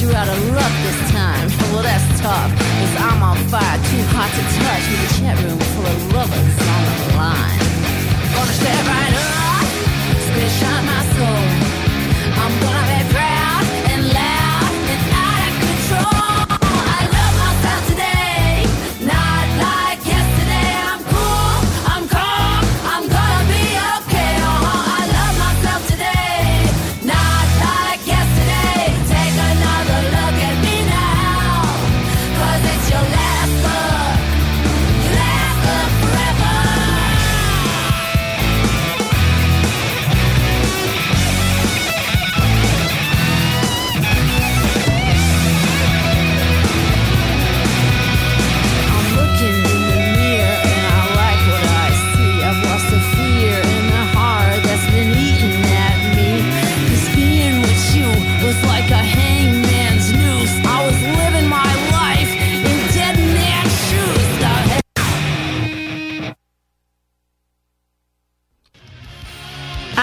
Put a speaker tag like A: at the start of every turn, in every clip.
A: You're out of luck this time. Well, that's tough. Cause I'm on fire, too hot to touch. With a chat room full of lovers on the line. Gonna step right up,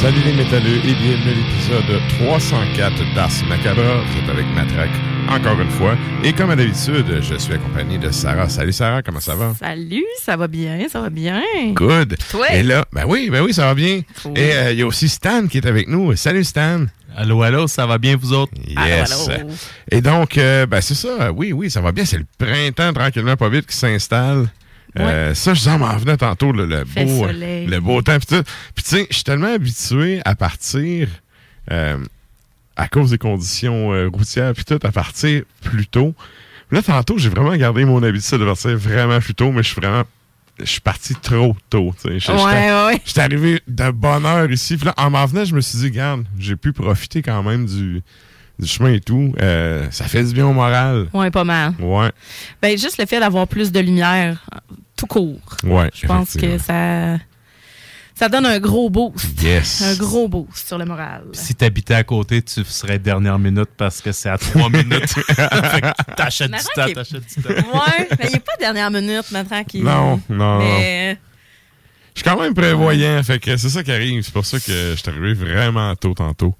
B: Salut les métalleux et bienvenue à l'épisode 304 d'Ars Macabra. Vous êtes avec Matraque encore une fois. Et comme à d'habitude, je suis accompagné de Sarah. Salut Sarah, comment ça va?
C: Salut, ça va bien, ça va bien.
B: Good.
C: Toi?
B: Et là, ben oui, ben oui, ça va bien.
C: Oui.
B: Et euh, il y a aussi Stan qui est avec nous. Salut Stan.
D: Allô, allô, ça va bien vous autres?
B: Yes.
C: Allô, allô.
B: Et donc, euh, ben c'est ça. Oui, oui, ça va bien. C'est le printemps tranquillement, pas vite, qui s'installe. Euh, ça, je m'en venais tantôt, le, beau,
C: soleil.
B: le beau temps. Puis tu sais, je suis tellement habitué à partir, euh, à cause des conditions euh, routières, puis tout, à partir plus tôt. Là, tantôt, j'ai vraiment gardé mon habitude de partir vraiment plus tôt, mais je suis vraiment... Je suis parti trop tôt. j'étais-
C: ouais, ouais.
B: Arrivé de bonne heure ici. Puis là, en m'en venant, je me suis dit, garde, j'ai pu profiter quand même du, du chemin et tout. Euh, ça fait du bien au moral.
C: Ouais, pas mal.
B: Ouais,
C: Ben, juste le fait d'avoir plus de lumière, tout court.
B: ouais.
C: Je pense que ça, ça donne un gros boost.
B: Yes.
C: Un gros boost sur le moral.
D: Si t'habitais à côté, tu serais dernière minute parce que c'est à trois minutes. Fait que t'achètes du temps, t'achètes du temps.
C: Ouais, mais il n'est pas dernière minute maintenant qui.
B: Non, non, non.
C: Mais
B: Je suis quand même prévoyant, fait que c'est ça qui arrive. C'est pour ça que je suis arrivé vraiment tôt tantôt.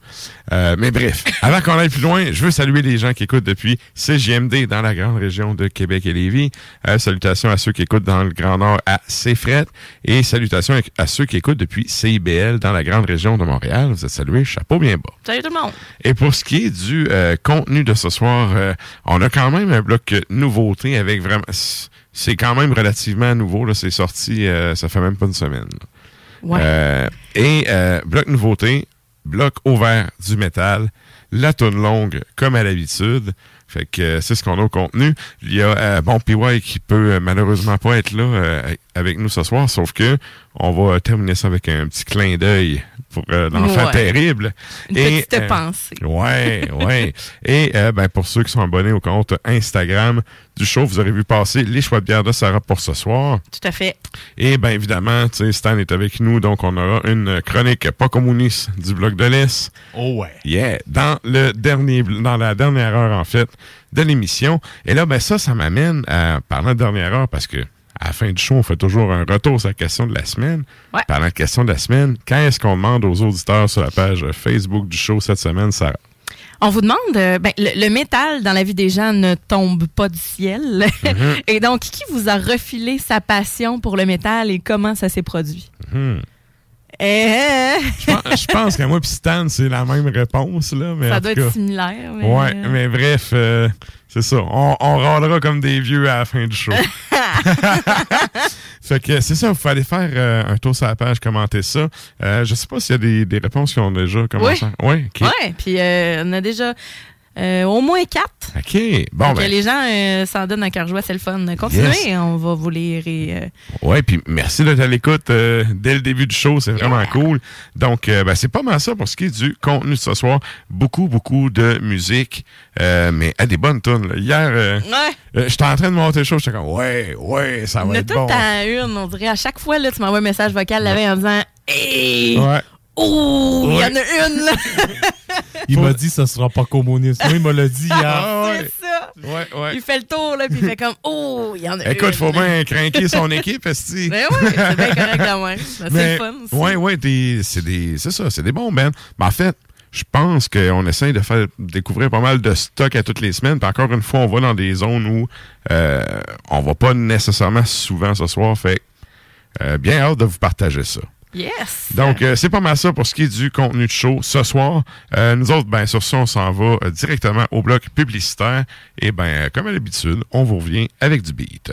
B: Euh, mais bref, avant qu'on aille plus loin, je veux saluer les gens qui écoutent depuis CJMD dans la grande région de Québec et Lévis. Euh, salutations à ceux qui écoutent dans le Grand Nord à Céfret. Et salutations à ceux qui écoutent depuis CIBL dans la grande région de Montréal. Vous êtes salués, chapeau bien bas.
C: salut tout le monde.
B: Et pour ce qui est du euh, contenu de ce soir, euh, on a quand même un bloc nouveauté avec vraiment. C'est quand même relativement nouveau. Là, c'est sorti, euh, ça fait même pas une semaine.
C: Ouais.
B: Euh, et euh, bloc nouveauté, bloc ouvert du métal, la toune longue comme à l'habitude. Fait que euh, c'est ce qu'on a au contenu. Il y a euh, bon PY qui peut euh, malheureusement pas être là euh, avec nous ce soir, sauf que on va terminer ça avec un petit clin d'œil pour euh, l'enfant
C: Ouais.
B: terrible.
C: Une
B: Et,
C: petite
B: euh,
C: pensée.
B: Ouais, ouais. Et euh, ben, pour ceux qui sont abonnés au compte Instagram du show, vous aurez vu passer les choix de bière de Sarah pour ce soir.
C: Tout à fait.
B: Et bien évidemment, Stan est avec nous, donc on aura une chronique pas communiste du bloc de l'Est.
D: Oh ouais.
B: Yeah, dans le dernier, dans la dernière heure en fait de l'émission. Et là, ben ça, ça m'amène à parler de dernière heure parce que à la fin du show, on fait toujours un retour sur la question de la semaine.
C: Ouais.
B: Parlant de question de la semaine, quand est-ce qu'on demande aux auditeurs sur la page Facebook du show cette semaine, Sarah?
C: On vous demande, euh, ben, le, le métal dans la vie des gens ne tombe pas du ciel.
B: Mm-hmm.
C: et donc, qui vous a refilé sa passion pour le métal et comment ça s'est produit?
B: Mhm.
C: Eh,
B: Je pense- Je pense qu'à moi puis Stan, c'est la même réponse, là. Mais
C: ça doit
B: cas-
C: être similaire. Mais...
B: Ouais, mais bref, euh, c'est ça. On, on râlera comme des vieux à la fin du show. fait que c'est ça, il fallait faire euh, un tour sur la page, commenter ça. Euh, je sais pas s'il y a des, des réponses qui ont déjà commencé. Oui.
C: Ouais, puis euh, on a déjà euh, au moins quatre.
B: OK. Bon, ben.
C: les gens euh, s'en donnent à cœur joie, c'est le fun. Continuez, on va vous lire et euh,
B: Ouais, puis merci d'être à l'écoute euh, dès le début du show, c'est vraiment cool. Donc, euh, ben, c'est pas mal ça pour ce qui est du contenu de ce soir. Beaucoup, beaucoup de musique, euh, mais à des bonnes tunes. là. Hier, euh,
C: Ouais.
B: j'étais en train de monter le show, j'étais comme, ouais, ouais, ça va être
C: tout
B: bon.
C: à une, on dirait à chaque fois là, tu m'envoies un message vocal la veille en disant Hey!
B: Ouais.
C: Oh, il y en a une là!
D: Il m'a dit que ça sera pas communiste. Moi, il me l'a dit hier.
B: Ah, ouais.
C: c'est ça!
B: Ouais, ouais.
C: Il fait le tour là, puis il fait comme Oh, il y en a une!
B: Écoute, faut bien craquer son équipe, esti.
C: Ben oui, c'est bien correct quand même. Ben, C'est
B: Mais,
C: le fun
B: ouais, des- c'est des, c'est ça, c'est des bons bands. Mais en fait, je pense qu'on essaye de faire découvrir pas mal de stock à toutes les semaines. Puis encore une fois, on va dans des zones où euh, on va pas nécessairement souvent ce soir. Fait que, euh, bien hâte de vous partager ça.
C: Yes!
B: Donc, euh, c'est pas mal ça pour ce qui est du contenu de show ce soir. Euh, nous autres, ben, sur ça, on s'en va euh, directement au bloc publicitaire. Et ben, comme à l'habitude, on vous revient avec du beat.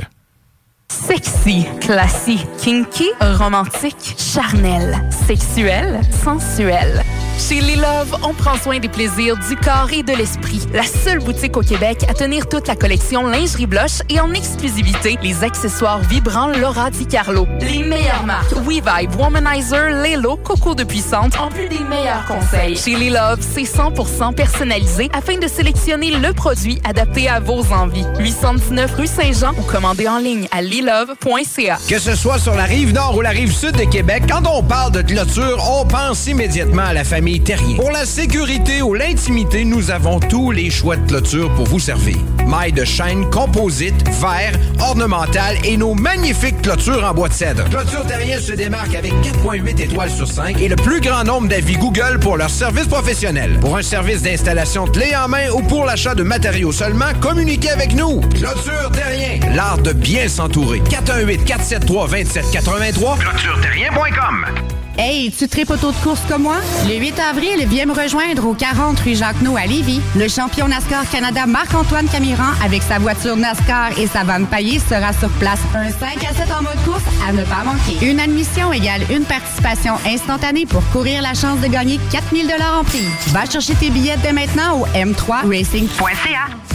E: Sexy, classique, kinky, romantique, charnel, sexuel, sensuel. Chez Les Love, on prend soin des plaisirs du corps et de l'esprit. La seule boutique au Québec à tenir toute la collection lingerie blush et en exclusivité les accessoires vibrants Laura Di Carlo. Les meilleures marques WeVibe, Womanizer, Lelo, Coco de Puissante, en plus des meilleurs conseils. Chez Les Love, c'est 100% personnalisé afin de sélectionner le produit adapté à vos envies. 819 rue Saint-Jean ou commandez en ligne à lilove.ca.
F: Que ce soit sur la rive nord ou la rive sud de Québec, quand on parle de clôture, on pense immédiatement à la famille famille Terrien. Pour la sécurité ou l'intimité, nous avons tous les choix de clôture pour vous servir. Mailles de chaîne, composite, verre, ornemental et nos magnifiques clôtures en bois de cèdre. Clôture Terrien se démarque avec 4.8 étoiles sur 5 et le plus grand nombre d'avis Google pour leur service professionnel. Pour un service d'installation clé en main ou pour l'achat de matériaux seulement, communiquez avec nous. Clôture Terrien, l'art de bien s'entourer. 418 473 2783 clôtureterrien.com
G: Hey, tu tripes auto de course comme moi? Le 8 avril, viens me rejoindre au 40 rue Jacques-No à Lévis. Le champion NASCAR Canada Marc-Antoine Camiran avec sa voiture NASCAR et sa vanne paillée sera sur place. Un 5 à 7 en mode course à ne pas manquer. Une admission égale une participation instantanée pour courir la chance de gagner 4000 en prix. Va chercher tes billets dès maintenant au m3racing.ca.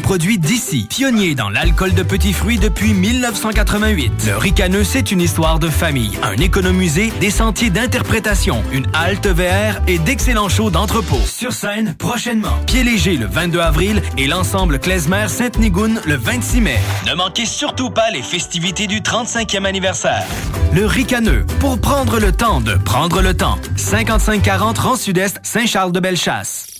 H: produits d'ici. Pionnier dans l'alcool de petits fruits depuis 1988. Le ricaneux, c'est une histoire de famille, un économusée, des sentiers d'interprétation, une halte VR et d'excellents shows d'entrepôt. Sur scène, prochainement. Pied léger le 22 avril et l'ensemble Klezmer Sainte-Nigoune le 26 mai. Ne manquez surtout pas les festivités du 35e anniversaire. Le ricaneux, pour prendre le temps de prendre le temps. 5540 Rang Sud-Est, Saint-Charles-de-Bellechasse.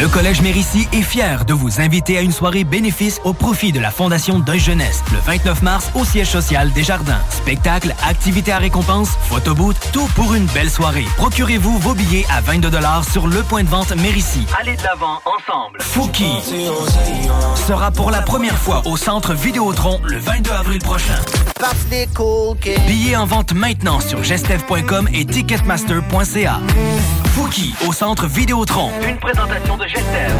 H: Le Collège Mérissi est fier de vous inviter à une soirée bénéfice au profit de la Fondation Deuil Jeunesse le 29 mars au siège social des Jardins. Spectacle, activités à récompense, photoboot, tout pour une belle soirée. Procurez-vous vos billets à 22 sur le point de vente Mérissi. Allez de l'avant ensemble. Fouki sera pour la première fois au centre Vidéotron le 22 avril prochain. Billets en vente maintenant sur gestev.com et ticketmaster.ca. Fouki au centre Vidéotron. Une présentation de Gestev.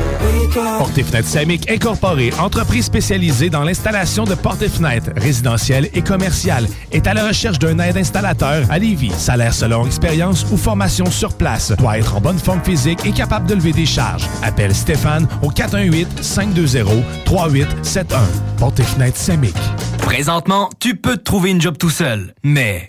I: Porte et fenêtres Samic Incorporée, entreprise spécialisée dans l'installation de portes et fenêtres résidentielles et commerciales, est à la recherche d'un aide installateur à Lévis. Salaire selon expérience ou formation sur place. Doit être en bonne forme physique et capable de lever des charges. Appelle Stéphane au 418-520-3871. Porte et fenêtres.
H: Présentement, tu peux te trouver une job tout seul. Mais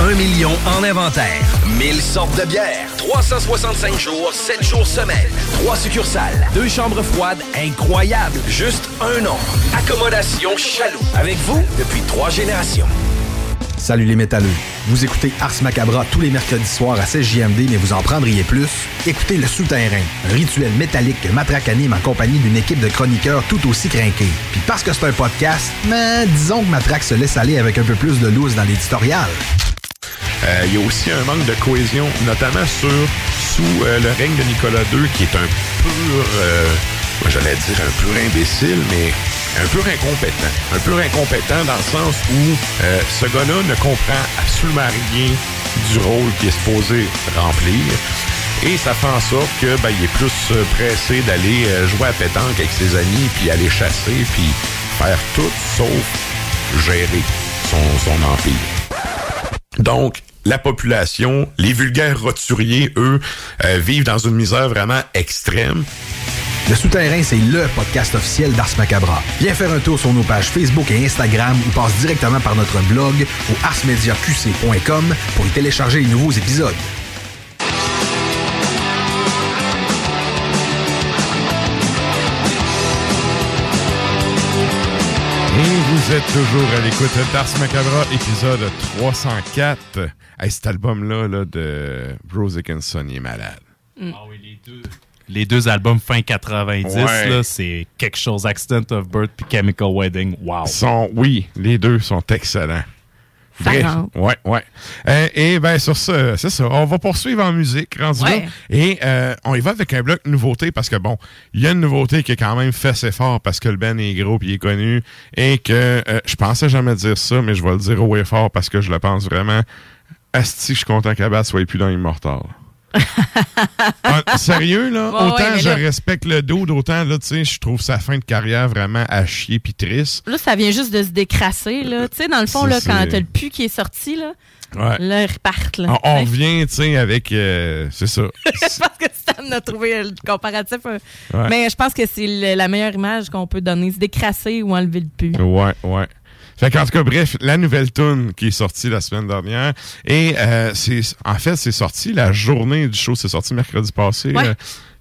J: Un million en inventaire. 1000 sortes de bières. 365 jours, 7 jours semaine. Trois succursales. Deux chambres froides incroyables. Juste un nom. Accommodation Chaloux. Avec vous depuis trois générations.
K: Salut les métalleux. Vous écoutez Ars Macabra tous les mercredis soirs à 16 JMD, mais vous en prendriez plus? Écoutez Le Souterrain, rituel métallique que Matraque anime en compagnie d'une équipe de chroniqueurs tout aussi crinqués. Puis parce que c'est un podcast, mais disons que Matraque se laisse aller avec un peu plus de loose dans l'éditorial.
B: Euh, Il y a aussi un manque de cohésion, notamment sur sous euh, le règne de Nicolas II, qui est un pur, euh, j'allais dire un pur imbécile, mais un peu incompétent. Un peu incompétent dans le sens où ce gars-là ne comprend absolument rien du rôle qu'il est supposé remplir. Et ça fait en sorte que ben, il est plus pressé d'aller jouer à pétanque avec ses amis, puis aller chasser, puis faire tout sauf gérer son, son empire. Donc, la population, les vulgaires roturiers, eux, euh, vivent dans une misère vraiment extrême.
K: Le Souterrain, c'est LE podcast officiel d'Ars Macabra. Viens faire un tour sur nos pages Facebook et Instagram ou passe directement par notre blog au arsmediaqc.com pour y télécharger les nouveaux épisodes.
B: Êtes toujours à l'écoute d'Ars Macabra, épisode 304. Hey, cet album-là là, de Rose Dickinson, il est malade.
D: Ah oui, les deux. les deux albums fin 90,
B: Ouais.
D: là, c'est quelque chose. Accident of Birth puis Chemical Wedding. Wow.
B: Sont, oui, les deux sont excellents. Bref, ouais, ouais. Euh, et ben sur ce, c'est ça. On va poursuivre en musique, rendu là. Et euh, on y va avec un bloc nouveauté parce que bon, il y a une nouveauté qui est quand même fait assez fort parce que le Ben est gros puis il est connu et que euh, je pensais jamais dire ça, mais je vais le dire haut et fort parce que je le pense vraiment. Asti, je suis content qu'Abad soit plus dans Immortal. Ah, sérieux, là? Autant je
C: là-
B: respecte le dos, d'autant, là, tu sais, je trouve sa fin de carrière vraiment à chier pis triste.
C: Là, ça vient juste de se décrasser. Là. Tu sais, dans le fond,
B: Ça,
C: là, quand t'as le pu qui est sorti, là,
B: Ouais.
C: là, ils repartent. Là,
B: On, revient, tu sais, avec. euh, c'est ça.
C: je pense que Stan a trouvé le comparatif. euh,
B: Ouais.
C: Mais je pense que c'est la meilleure image qu'on peut donner. Se décrasser ou enlever le pu.
B: Ouais, ouais. Fait qu'en tout cas, bref, la nouvelle tune qui est sortie la semaine dernière. Et euh, c'est en fait, c'est sorti la journée du show. C'est sorti mercredi passé.
C: Ouais.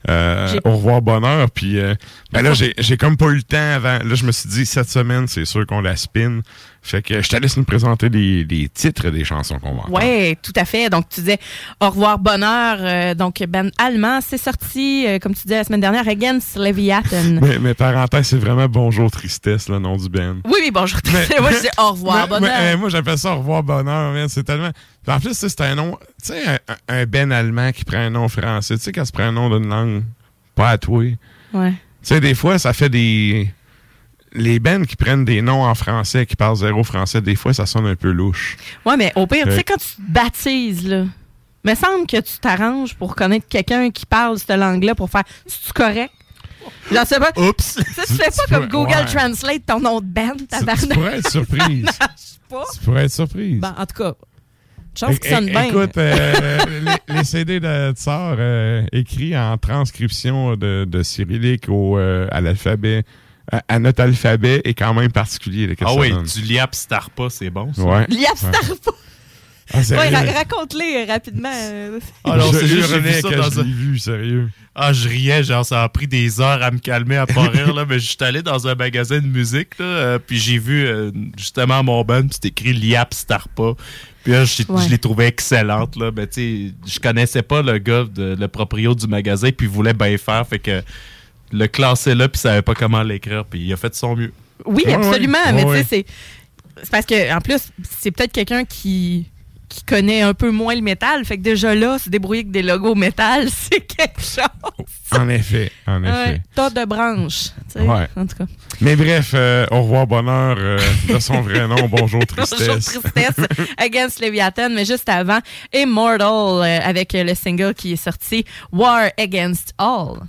B: Euh,
C: J'ai-
B: au revoir bonheur puis euh, ben là j'ai j'ai comme pas eu le temps avant là je me suis dit cette semaine c'est sûr qu'on la spin fait que je te laisse nous présenter les, les titres des chansons qu'on va entendre.
C: Oui, tout à fait. Donc, tu disais Au revoir, bonheur. euh, donc, Ben allemand, c'est sorti, euh, comme tu disais la semaine dernière, Against Leviathan.
B: mais, mais parenthèse c'est vraiment bonjour tristesse le nom du band
C: Oui, oui, bonjour. moi, je dis Au revoir,
B: Mais-
C: bonheur.
B: mais, moi, j'appelle ça au revoir bonheur. C'est tellement. En plus, tu sais, c'est un nom. Tu sais, un, un Ben allemand qui prend un nom français. Tu sais, quand tu prend un nom d'une langue pas à toi. Tu
C: Ouais.
B: sais, des fois, ça fait des. Les bands qui prennent des noms en français, qui parlent zéro français, des fois, ça sonne un peu louche.
C: Ouais, mais au pire, tu
B: Ouais.
C: sais, quand tu te baptises, là, me semble que tu t'arranges pour connaître quelqu'un qui parle cette langue-là pour faire C'est-tu correct? Je sais pas.
D: Oups!
C: Tu sais, tu fais pas
B: Tu
C: comme
B: pourrais-
C: Google
B: ouais.
C: Translate ton nom de band, tabarnak.
B: tu pourrais être surprise.
C: Pas.
B: tu pourrais être surprise.
C: Ben, en tout cas, chance qui sonne
B: é-
C: bien.
B: Écoute, euh, les, les CD de Tsar euh, écrits en transcription de, de cyrillique au, euh, à l'alphabet, à, à notre alphabet, est quand même particulier.
D: Ah oui,
B: donne.
D: du Liap Starpa, c'est bon. Ça.
B: Ouais.
C: Liap Starpa.
B: Ah, sérieux?
C: Ouais, ra- raconte-les euh, rapidement. euh.
D: Ah non,
B: Je
D: c'est
B: quand
D: dans
B: je
D: un-
B: l'ai vu, sérieux.
D: Ah, je riais, genre, ça a pris des heures à me calmer, à pas rire, là, mais je suis allé dans un magasin de musique, là, euh, puis j'ai vu, euh, justement, mon band, puis c'était écrit Liap Starpa. Puis là, je,
C: Ouais.
D: je l'ai trouvé excellente, là, mais tu sais, je connaissais pas le gars, de, le proprio du magasin, puis il voulait bien faire, fait que le classé là, puis il savait pas comment l'écrire, puis il a fait de son mieux.
C: Oui,
D: Ouais,
C: absolument.
D: ouais.
C: mais
D: Ouais,
C: tu sais, c'est c'est parce que en plus, c'est peut-être quelqu'un qui qui connaît un peu moins le métal. Fait que déjà là, se débrouiller avec des logos métal, c'est quelque chose.
B: En effet, en effet.
C: Ouais, tas de branches. tu sais,
B: Ouais.
C: En tout cas.
B: Mais bref, euh, au revoir bonheur euh, de son vrai nom, bonjour tristesse.
C: Bonjour tristesse against Leviathan, mais juste avant, Immortal euh, avec le single qui est sorti, War Against All.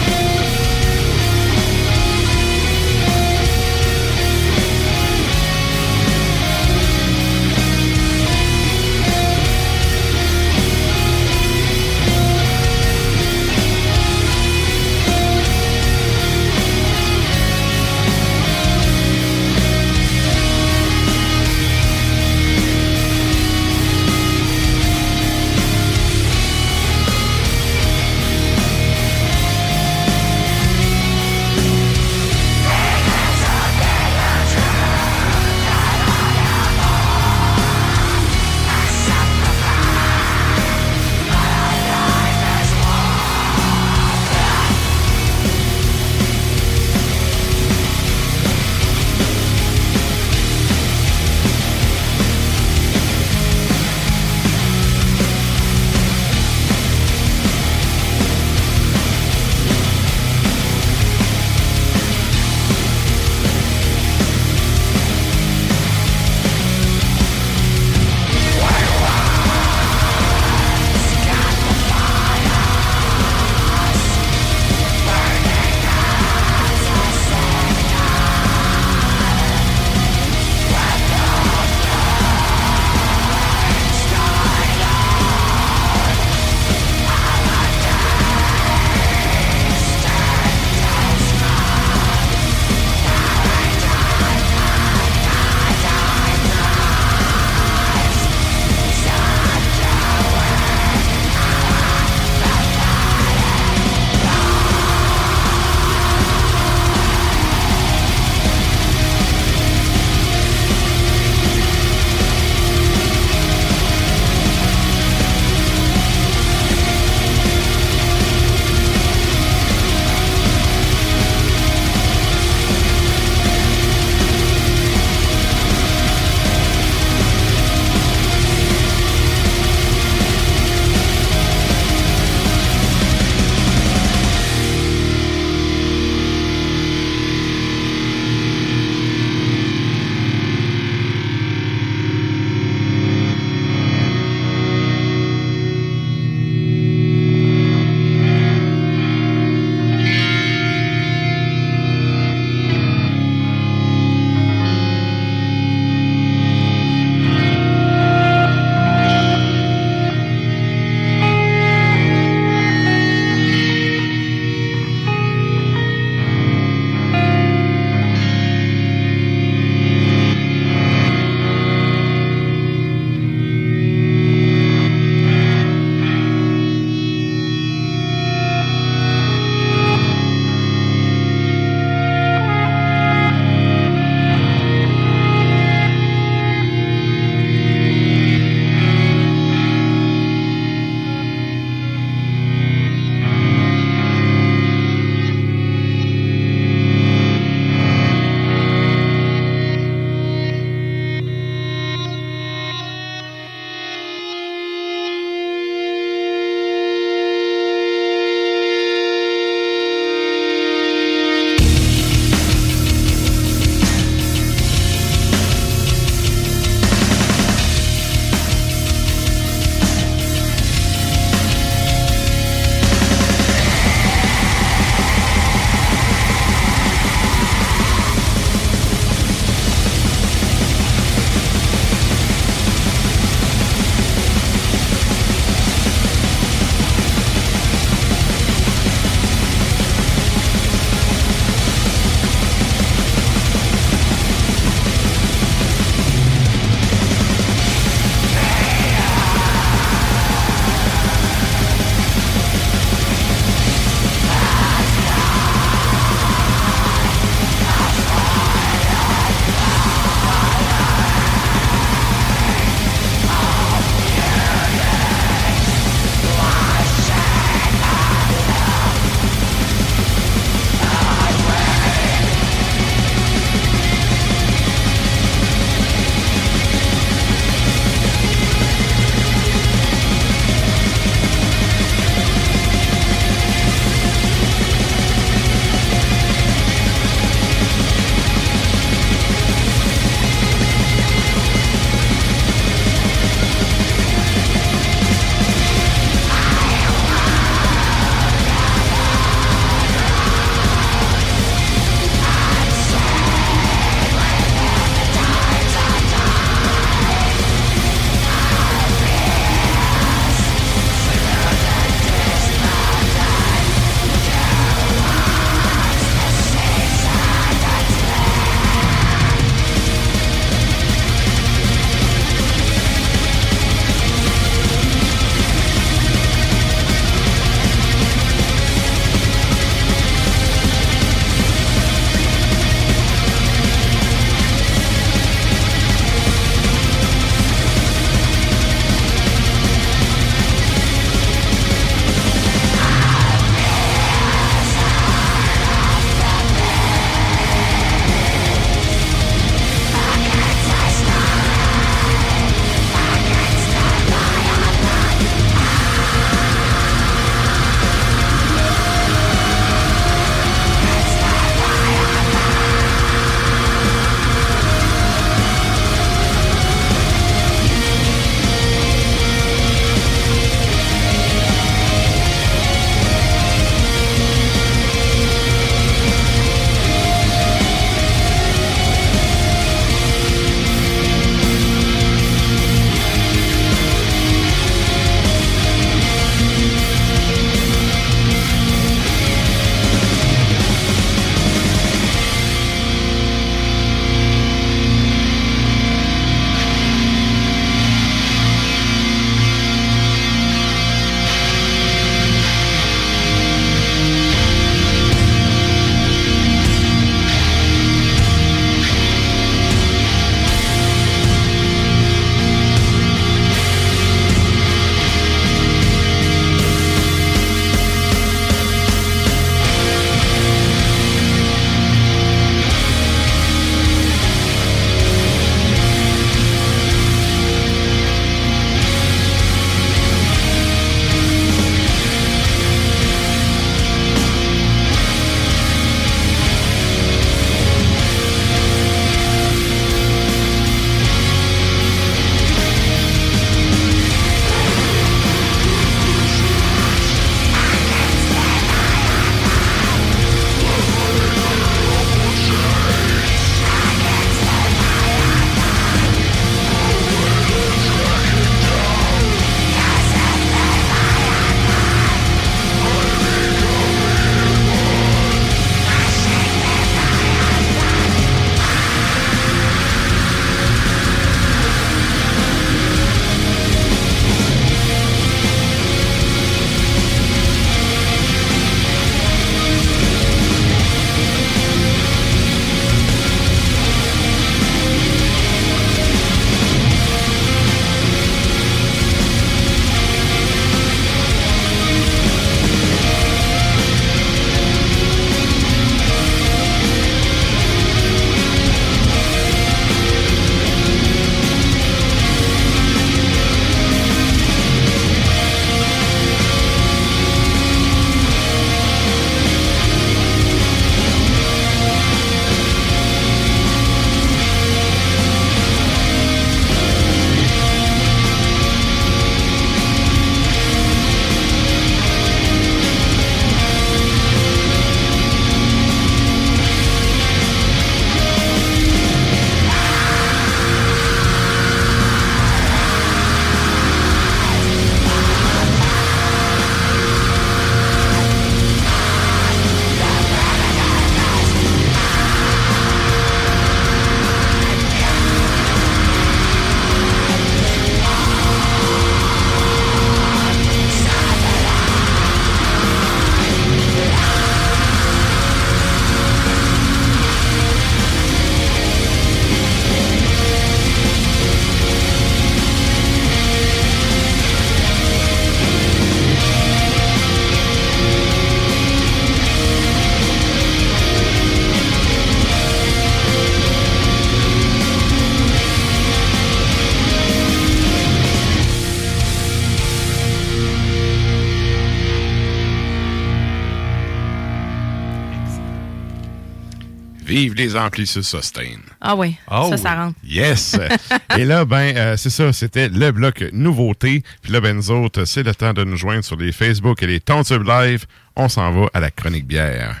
B: Les amplis sur sustain.
C: Ah oui,
B: Oh,
C: ça, ça rentre.
B: Yes! Et là, ben, euh, c'est ça, c'était le bloc nouveauté. Puis là, ben, nous autres, c'est le temps de nous joindre sur les Facebook et les Tontubes Live. On s'en va à la chronique bière.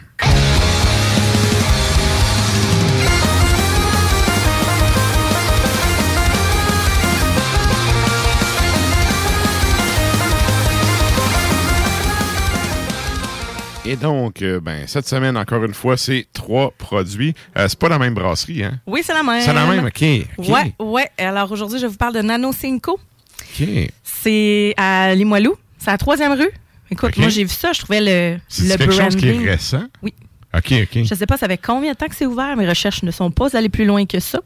B: Et donc, euh, ben, cette semaine, encore une fois, c'est trois produits. Euh, c'est pas la même brasserie, hein?
C: Oui, c'est la même.
B: C'est la même, OK. OK.
C: Ouais, ouais. Alors aujourd'hui, je vous parle de Nano Cinco.
B: OK.
C: C'est à Limoilou. C'est à la troisième rue. Écoute, moi, j'ai vu ça. Je trouvais le,
B: C'est
C: le
B: quelque chose qui est récent?
C: Oui.
B: OK, OK.
C: Je sais pas, ça fait combien de temps que c'est ouvert? Mes recherches ne sont pas allées plus loin que ça.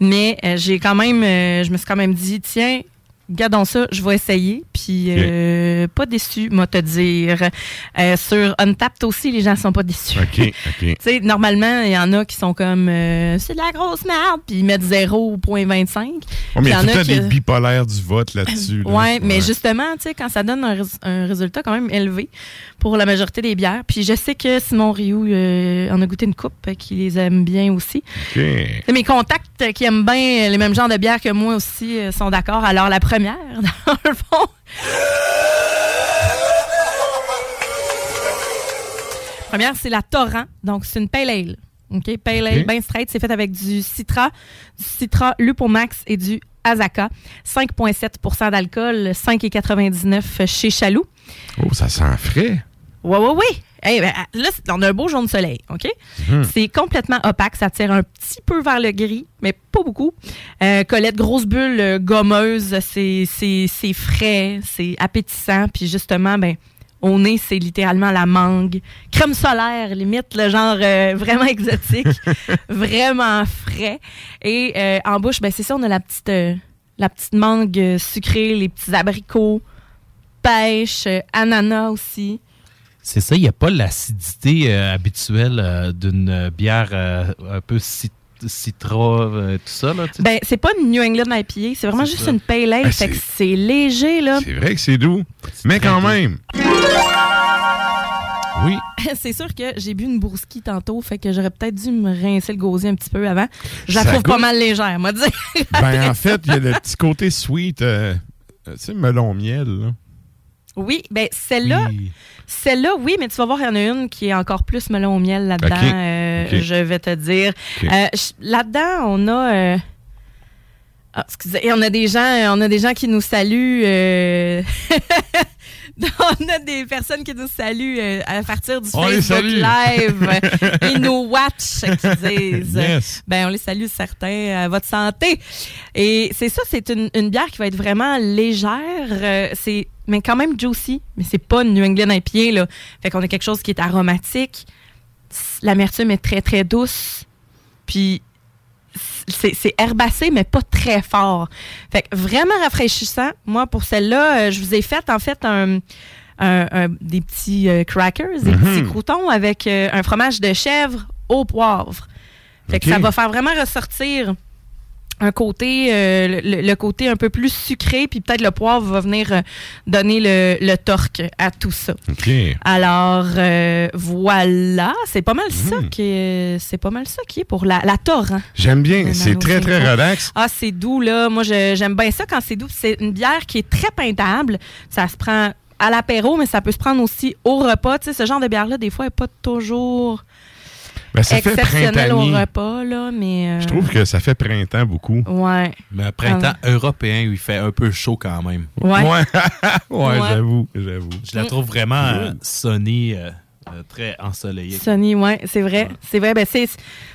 C: Mais euh, j'ai quand même, euh, je me suis quand même dit, tiens, gardons ça, je vais essayer. Puis euh, pas déçu, moi te dire. Euh, sur Untapped aussi, les gens sont pas déçus.
B: OK, OK.
C: Tu sais, normalement, il y en a qui sont comme euh, c'est de la grosse merde, puis ils mettent 0.25.
B: Oh, mais il y a
C: en qui-
B: des bipolaires du vote là-dessus. là.
C: Ouais, mais justement, tu sais, quand ça donne un, rés- un résultat quand même élevé pour la majorité des bières. Puis je sais que Simon Rioux euh, en a goûté une coupe, euh, qui les aime bien aussi.
B: OK.
C: Et Mes contacts euh, qui aiment bien les mêmes genres de bières que moi aussi sont d'accord. Alors la première, dans le fond. Première, c'est la Torrent. Donc, c'est une pale ale. OK? Pale ale, bien straight. C'est fait avec du Citra, du Citra Lupomax et du Azaka. 5,7% d'alcool, 5,99 chez Chaloux.
B: Oh, ça sent frais.
C: Oui, oui, oui. Hey, ben, là, on a un beau jaune soleil, OK?
B: Mhm.
C: C'est complètement opaque. Ça tire un petit peu vers le gris, mais pas beaucoup. Euh, Colette, grosse bulle euh, gommeuse. C'est frais, c'est appétissant. Puis justement, ben, au nez, c'est littéralement la mangue. Crème solaire, limite, le genre euh, vraiment exotique. vraiment frais. Et euh, en bouche, ben, c'est ça, on a la petite, euh, la petite mangue sucrée, les petits abricots, pêche, ananas aussi.
D: C'est ça, il n'y a pas l'acidité euh, habituelle euh, d'une euh, bière euh, un peu cit- citra, euh, tout ça. Là, tu sais.
C: Ben, c'est pas une New England IPA, c'est vraiment juste
D: ça.
C: une pale ale. Fait que
B: c'est-
C: léger, là.
B: C'est vrai que c'est doux. Mais quand même. Oui.
C: c'est sûr que j'ai bu une brouski tantôt, fait que j'aurais peut-être dû me rincer le gosier un petit peu avant. Je la
B: Ça
C: trouve pas mal légère, moi dire.
B: Ben, en fait, il y a le petit côté sweet, euh, tu sais, melon miel. Là.
C: Oui, ben celle-là, celle-là, oui, mais tu vas voir, il y en a une qui est encore plus melon au miel là-dedans. Euh. Je vais te dire. Euh, là-dedans, on a. euh, ah, excusez, on a des gens, on a des gens qui nous saluent. euh, on a des personnes qui nous saluent euh, à partir du
B: On
C: Facebook. Live. Ils nous watch, qui disent.
B: Yes.
C: Ben, on les salue certains à votre santé. Et c'est ça, c'est une, une bière qui va être vraiment légère. euh, c'est mais quand même juicy. Mais c'est pas une New England IPA, là. Fait qu'on a quelque chose qui est aromatique. L'amertume est très, très douce. Puis c'est herbacé, mais pas très fort. Fait que vraiment rafraîchissant. Moi, pour celle-là, euh, je vous ai fait, en fait, un, un- un- des petits euh, crackers, des
B: Mhm.
C: petits croutons avec euh, un fromage de chèvre au poivre. Fait que ça va faire vraiment ressortir un côté, euh, le, le côté un peu plus sucré, puis peut-être le poivre va venir euh, donner le, le torque à tout ça. Alors euh, voilà, c'est pas mal
B: Mhm.
C: ça qui est, c'est pas mal ça qui est pour la, la torrent.
B: J'aime bien. C'est très, très relax.
C: Ah, c'est doux, là. Moi, j'aime bien ça quand c'est doux. C'est une bière qui est très peintable. Ça se prend à l'apéro, mais ça peut se prendre aussi au repas. Tu sais, ce genre de bière-là, des fois, n'est pas toujours
B: Ben, ça fait
C: exceptionnel au repas, là, mais... euh,
B: Je trouve que ça fait printemps beaucoup.
C: Ouais.
D: Mais un printemps
C: Ah
D: européen, où il fait un peu chaud quand même.
C: Ouais.
B: Ouais,
C: Ouais.
B: j'avoue, j'avoue.
D: Je la trouve vraiment euh, sunny, euh, euh, très ensoleillée.
C: Sonny, ouais, c'est vrai. C'est vrai, ben c'est,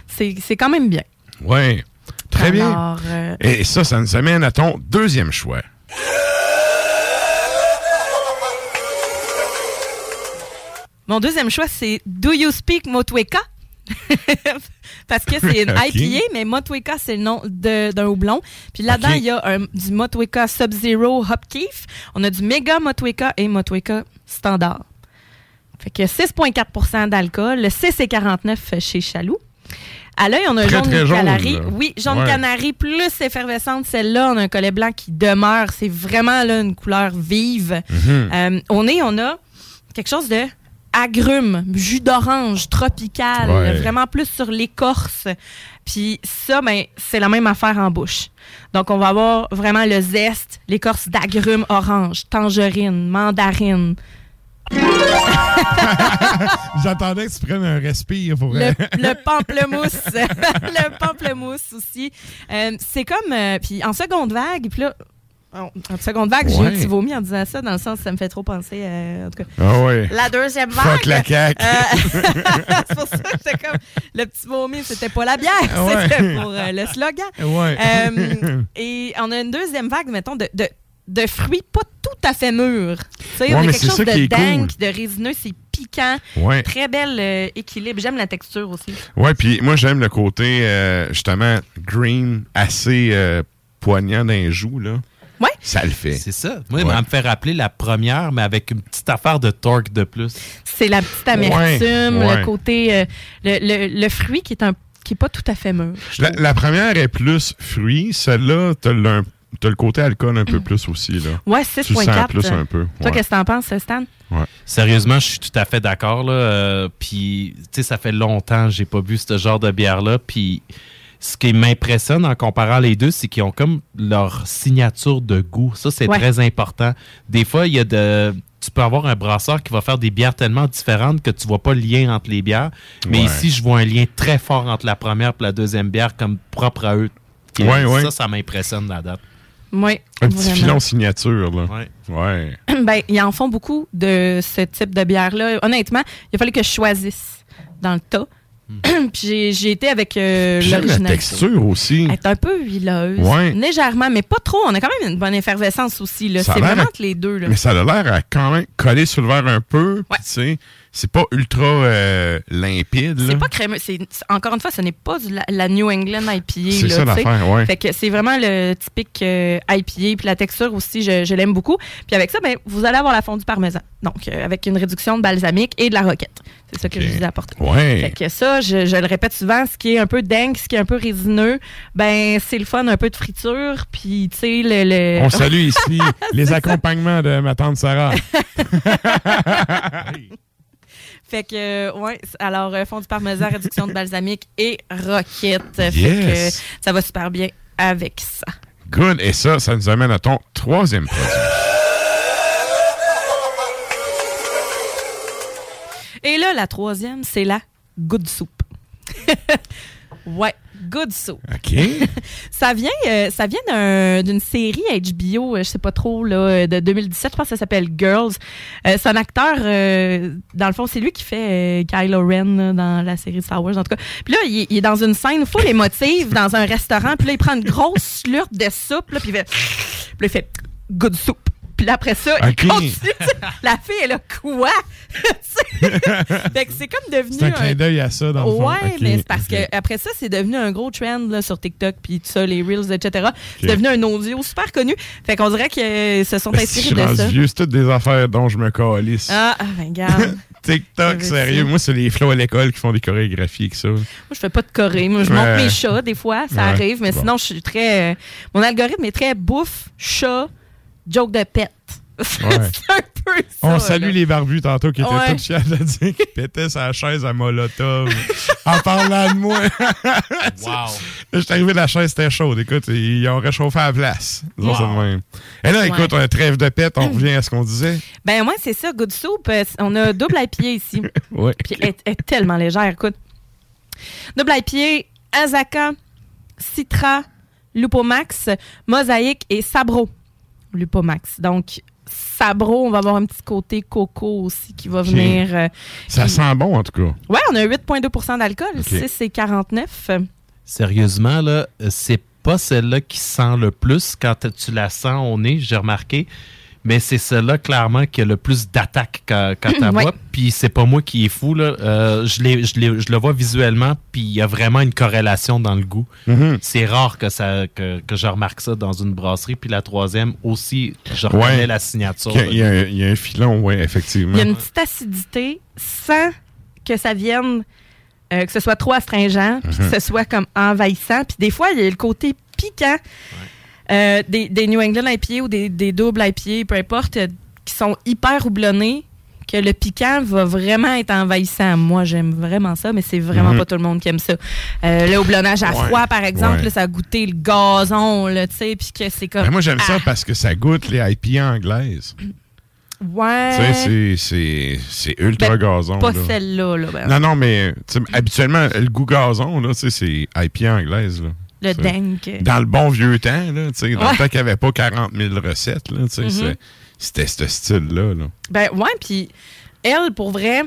C: c'est, c'est quand même bien.
B: Ouais. Très bien.
C: Alors, euh,
B: Et ça, ça nous amène à ton deuxième choix.
C: Mon deuxième choix, c'est Do You Speak Motweka? Parce que c'est une. IPA, mais Motweka, c'est le nom d'un houblon. Puis là-dedans, il y a un- du Motweka Sub-Zero Hop Keef. On a du Mega Motweka et Motweka Standard. Fait que 6,4% d'alcool. Le 6 et 49 chez Chaloux. À l'œil, on a un
B: Très,
C: jaune
B: très
C: canari. Oui, jaune
B: Ouais.
C: canari plus effervescente. Celle-là, on a un collet blanc qui demeure. C'est vraiment là, une couleur vive.
B: Mhm.
C: Euh, au nez, on a quelque chose de agrumes, jus d'orange, tropical,
B: Ouais.
C: vraiment plus sur l'écorce. Puis ça, ben, c'est la même affaire en bouche. Donc, on va avoir vraiment le zeste, l'écorce d'agrumes orange, tangerine, mandarine.
B: J'attendais que tu prennes un respire pour.
C: Le, le pamplemousse. le pamplemousse aussi. Euh, c'est comme. euh, puis en seconde vague, puis là. En en seconde vague, j'ai un petit vomi en disant ça, dans le sens que ça me fait trop penser. euh, en tout cas.
B: Ah ouais.
C: La deuxième vague.
B: Fuck la.
C: Euh, c'est pour ça que j'étais comme. Le petit vomi, c'était pas la bière,
B: Ouais.
C: c'était pour euh, le slogan.
B: Ouais.
C: Euh, et on a une deuxième vague, mettons, de, de, de fruits pas tout à fait mûrs. Tu sais, on a quelque chose de
B: cool.
C: dingue, de résineux, c'est piquant.
B: Ouais.
C: Très bel euh, équilibre. J'aime la texture aussi.
B: Ouais, puis moi, j'aime le côté, euh, justement, green, assez euh, poignant d'un joue, là.
C: Ouais.
B: Ça le fait.
D: C'est ça. Moi,
B: Ouais.
D: ça me fait rappeler la première, mais avec une petite affaire de torque de plus.
C: C'est la petite amertume,
B: Ouais,
C: le côté. euh, le, le- le fruit qui est un qui est pas tout à fait mûr.
B: La, première est plus fruit. Celle-là, t'as le, t'as le côté alcool un peu plus aussi, là.
C: Ouais,
B: Tu le sens
C: 6.4.
B: plus un peu.
C: Toi, qu'est-ce que t'en penses, Stan?
B: Ouais.
D: Sérieusement, je suis tout à fait d'accord. là. Euh, Puis, tu sais, ça fait longtemps que j'ai pas bu ce genre de bière-là. Puis, ce qui m'impressionne en comparant les deux, c'est qu'ils ont comme leur signature de goût. Ça, c'est
C: Ouais.
D: très important. Des fois, il y a de. Tu peux avoir un brasseur qui va faire des bières tellement différentes que tu vois pas le lien entre les bières. Mais
B: Ouais.
D: ici, je vois un lien très fort entre la première et la deuxième bière comme propre à eux.
B: Ouais, ouais.
D: Ça, ça m'impressionne la date.
C: Oui.
B: Un petit
C: vraiment.
B: filon signature, là.
D: Ouais.
B: Ouais.
C: ben, ils en font beaucoup de ce type de bière-là. Honnêtement, il a fallu que je choisisse dans le tas. Puis j'ai- été avec euh,
B: J'aime la
C: l'original.
B: texture aussi.
C: Elle est un peu huileuse.
B: Ouais.
C: Légèrement, mais pas trop. On a quand même une bonne effervescence aussi. C'est vraiment
B: à-
C: entre les deux. Là.
B: Mais ça a l'air à quand même coller sur le verre un peu. puis Tu sais, c'est pas ultra euh, limpide.
C: C'est pas crémeux. C'est, encore une fois, ce n'est pas la, la New England IPA.
B: C'est ça l'affaire, ouais.
C: Fait que c'est vraiment le typique euh, IPA. Puis la texture aussi, je, je l'aime beaucoup. Puis avec ça, ben, vous allez avoir la fondue parmesan. Donc, euh, avec une réduction de balsamique et de la roquette. C'est ça que je vous ai apporté.
B: Ouais.
C: Fait que ça, je, je le répète souvent, ce qui est un peu dingue, ce qui est un peu résineux, ben c'est le fun, un peu de friture. Puis, tu sais, le, le-
B: On salue ici les accompagnements de ma tante Sarah.
C: Fait que, euh, ouais, alors, euh, fond du parmesan, réduction de balsamique et roquette. Fait que ça va super bien avec ça.
B: Good. Et ça, ça nous amène à ton troisième produit.
C: Et là, la troisième, c'est la good soup. ouais, good soup.
B: OK.
C: ça vient, euh, ça vient d'un- d'une série HBO, euh, je sais pas trop, là, euh, de 2017, je pense que ça s'appelle Girls. Euh, c'est un acteur, euh, dans le fond, c'est lui qui fait Kylo Ren là, dans la série Star Wars, en tout cas. Puis là, il, est- il est dans une scène full émotive, dans un restaurant, puis là, il prend une grosse slurpe de soupe, là, puis il fait, puis là, il fait good soup. Puis après ça, il continue. La fille, elle a quoi? fait que c'est comme devenu
B: C'est un clin d'œil à ça, dans le fond.
C: Ouais, mais c'est parce
B: OK.
C: que après ça, c'est devenu un gros trend là, sur TikTok, puis tout ça, les Reels, etc. C'est devenu un audio super connu. Fait qu'on dirait qu'ils se sont inspirés de ça.
B: vieux, c'est toutes des affaires dont je me calisse.
C: Ah, ah, ben, regarde.
B: TikTok, sérieux. Moi, c'est les flots à l'école qui font des chorégraphies avec ça.
C: Moi, je fais pas de choré. Moi, je monte
B: Ouais.
C: mes chats, des fois, ça
B: Ouais.
C: arrive, mais
B: Bon.
C: sinon, je suis très. euh, mon algorithme est très bouffe, chat, joke de c'est un peu ça.
B: On salue
C: là.
B: les barbus tantôt qui étaient
C: Ouais.
B: tous fiers de dire qu'ils pétaient sa chaise à Molotov en parlant de moi.
D: Wow.
B: Là, je suis arrivé, la chaise était chaude. Écoute, ils ont réchauffé à la place.
D: Wow.
B: Et là, écoute,
C: Ouais.
B: un trêve de pète, on revient à ce qu'on disait.
C: Ben, moi, c'est ça, Good Soup. euh, On a double IPA ici.
B: Ouais.
C: Puis elle, elle est tellement légère, écoute. Double IPA, Azaka, Citra, Lupomax, Mosaïque et Sabro. Lupomax. Donc, Sabro, on va avoir un petit côté coco aussi qui va venir. euh,
B: Ça
C: qui-
B: sent bon, en tout cas.
C: Ouais, on a 8,2% d'alcool,
B: Ok.
C: 6 et 49.
D: Sérieusement, là, c'est pas celle-là qui sent le plus quand tu la sens au nez, j'ai remarqué. Mais c'est celle-là, clairement, qui a le plus d'attaque quand, quand
C: Ouais.
D: bois. Puis c'est pas moi qui est fou, là. Euh, je, je le vois visuellement, puis il y a vraiment une corrélation dans le goût.
B: Mhm.
D: C'est rare que, ça, que, que je remarque ça dans une brasserie. Puis la troisième aussi, je reconnais
B: Ouais.
D: la signature.
B: Il y, a, il y a un- il y a un filon, oui, effectivement.
C: Il y a une petite acidité sans que ça vienne, euh, que ce soit trop astringent, puis que ce soit comme envahissant. Puis des fois, il y a le côté piquant euh, des, des New England IPA ou des, des doubles IPA, peu importe, euh, qui sont hyper houblonnés, que le piquant va vraiment être envahissant. Moi, j'aime vraiment ça, mais c'est vraiment
B: Mhm.
C: pas tout le monde qui aime ça. Euh, le houblonnage à
B: Ouais.
C: froid, par exemple,
B: Ouais.
C: là, ça a goûté le gazon, tu sais, puis que c'est comme...
B: Ben, moi, j'aime ça
C: Ah,
B: parce que ça goûte les IPA anglaises.
C: Ouais.
B: Tu sais, c'est- ultra
C: Ben,
B: gazon.
C: Pas
B: là.
C: celle-là, là. ben.
B: Non, non, mais habituellement, le goût gazon, là, tu sais, c'est IPA anglaise. Là.
C: Le dank.
B: Dans le bon vieux temps, là, tu sais, dans
C: Ouais.
B: le temps qu'il n'y avait pas 40 000 recettes, là, tu sais,
C: Mhm.
B: c'est- c'était ce style-là. Là.
C: Ben ouais, puis elle, pour vrai,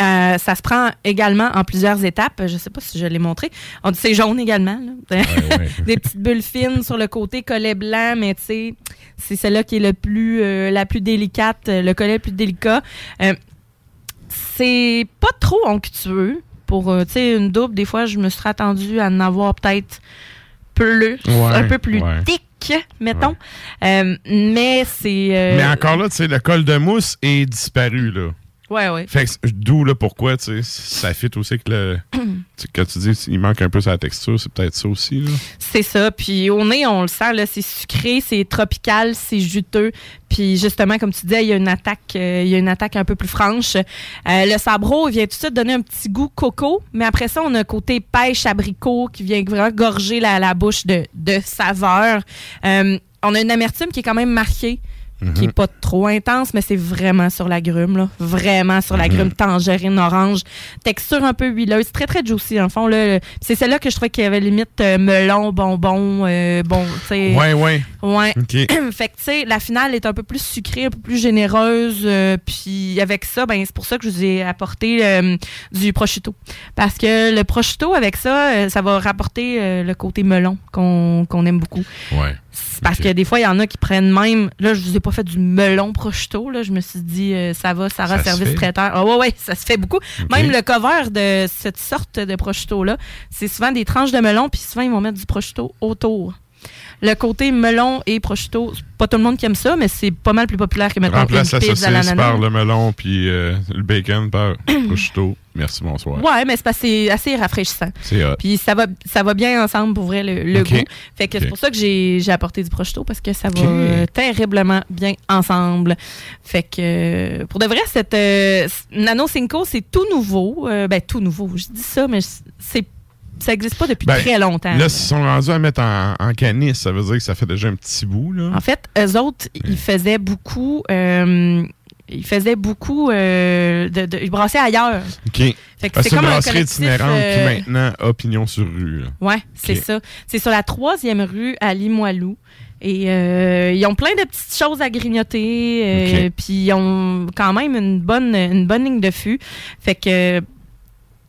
C: euh, ça se prend également en plusieurs étapes. Je sais pas si je l'ai montré. On dit c'est jaune également. là. Des petites bulles fines sur le côté, collet blanc, mais tu sais, c'est celle-là qui est le plus, euh, la plus délicate, le collet le plus délicat. Euh, c'est pas trop onctueux. Pour euh, tu sais, une double, des fois, je me serais attendue à en avoir peut-être plus,
B: Ouais,
C: un peu plus
B: ouais.
C: thick, mettons. Euh, mais c'est. euh,
B: Mais encore là, tu sais, le col de mousse est disparu, là.
C: Ouais, ouais.
B: Fait que d'où là pourquoi, tu sais, ça fit aussi que le. quand tu dis il manque un peu sa texture, c'est peut-être ça aussi, là.
C: C'est ça. Puis au nez, on le sent, là, c'est sucré, c'est tropical, c'est juteux. Puis justement, comme tu disais, il y a une attaque, euh, il y a une attaque un peu plus franche. Euh, le sabro vient tout de suite donner un petit goût coco, mais après ça, on a côté pêche abricot qui vient vraiment gorger la, la bouche de, de saveur. Euh, on a une amertume qui est quand même marquée. Qui est pas trop intense, mais c'est vraiment sur la grume, là. Vraiment sur la
B: Mhm.
C: grume tangerine orange. Texture un peu huileuse, très très juicy, en fond, là. C'est celle-là que je trouvais qu'il y avait limite euh, melon, bonbon, euh, bon, tu sais.
B: Ouais, ouais.
C: Ouais.
B: OK.
C: fait que, tu sais, la finale est un peu plus sucrée, un peu plus généreuse. euh, puis avec ça, ben, c'est pour ça que je vous ai apporté euh, du prosciutto. Parce que le prosciutto, avec ça, ça va rapporter le côté melon qu'on qu'on aime beaucoup.
B: Ouais.
C: Parce que des fois, il y en a qui prennent même. Là, je vous ai pas fait du melon prosciutto. Là, je me suis dit, euh, ça va, Sarah,
B: Ça se
C: service traiteur. Ah ouais, ouais, ça se fait beaucoup. Même le cover de cette sorte de prosciutto-là, c'est souvent des tranches de melon, puis souvent, ils vont mettre du prosciutto autour. Le côté melon et prosciutto, pas tout le monde qui aime ça, mais c'est pas mal plus populaire que maintenant
B: Remplace
C: une
B: la
C: pizza
B: saucisse par le melon puis euh, le bacon par prosciutto. Merci, bonsoir.
C: Ouais, mais c'est parce que c'est assez rafraîchissant.
B: C'est hot.
C: Puis ça va, ça va bien ensemble pour vrai le, goût. Fait que c'est pour ça que j'ai j'ai apporté du prosciutto parce que ça va euh, terriblement bien ensemble. Fait que euh, pour de vrai, cette euh, Nano Cinco, c'est tout nouveau. Euh, ben tout nouveau. Je dis ça, mais c'est ça existe pas depuis
B: Ben,
C: très longtemps.
B: Là, s'ils sont rendus à mettre en, en canisse, ça veut dire que ça fait déjà un petit bout, là.
C: En fait, eux autres, ils faisaient beaucoup. euh, ils faisaient beaucoup euh, de, de- Ils brassaient ailleurs.
B: OK.
C: Fait que c'est comme
B: brasserie itinérante
C: euh,
B: qui maintenant a pignon sur rue. là.
C: Ouais, c'est ça. C'est sur la troisième rue à Limoilou. Et euh, ils ont plein de petites choses à grignoter. euh,
B: Ok.
C: Puis ils ont quand même une bonne, une bonne ligne de fût. Fait que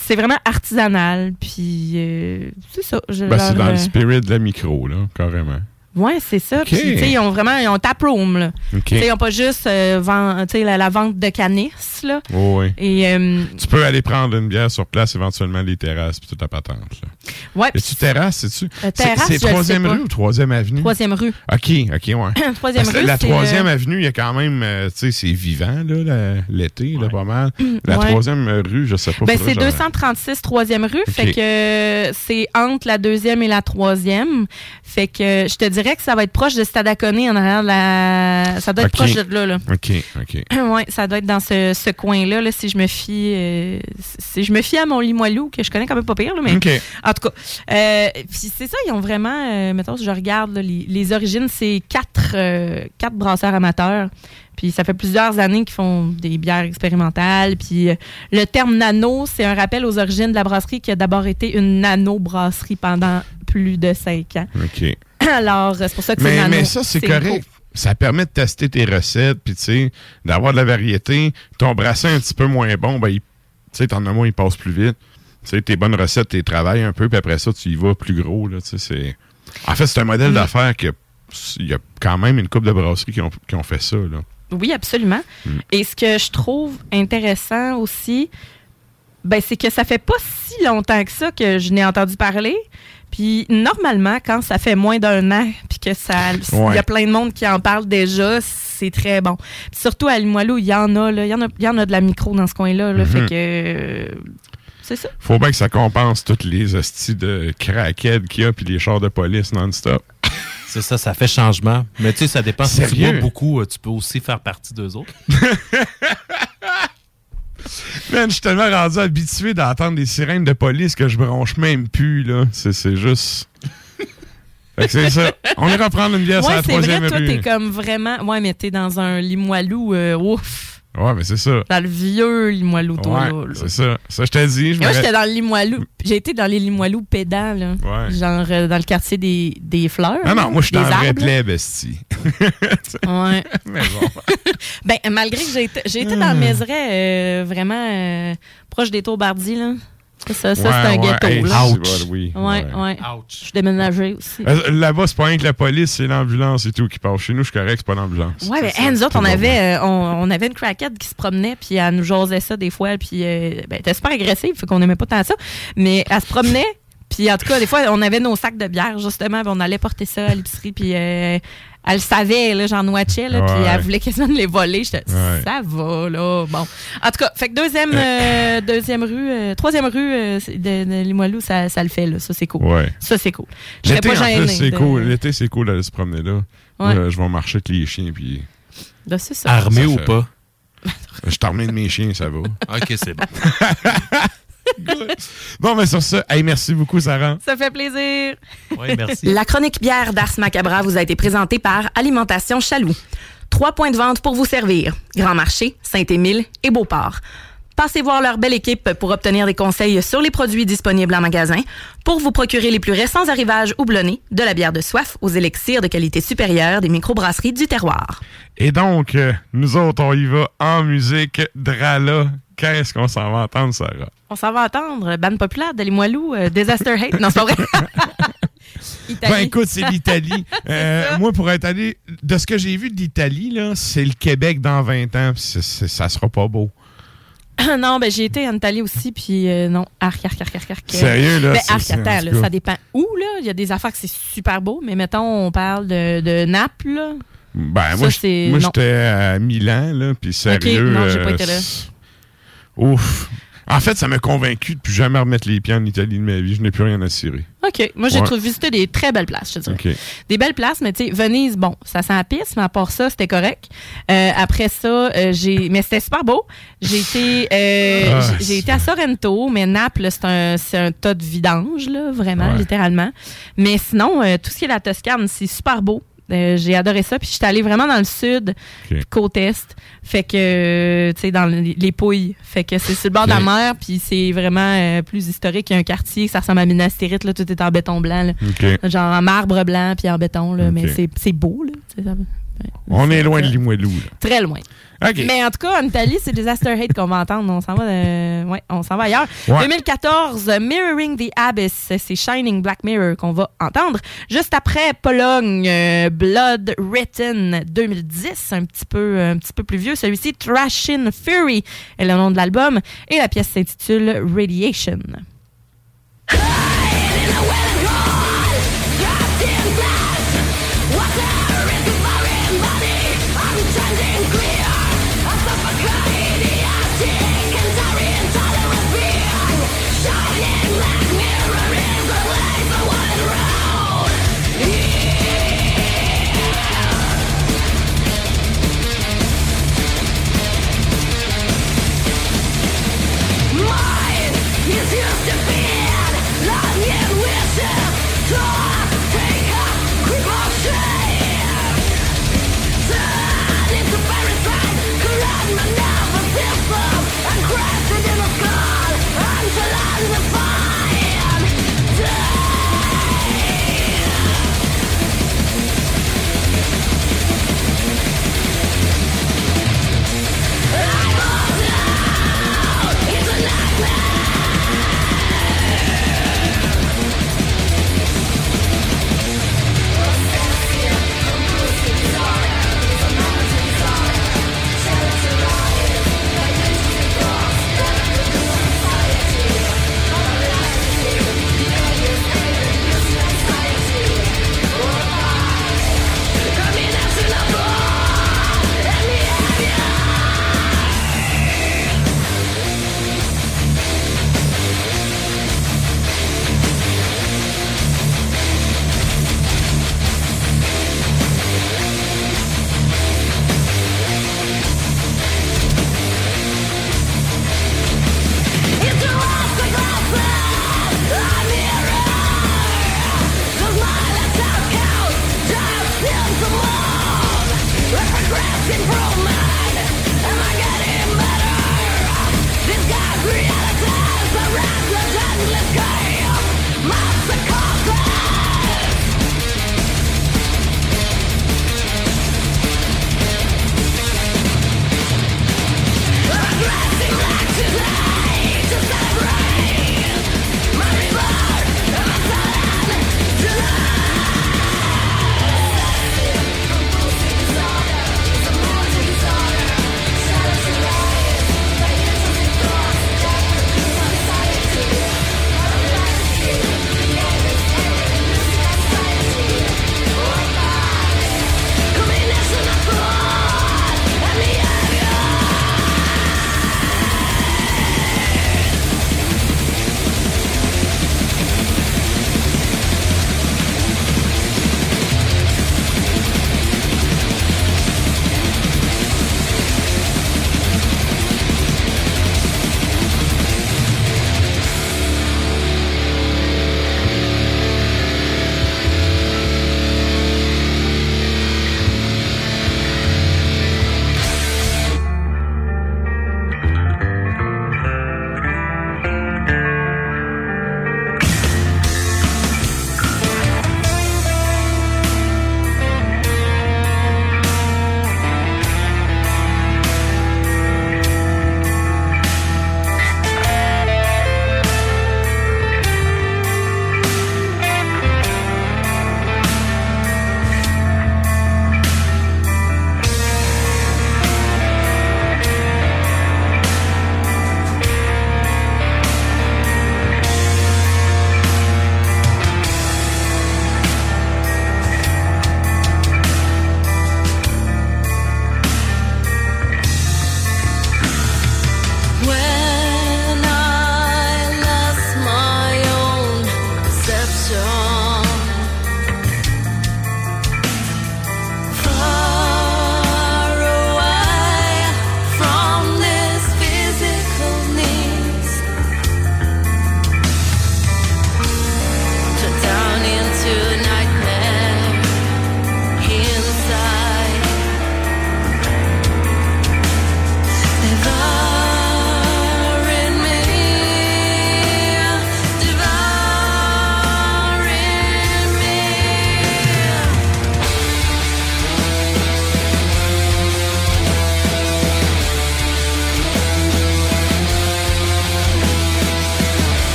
C: c'est vraiment artisanal. Puis euh, c'est ça.
B: Ben, c'est dans
C: euh,
B: le spirit de la micro, là, carrément.
C: Ouais, c'est ça.
B: Ok.
C: Puis, tu sais, ils ont vraiment, ils ont taproom, là.
B: Ok.
C: Tu sais, ils n'ont pas juste euh, vend- la, la vente de canis, là.
B: Oh, oui.
C: Et, euh,
B: Tu peux aller prendre une bière sur place, éventuellement les terrasses puis toute la patente. Là.
C: ouais,
B: Et tu terrasse, c'est-tu?
C: Euh, terrasse,
B: c'est troisième rue ou troisième avenue?
C: troisième rue.
B: OK, OK, ouais.
C: Troisième rue,
B: La troisième
C: euh,
B: avenue, il y a quand même, tu sais, c'est vivant, là, l'été, là, pas mal. La
C: Ouais.
B: troisième rue, je sais pas.
C: Ben, c'est
B: que je-
C: 236 troisième rue. Fait que c'est entre la deuxième et la troisième. Fait que je te dirais que ça va être proche de Stadaconé en arrière de la. Ça doit être
B: Ok.
C: proche de là, là.
B: OK, OK.
C: oui, ça doit être dans ce, ce coin-là, là, si je me fie euh, si je me fie à mon Limoilou, que je connais quand même pas pire, là, mais
B: OK.
C: en tout cas. euh, puis c'est ça, ils ont vraiment, euh, mettons, si je regarde là, les, les origines, c'est quatre, quatre brasseurs amateurs. Puis ça fait plusieurs années qu'ils font des bières expérimentales. Puis le terme nano, c'est un rappel aux origines de la brasserie qui a d'abord été une nano-brasserie pendant plus de cinq ans.
B: OK.
C: Alors, c'est pour ça que c'est
B: Mais,
C: nano.
B: mais ça, c'est correct. Ça permet de tester tes recettes, puis tu sais, d'avoir de la variété. Ton brassin un petit peu moins bon, ben, tu sais, t'en as moins, il passe plus vite. Tu sais, tes bonnes recettes, tes travailles un peu, puis après ça, tu y vas plus gros, là, tu sais, c'est... En fait, c'est un modèle
C: Mm.
B: d'affaires que il y a quand même une couple de brasseries qui ont, qui ont fait ça, là.
C: Oui, absolument.
B: Mm.
C: Et ce que je trouve intéressant aussi, ben, c'est que ça fait pas si longtemps que ça que je n'ai entendu parler. Puis normalement, quand ça fait moins d'un an, puis que ça, il
B: Ouais.
C: y a plein de monde qui en parle déjà, c'est très bon. Puis surtout à Limoilou, il y en a, là, il y en a, il y en a de la micro dans ce coin-là, là,
B: Mhm.
C: fait que euh, c'est ça.
B: Faut bien que ça compense toutes les hosties de craquettes qu'il y a, puis les chars de police non-stop.
D: C'est ça, ça fait changement. Mais tu sais, ça dépend. Si tu bois beaucoup, euh, tu peux aussi faire partie d'eux autres.
B: Man, je suis tellement rendu habitué d'entendre des sirènes de police que je bronche même plus, là. C'est c'est juste. Fait que c'est ça. On ira prendre une bière sur
C: Ouais,
B: la
C: c'est vrai,
B: troisième
C: toi, t'es comme vraiment. Ouais, mais t'es dans un limoilou, euh, ouf.
B: Ouais, mais c'est ça.
C: Dans le vieux limoilou, toi,
B: Ouais, c'est ça. Ça, je t'ai dit. Je
C: Moi, j'étais dans le limoilou. J'ai été dans les limoilous pédants, là.
B: Ouais.
C: Genre euh, dans le quartier des, des fleurs.
B: Non, non, moi, je suis dans le pleb, esti.
C: Ouais.
B: Mais bon.
C: Ben, malgré que j'ai été, j'ai été dans le Mézeray, euh, vraiment euh, proche des Tours-Bardy, là. Ça, ça, ça,
B: Ouais,
C: c'est un
B: ouais.
C: ghetto,
B: Hey,
C: là.
B: bon, oui.
C: Ouais, ouais. Je suis déménagée aussi.
B: Euh, Là-bas, c'est pas rien que la police, c'est l'ambulance et tout qui passe. Chez nous, je suis correct, c'est pas l'ambulance.
C: Ouais, mais
B: ça,
C: nous autres, on avait, euh, on, on avait une crackhead qui se promenait, puis elle nous jasait ça des fois, puis euh, ben, elle était super agressive, fait qu'on aimait pas tant ça. Mais elle se promenait, puis en tout cas, des fois, on avait nos sacs de bière, justement, puis on allait porter ça à l'épicerie, puis euh, elle le savait, là, j'en noachais, là, puis elle voulait quasiment les voler. J'étais,
B: Ouais.
C: ça va, là. Bon. En tout cas, fait que deuxième, euh, deuxième rue, euh, troisième rue euh, de, de Limoilou, ça, ça le fait, là. Ça, c'est cool.
B: Ouais.
C: Ça, c'est cool. Je pas gênée.
B: c'est
C: de-
B: cool. L'été, c'est cool d'aller se promener là.
C: Ouais.
B: Là, je vais marcher avec les chiens, puis...
C: c'est ça.
D: Armé
B: Ça
D: ou
B: fait-
D: pas?
B: Je suis armé de mes chiens, ça va.
D: OK, c'est bon.
B: Bon, mais sur ça, hey, merci beaucoup, Sarah.
C: Ça fait plaisir.
D: Oui, merci.
C: La chronique bière d'Ars Macabra vous a été présentée par Alimentation Chaloux. Trois points de vente pour vous servir. Grand Marché, Saint-Émile et Beauport. Passez voir leur belle équipe pour obtenir des conseils sur les produits disponibles en magasin, pour vous procurer les plus récents arrivages houblonnés, de la bière de soif aux élixirs de qualité supérieure des microbrasseries du terroir.
B: Et donc, euh, nous autres, on y va en musique. Drala, qu'est-ce qu'on s'en va entendre, Sarah?
C: On s'en va attendre. Bande populaire de Limoilou, euh, Disaster Hate. Non, c'est pas vrai. Italie.
B: Ben écoute, c'est l'Italie. Euh, moi, pour être allé, de ce que j'ai vu de l'Italie, c'est le Québec dans 20 ans, c'est- ça sera pas beau.
C: non, ben j'ai été en Italie aussi, puis euh, non, arc, arc, arc, arc, arc.
B: Sérieux, là,
C: Ben, arc, attends, là, ça dépend où, là. Il y a des affaires que c'est super beau, mais mettons, on parle de, de Naples, là.
B: Ben,
C: Ça,
B: moi, j'étais à Milan, là, puis sérieux.
C: non, j'ai pas
B: euh,
C: été là.
B: Ouf. En fait, ça m'a convaincu de plus jamais remettre les pieds en Italie de ma vie. Je n'ai plus rien à cirer.
C: OK. Moi, j'ai
B: Ouais.
C: trouvé visiter des très belles places, je te dirais.
B: OK.
C: Des belles places, mais tu sais, Venise, bon, ça sent la pisse, mais à part ça, c'était correct. Euh, après ça, euh, j'ai. Mais c'était super beau. J'ai été. euh,
B: Ah,
C: j'ai- été à Sorrento, mais Naples, c'est un, c'est un tas de vidange, là, vraiment,
B: Ouais.
C: littéralement. Mais sinon, tout ce qui est la Toscane, c'est super beau. Euh, j'ai adoré ça. Puis j'étais allée vraiment dans le sud, puis côte est. Fait que, tu sais, dans les, les Pouilles. Fait que c'est sur le bord de la mer, puis c'est vraiment euh, plus historique. Il y a un quartier, ça ressemble à Minas Tirith, là, tout est en béton blanc. là. Genre en marbre blanc, puis en béton, là, mais c'est beau. Là,
B: On est loin de Limoilou, là.
C: Très loin. Mais en tout cas, en Italie, c'est Disaster Hate qu'on va entendre. On s'en va, euh, ouais, on s'en va ailleurs.
B: Ouais.
C: 2014, Mirroring the Abyss, c'est Shining Black Mirror qu'on va entendre. Juste après, Pologne, euh, Blood Written 2010, un petit peu, un petit peu plus vieux. Celui-ci, Trashin Fury est le nom de l'album. Et la pièce s'intitule Radiation.
A: be,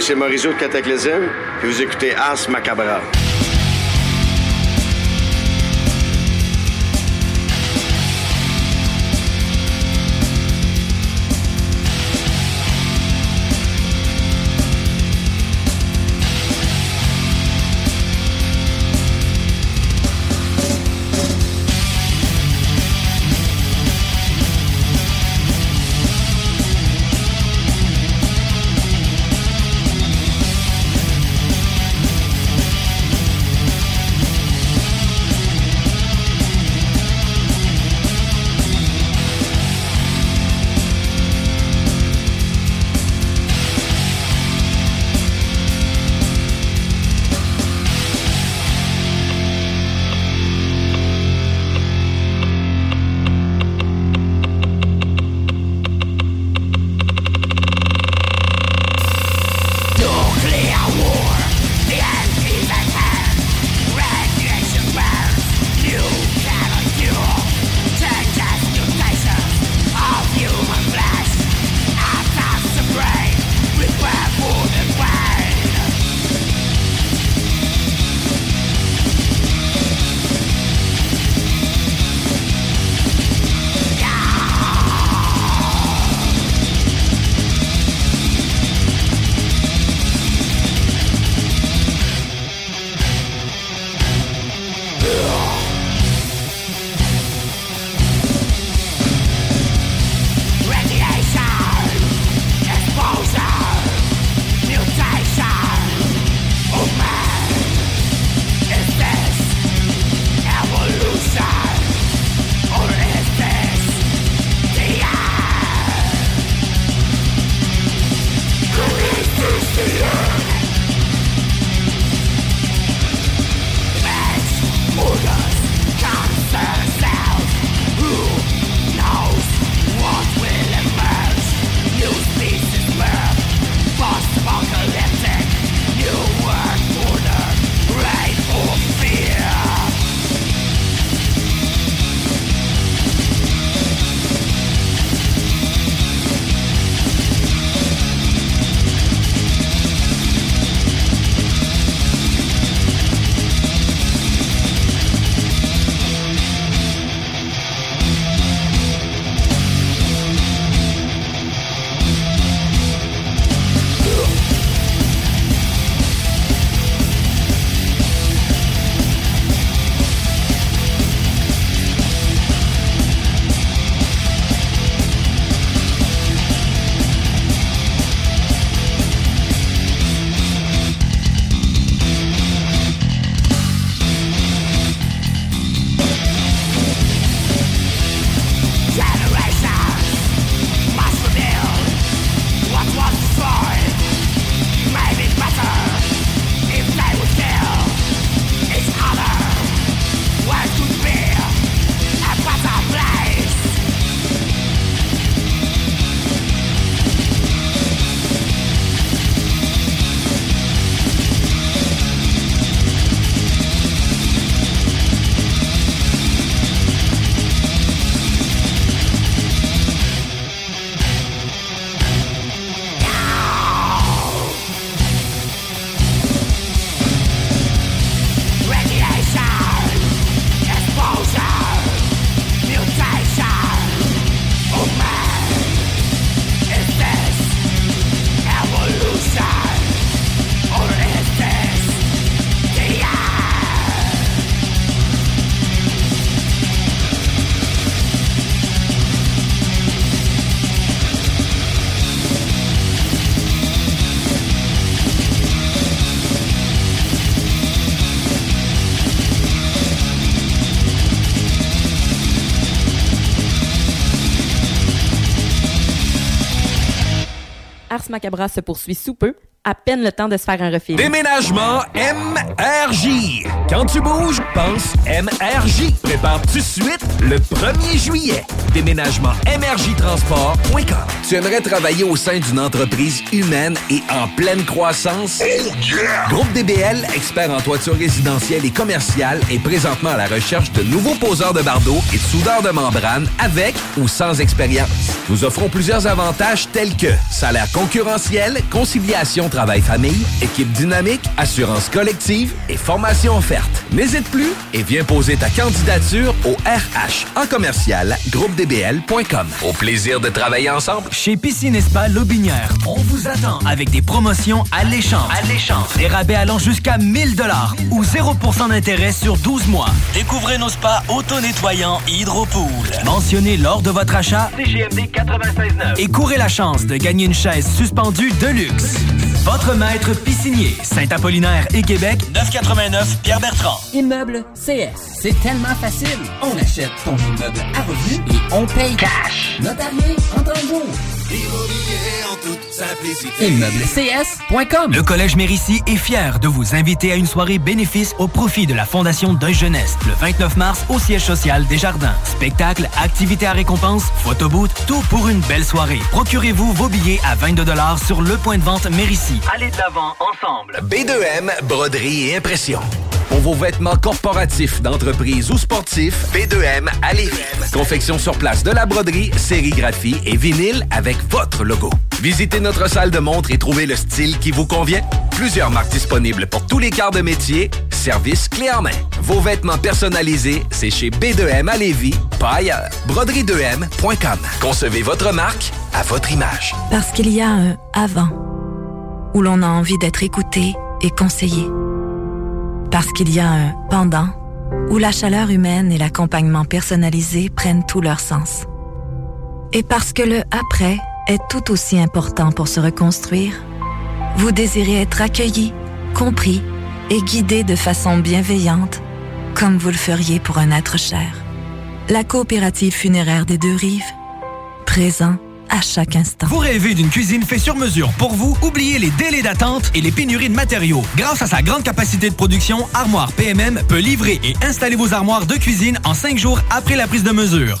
L: C'est Mauricio de Cataclysm, puis vous écoutez Ars Macabra.
C: Ars Macabra se poursuit sous peu, à peine le temps de se faire un refil.
J: Déménagement MRJ. Quand tu bouges, pense MRJ. Prépare tout de suite le 1er juillet. Déménagement MRJtransport.com. Tu aimerais travailler au sein d'une entreprise humaine et en pleine croissance? Groupe DBL, expert en toiture résidentielle et commerciale, est présentement à la recherche de nouveaux poseurs de bardeaux et de soudeurs de membrane avec ou sans expérience. Nous offrons plusieurs avantages tels que salaire concurrentiel, conciliation travail-famille, équipe dynamique, assurance collective et formation offerte. N'hésite plus et viens poser ta candidature au RH en commercial groupedbl.com. Au plaisir de travailler ensemble.
H: Chez Piscine Spa Lobinière, vous attend avec des promotions alléchantes. Alléchantes. Des rabais allant jusqu'à 1000 dollars ou 0% d'intérêt sur 12 mois. Découvrez nos spas auto-nettoyants Hydropool. Mentionnez lors de votre achat CGMD 96.9 et courez la chance de gagner une chaise suspendue de luxe. Votre maître piscinier, Saint-Apollinaire et Québec, 989 Pierre-Bertrand.
M: Immeuble CS. C'est tellement facile. On achète ton immeuble à revenu et on paye cash. Notarié en temps.
H: Immobilier en toute simplicité. Le Collège Mérissi est fier de vous inviter à une soirée bénéfice au profit de la Fondation Deuil Jeunesse le 29 mars au siège social des Jardins. Spectacle, activités à récompense, photoboot, tout pour une belle soirée. Procurez-vous vos billets à 22 sur le point de vente Mérissi. Allez de l'avant ensemble.
J: B2M, broderie et impression. Pour vos vêtements corporatifs, d'entreprise ou sportifs, B2M à Lévis. Confection sur place de la broderie, sérigraphie et vinyle avec votre logo. Visitez notre salle de montre et trouvez le style qui vous convient. Plusieurs marques disponibles pour tous les quarts de métier. Service clé en main. Vos vêtements personnalisés, c'est chez B2M à Lévis, pas ailleurs. Broderie2M.com. Concevez votre marque à votre image.
N: Parce qu'il y a un avant où l'on a envie d'être écouté et conseillé. Parce qu'il y a un pendant où la chaleur humaine et l'accompagnement personnalisé prennent tout leur sens. Et parce que le après est tout aussi important pour se reconstruire, vous désirez être accueilli, compris et guidé de façon bienveillante, comme vous le feriez pour un être cher. La coopérative funéraire des deux rives, présent à chaque instant.
H: Vous rêvez d'une cuisine faite sur mesure pour vous? Oubliez les délais d'attente et les pénuries de matériaux. Grâce à sa grande capacité de production, Armoire PMM peut livrer et installer vos armoires de cuisine en cinq jours après la prise de mesure.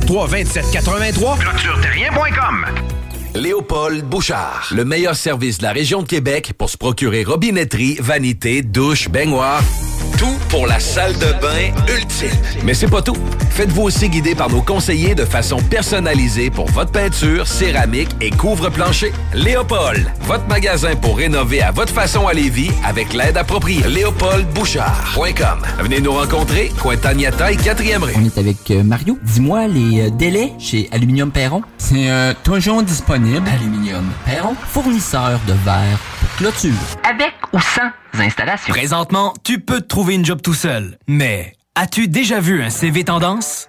F: 473 2783 clôtureterrien.com
J: Léopold Bouchard, le meilleur service de la région de Québec pour se procurer robinetterie, vanité, douche, baignoire, tout pour la salle de bain ultime. Mais c'est pas tout. Faites-vous aussi guider par nos conseillers de façon personnalisée pour votre peinture, céramique et couvre-plancher. Léopold, votre magasin pour rénover à votre façon à Lévis avec l'aide appropriée. LéopoldBouchard.com. Venez nous rencontrer, Cointagnata et 4e rue.
M: On est avec euh, Mario. Dis-moi les euh, délais chez Aluminium Perron. C'est euh, toujours disponible. Aluminium Perron, fournisseur de verre pour clôture.
H: Avec ou sans installation. Présentement, tu peux te trouver une job tout seul. Mais as-tu déjà vu un CV tendance?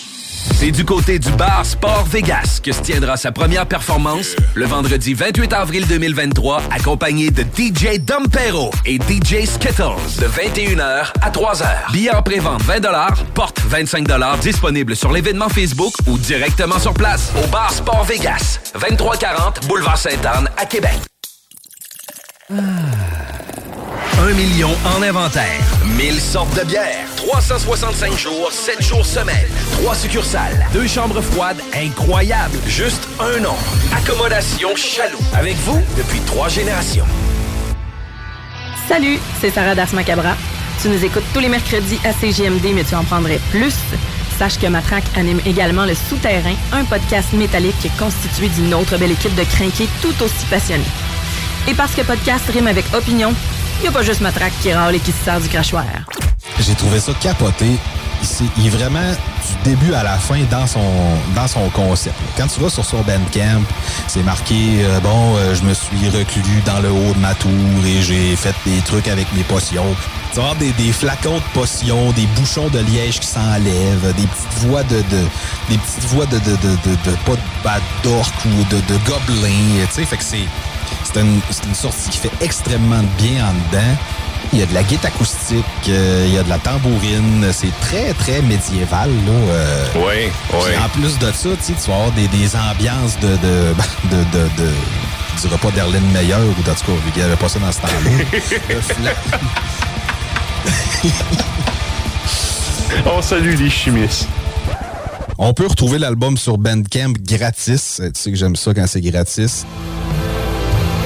J: C'est du côté du bar Sport Vegas que se tiendra sa première performance le vendredi 28 avril 2023, accompagné de DJ Dompero et DJ Skittles de 21h à 3h. Billets en pré-vente 20 porte 25 disponible sur l'événement Facebook ou directement sur place au bar Sport Vegas, 2340 Boulevard Sainte-Anne à Québec. Un million en inventaire. 1000 sortes de bières. 365 jours, 7 jours semaine. 3 succursales. Deux chambres froides incroyables. Juste un nom. Accommodation Chaloux. Avec vous depuis trois générations.
C: Salut, c'est Sarah Das Macabra. Tu nous écoutes tous les mercredis à CGMD, mais tu en prendrais plus sache que Matraque anime également Le Souterrain, un podcast métallique constitué d'une autre belle équipe de crinqués tout aussi passionnés. Et parce que podcast rime avec opinion, il n'y a pas juste Matraque qui râle et qui se sert du crachoir.
O: J'ai trouvé ça capoté. Il est vraiment du début à la fin dans son dans son concept. Quand tu vas sur son Bandcamp, c'est marqué euh, bon, euh, je me suis reclus dans le haut de ma tour et j'ai fait des trucs avec mes potions. Tu vas avoir des, flacons de potions, des bouchons de liège qui s'enlèvent, des petites voix de, de des petites voix de de, de, de, de- pas de bad d'orque ou de, de gobelins, tu sais, fait que c'est c'est une, sortie qui fait extrêmement bien en dedans. Il y a de la guitare acoustique, euh, il y a de la tambourine. C'est très, très médiéval. Là,
P: oui, oui.
O: En plus de ça, tu vas avoir des, des ambiances de, de, de, de, de- je dirais pas d'Erlène Meyer ou en tout cas, il n'y avait pas ça dans ce temps-là.
B: On salue les chimistes.
O: On peut retrouver l'album sur Bandcamp gratis. Tu sais que j'aime ça quand c'est gratis.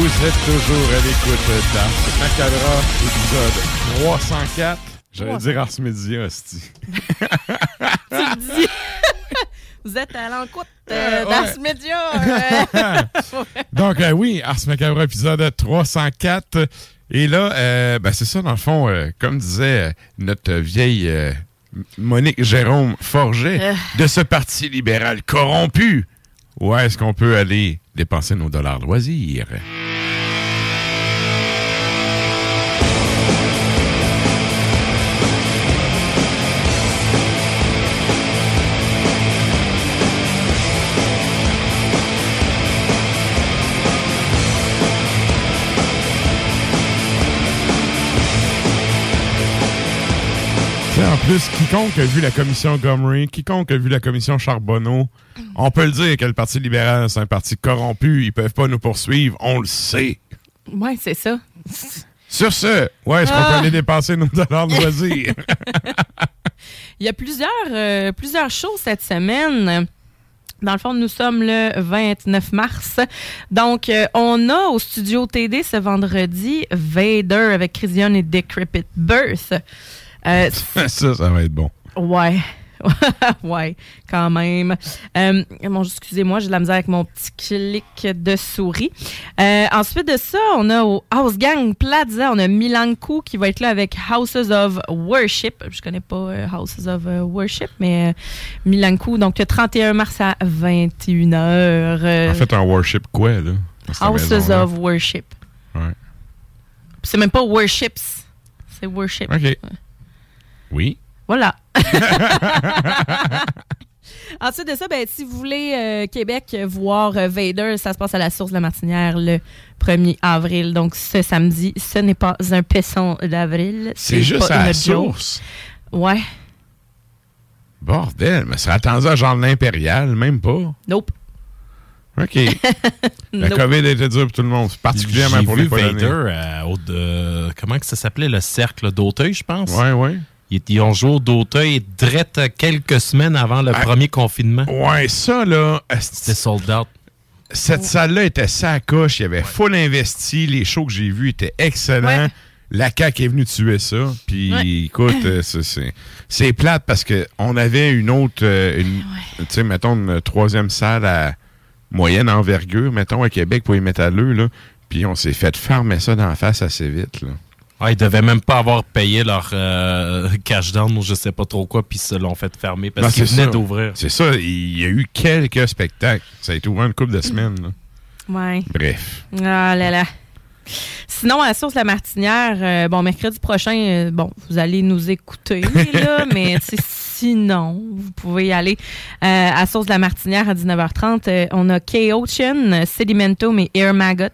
B: Vous êtes toujours à l'écoute d'Ars Macabra, épisode 304. J'allais dire Ars Media, hostie.
C: Tu le dis. Vous êtes à l'encoute
B: Euh,
C: euh, d'Ars
B: ouais.
C: Media. euh.
B: Donc, euh, oui, Ars Macabra, épisode 304. Et là, euh, ben, c'est ça, dans le fond, comme disait notre vieille Monique Jérôme Forget, de ce parti libéral corrompu, où est-ce qu'on peut aller dépenser nos dollars loisirs? Sais, en plus, quiconque a vu la commission Gomery, quiconque a vu la commission Charbonneau, on peut le dire que le Parti libéral, c'est un parti corrompu. Ils peuvent pas nous poursuivre. On le sait.
C: Ouais, c'est ça.
B: Sur ce, ouais, est-ce qu'on
C: Ah.
B: peut aller dépenser nos dollars de loisirs?
C: Il y a plusieurs, euh, plusieurs choses cette semaine. Dans le fond, nous sommes le 29 mars. Donc, euh, on a au studio TD ce vendredi Vader avec Christian et Decrepit Birth. Euh,
B: ça, ça va être bon.
C: Ouais. ouais, quand même. Euh, bon, excusez-moi, j'ai de la misère avec mon petit clic de souris. Euh, ensuite de ça, on a au House Gang Plaza, on a Milanko qui va être là avec Houses of Worship. Je connais pas euh, Houses of Worship, mais Milanko, donc le 31 mars à 21h.
B: En fait, un worship quoi, là?
C: Houses of Worship.
B: Ouais.
C: C'est même pas Worships, c'est Worship.
B: OK. Oui.
C: Voilà. Ensuite de ça, ben, si vous voulez euh, Québec voir euh, Vader, ça se passe à la source de la Martinière le 1er avril. Donc ce samedi, ce n'est pas un pesson d'avril.
B: C'est juste
C: pas
B: à la
C: joke.
B: source.
C: Ouais.
B: Bordel, mais ça attendu à genre l'impérial, même pas.
C: Nope.
B: OK. La
D: Nope.
B: COVID était dure pour tout le monde, particulièrement pour
D: vu
B: les.
D: Vader euh, au de- comment que ça s'appelait le cercle d'Auteuil, je pense?
B: Ouais, ouais.
D: Ils, ont joué au d'Auteuil drette quelques semaines avant le
B: Ah.
D: premier confinement.
B: Ouais, ça là,
D: c'était sold out.
B: Cette salle-là était sacoche, il y avait full investi, les shows que j'ai vus étaient excellents.
D: Ouais.
B: La CAQ est venue tuer ça. Puis
D: Ouais.
B: écoute, euh, c'est- plate parce que on avait une autre, euh, une- tu sais, mettons une troisième salle à moyenne envergure, mettons à Québec pour les métalleux là. Puis on s'est fait farmer ça d'en face assez vite là.
D: Ouais, ils devaient même pas avoir payé leur euh, cash down ou je sais pas trop quoi, puis ils se l'ont fait fermer parce
B: Ben,
D: qu'ils
B: c'est
D: venaient d'ouvrir.
B: C'est ça, il y a eu quelques spectacles. Ça a été ouvert une couple de semaines. là.
C: Ouais.
B: Bref.
C: Ah là là. Sinon, à la source de la Martinière, euh, bon, mercredi prochain, euh, bon, vous allez nous écouter, là, mais sinon, vous pouvez y aller euh, à la source de la Martinière à 19h30. euh, on a K-Ocean, Sedimentum et Air Maggot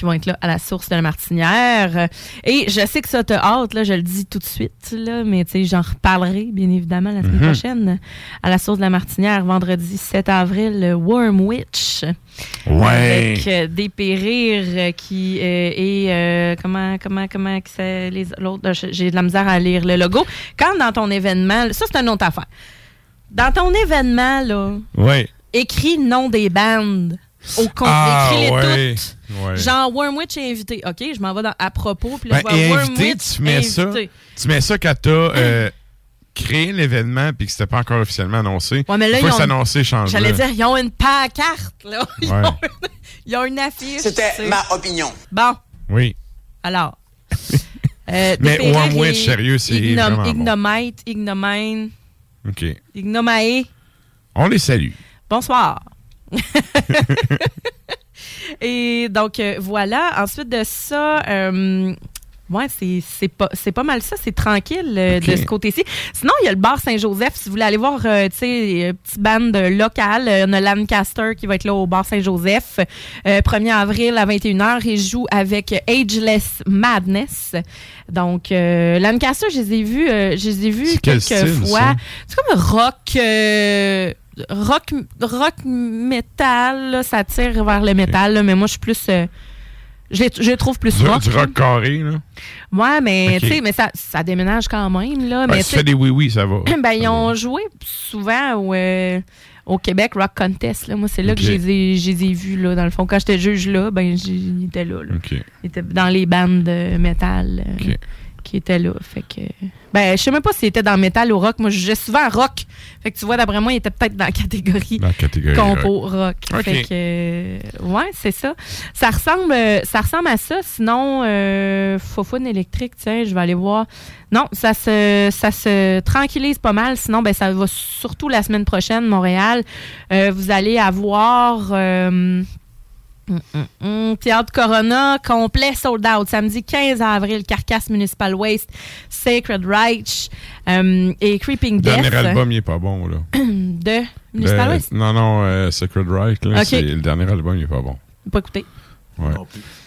C: qui vont être là à la source de la Martinière. Et je sais que ça te hâte, là, je le dis tout de suite, là, mais tu sais, j'en reparlerai bien évidemment la semaine
B: Mhm.
C: prochaine à la source de la Martinière, vendredi 7 avril, Worm Witch.
B: Ouais.
C: Avec euh, des euh, qui euh, et euh, comment comment comment que c'est les l'autre euh, j'ai de la misère à lire le logo. Quand dans ton événement, ça c'est une autre affaire. Dans ton événement là,
B: Ouais.
C: écris le nom des bandes au compte,
B: Ah,
C: écris-les
B: ouais.
C: toutes.
B: Ouais.
C: Genre Wormwitch est invité. OK, je m'en vais dans à propos puis là
B: Ben,
C: je vois
B: et invité,
C: Wormwitch
B: tu mets ça. Tu mets ça quand t'as euh, créé l'événement puis que c'était pas encore officiellement annoncé.
C: Ouais, mais là, ils
B: annoncé, change
C: J'allais dire ils ont une pancarte là. Ils,
B: Ouais.
C: ont, une, ils ont une affiche.
L: C'était ma opinion.
C: Bon,
B: Oui.
C: alors Euh,
B: Mais Wormwitch,
C: et
B: sérieux, c'est
C: Ignom-
B: vraiment bon.
C: Ignomite, Ignomine,
B: OK.
C: Ignomae.
B: On les salue.
C: Bonsoir. Et donc, euh, voilà. Ensuite de ça, euh, ouais, c'est- pas, c'est pas mal ça. C'est tranquille euh, de ce côté-ci. Sinon, il y a le bar Saint-Joseph. Si vous voulez aller voir, tu sais, une petite bande locale, on a Lancaster qui va être là au bar Saint-Joseph. Euh, 1er avril à 21h. Il joue avec Ageless Madness. Donc, Lancaster, je les ai vus, euh, je les ai vus quelques
B: style,
C: fois. C'est comme rock, rock, rock métal. là, ça tire vers le métal, là, mais moi, je suis plus. euh, je, je trouve plus
B: Du,
C: rock.
B: du rock carré, là?
C: Ouais, mais tu sais, mais ça, ça déménage quand même. Là,
B: Ben,
C: mais
B: si tu fais des oui-oui, ça va.
C: ben, ils ont joué souvent au, euh, au Québec Rock Contest. Là. Moi, c'est là que je les ai- vus. Là, dans le fond, quand j'étais juge là, ben, étaient là. là.
B: OK.
C: Ils étaient dans les bandes de métal euh, qui étaient là. Fait que. Ben, je sais même pas s'ils étaient dans métal ou rock. Moi, je jugeais souvent rock. Fait que tu vois, d'après moi, ils étaient peut-être dans la catégorie,
B: Dans la catégorie
C: compo
B: rock.
C: rock.
B: Ok.
C: Fait que. ouais, c'est ça. Ça ressemble, euh, ça ressemble à ça. Sinon, euh, Fofone électrique, tiens, je vais aller voir. Non, ça se, ça se tranquillise pas mal. Sinon, ben, ça va surtout la semaine prochaine, Montréal. Euh, vous allez avoir. euh, Hum, hum, hum. Théâtre Corona, complet sold out. Samedi 15 avril, Carcasse Municipal Waste, Sacred Reich euh, et Creeping
B: Le
C: Death.
B: dernier album, il est pas bon, là.
C: de Municipal
B: Le-
C: Waste?
B: non, non, euh, Sacred Right, là, le dernier album, il est pas bon.
C: Pas écouté.
B: Ouais.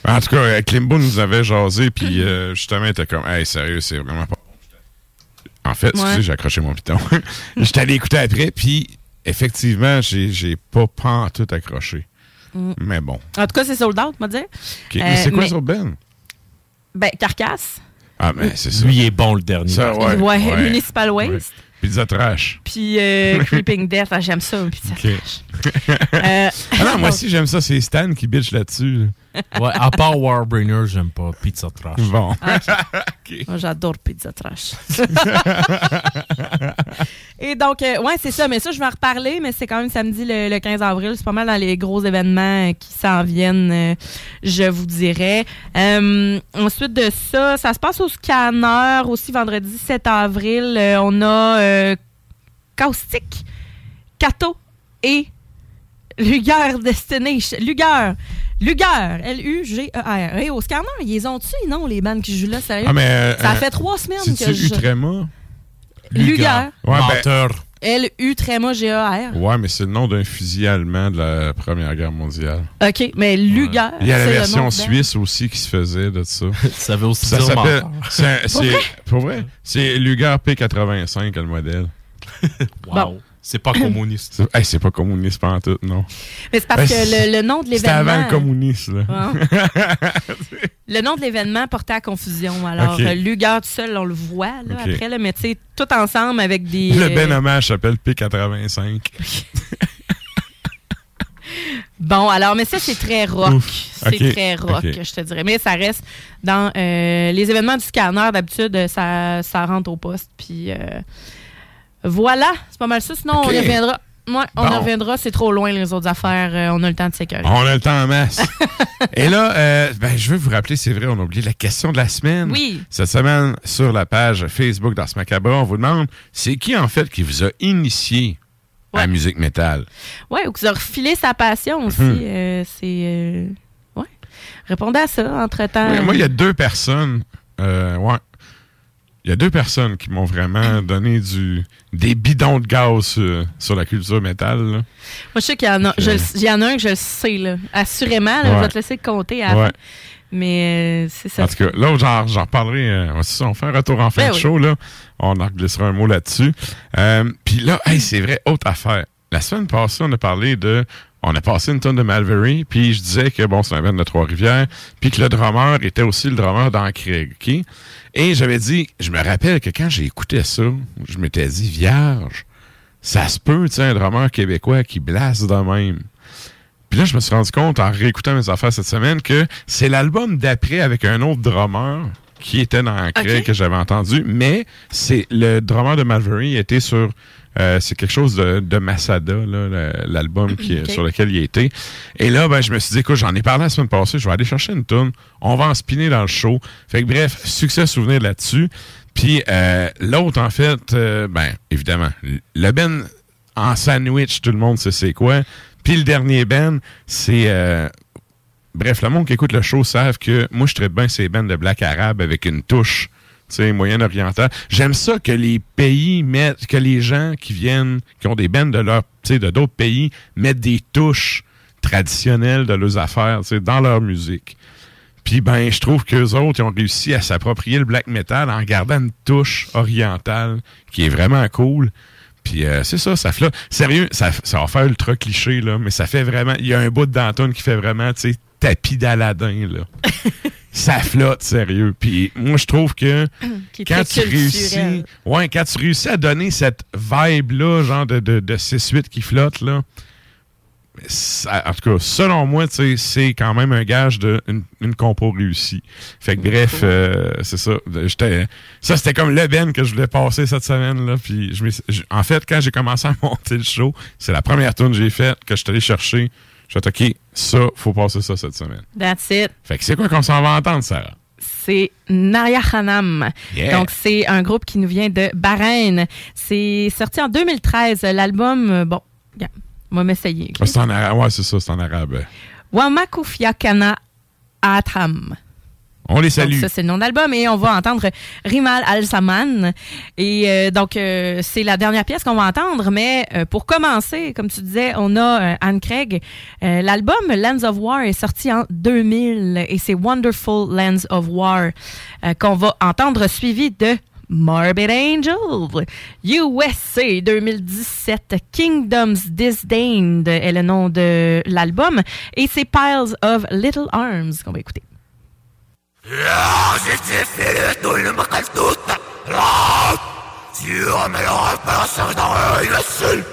B: En tout cas, euh, Klimbo nous avait jasé, puis euh, justement, il était comme, hey, sérieux, c'est vraiment pas bon. En fait, excusez,
C: Ouais.
B: j'ai accroché mon piton. J'étais allé écouter après, puis effectivement, j'ai j'ai pas pas tout accroché.
C: Mm.
B: Mais bon.
C: En tout cas, c'est sold out, va dire.
B: OK. mais c'est quoi ça, Ben?
C: Ben, Carcasse.
B: Ah, ben, c'est ça.
D: Lui, est bon, le dernier.
B: Ça, ouais.
C: Ouais,
B: ouais.
C: Municipal Waste.
B: Pizza Trash.
C: Puis euh, Creeping Death. Ah, J'aime ça.
B: OK.
C: Euh,
B: ah non, moi aussi, j'aime ça. C'est Stan qui bitch là-dessus.
D: Ouais, à part Warbringer, j'aime pas Pizza Trash.
B: Bon.
C: Moi, j'adore Pizza Trash. Et donc, euh, ouais, c'est ça. Mais ça, je vais en reparler, mais c'est quand même samedi le, le 15 avril. C'est pas mal dans les gros événements euh, qui s'en viennent, euh, je vous dirais. Euh, ensuite de ça, ça se passe au scanner aussi vendredi 7 avril. Euh, on a euh, Caustic, Cato et Luger Destination. Luger. Luger. L-U-G-E-R. Et au scanner, ils les ont-tu, non, les bandes qui jouent là, sérieux?
B: Ah, mais, euh,
C: ça
B: euh,
C: fait trois semaines que je...
B: Utrema?
C: Luger.
B: Ouais, ben,
C: L-U tréma G-A-R.
B: ouais, mais c'est le nom d'un fusil allemand de la Première Guerre mondiale.
C: OK, mais Luger.
B: Il y a la version suisse aussi qui se faisait de ça.
D: ça veut aussi
B: ça
D: dire
B: s'appelle-
D: menteur.
B: c'est-
C: Pour vrai?
B: Pour vrai? C'est Luger P85, le modèle.
D: Wow. C'est pas communiste.
B: C'est hey, pas communiste pas en tout, non.
C: Mais c'est parce
B: Ben,
C: que le, le nom de
B: C'était avant
C: l'événement...
B: le communiste, là.
C: Ouais. le nom de l'événement portait à confusion. Alors,
B: OK.
C: euh, Luger tout seul, on le voit là, après, là, mais tu sais, tout ensemble avec des...
B: Le
C: euh,
B: Ben hommage s'appelle P85.
C: Bon, alors, mais ça, c'est très rock. C'est très rock, je te dirais. Mais ça reste dans euh, les événements du scanner, d'habitude, euh, ça, ça rentre au poste. Puis euh, voilà, c'est pas mal ça. Sinon, on y reviendra. Ouais, on
B: Bon.
C: reviendra. C'est trop loin, les autres affaires. Euh, on a le temps de sécuriser.
B: On a le temps en masse. Et là, euh, ben, je veux vous rappeler, c'est vrai, on a oublié la question de la semaine.
C: Oui.
B: Cette semaine, sur la page Facebook d'Ars Macabre, on vous demande, c'est qui en fait qui vous a initié à la musique métal?
C: Ouais, ou que ça a refilé sa passion aussi.
B: Mhm.
C: euh, c'est. euh, ouais. Répondez à ça entre-temps.
B: Ouais, moi, il y a deux personnes. ouais. Il y a deux personnes qui m'ont vraiment donné du des bidons de gaz sur, sur la culture métal. là.
C: Moi, je sais qu'il y en a, je il y en a un que je le sais, là. Assurément, là, je
B: Ouais.
C: vais te laisser compter avant.
B: Ouais.
C: Mais euh, c'est ça.
B: En tout cas, là, j'en, reparlerai. euh, ça, on fait un retour en fin
C: Ben
B: de
C: oui.
B: show, là. On en glissera un mot là-dessus. Euh, Puis là, hey, c'est vrai, autre affaire. La semaine passée, on a parlé de. On a passé une tonne de Malvery, puis je disais que bon, c'est un band de Trois-Rivières, puis que le drummer était aussi le drummer d'Ancreg, OK? Et j'avais dit, je me rappelle que quand j'ai écouté ça, je m'étais dit, vierge, ça se peut, tu sais, un drummer québécois qui blasse de même. Puis là, je me suis rendu compte en réécoutant mes affaires cette semaine que c'est l'album d'après avec un autre drummer qui était dans
L: Ok.
B: que j'avais entendu, mais c'est le drummer de Malvery était sur euh, c'est quelque chose de, de Masada, l'album sur lequel il était. Et là, ben, je me suis dit, écoute, j'en ai parlé la semaine passée, je vais aller chercher une tune, on va en spinner dans le show. Fait que bref, succès souvenir là-dessus. Puis euh, l'autre, en fait, euh, ben, évidemment, le Ben en sandwich, tout le monde sait c'est quoi. Puis le dernier Ben, c'est Bref, le monde qui écoute le show savent que moi, je traite bien ces bands de black arabe avec une touche, moyen-orientale. J'aime ça que les pays mettent, que les gens qui viennent, qui ont des bands de leur, de d'autres pays, mettent des touches traditionnelles de leurs affaires, dans leur musique. Puis ben, je trouve qu'eux autres, ils ont réussi à s'approprier le black metal en gardant une touche orientale qui est vraiment cool. Puis euh, c'est ça, ça flotte. Sérieux, ça, ça va faire ultra cliché, là, mais ça fait vraiment. Il y a un bout de Danton qui fait vraiment, tapis d'Aladin, là. ça flotte, sérieux. Puis moi, je trouve que
C: Qui
B: quand tu réussis. Ouais, quand tu réussis à donner cette vibe-là, genre de, de, de 6-8 qui flotte, là. ça- en tout cas, selon moi, c'est quand même un gage d'une une, une compo réussie. Fait que bref, euh, c'est ça. Ça, c'était comme le Ben que je voulais passer cette semaine. Là, puis je- en fait, quand j'ai commencé à monter le show, c'est la première tune que j'ai faite, que je suis allé chercher. Je suis OK, ça, faut passer ça cette semaine.
C: That's it.
B: Fait que c'est quoi qu'on s'en va entendre, Sarah?
C: C'est Narya Hanam.
B: Yeah.
C: Donc, c'est un groupe qui nous vient de Bahreïn. C'est sorti en 2013. L'album, euh, bon, on va m'essayer. ok?
B: Ah, c'est en arabe. Ouais, c'est ça, c'est en arabe.
C: Wamakufiakana Atam.
B: On les
C: Donc,
B: salue.
C: ça, c'est le nom de l'album. Et on va entendre Rimal Al-Saman. Et euh, donc, euh, c'est la dernière pièce qu'on va entendre. Mais euh, pour commencer, comme tu disais, on a Anne Craig. L'album Lands of War est sorti en 2000 et c'est Wonderful Lands of War qu'on va entendre suivi de Morbid Angel, USA 2017, Kingdoms Disdained est le nom de l'album et c'est Piles of Little Arms qu'on va écouter.
B: Sur mes repères, dans l'œil, le seul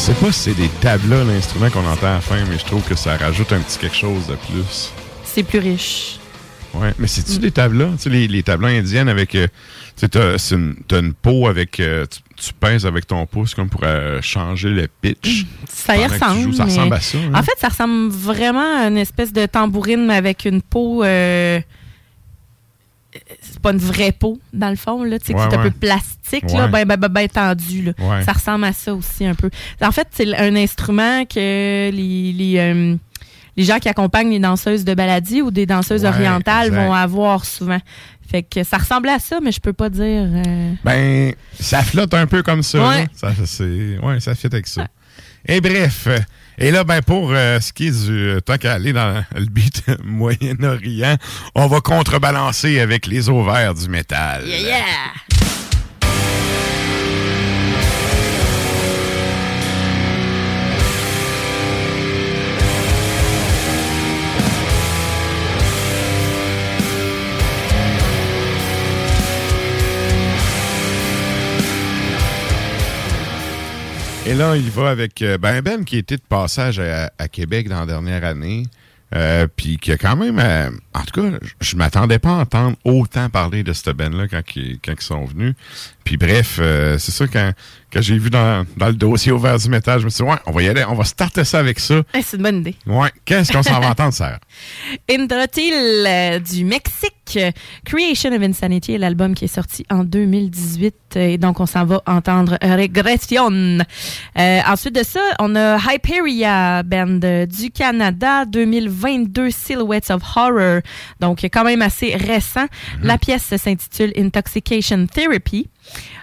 B: sais pas si c'est des tablas, l'instrument qu'on entend à la fin, mais je trouve que ça rajoute un petit quelque chose de plus.
C: C'est plus riche.
B: Ouais, mais c'est-tu des tablas? Tu sais, les, les tablas indiennes avec. euh, tu sais, une, une peau avec. euh, tu, tu pèses avec ton pouce comme pour euh, changer le pitch.
C: Ça y ressemble.
B: joues. Ça ressemble à ça. hein?
C: En fait, ça ressemble vraiment à une espèce de tambourine mais avec une peau. C'est pas une vraie peau, dans le fond, là, tu sais,
B: Ouais,
C: qui est un peu plastique, là, ben, ben, ben, ben tendu. Là. Ça ressemble à ça aussi un peu. En fait, c'est un instrument que les, les, euh, les gens qui accompagnent les danseuses de baladie ou des danseuses orientales
B: exact.
C: vont avoir souvent. Fait que ça ressemble à ça, mais je peux pas dire. euh,
B: Ben, ça flotte un peu comme ça.
C: Ouais.
B: là. Ça, c'est, ouais, ça fit avec ça. Et bref, et là, ben, pour euh, ce qui est du. euh, Tant qu'à aller dans le beat Moyen-Orient, on va contrebalancer avec les ovaires du métal.
C: Yeah, yeah!
B: Et là, il va avec euh, ben Ben qui était de passage à, Québec dans la dernière année. euh, puis qui a quand même, euh, en tout cas, je- m'attendais pas à entendre autant parler de cette band là quand, ils- quand ils sont venus. Puis bref, euh, c'est ça quand, quand j'ai vu dans, dans le dossier ouvert du métal, je me suis dit ouais, on va y aller, on va starter ça avec ça.
C: C'est une bonne idée.
B: Ouais, qu'est-ce qu'on s'en va entendre, Sarah?
C: Indratil euh, du Mexique? Creation of Insanity est l'album qui est sorti en 2018. Et donc, on s'en va entendre Regression. Euh, ensuite de ça, on a Hyperia, band euh, du Canada, 2022 Silhouettes of Horror. Donc, quand même assez récent. La pièce s'intitule Intoxication Therapy.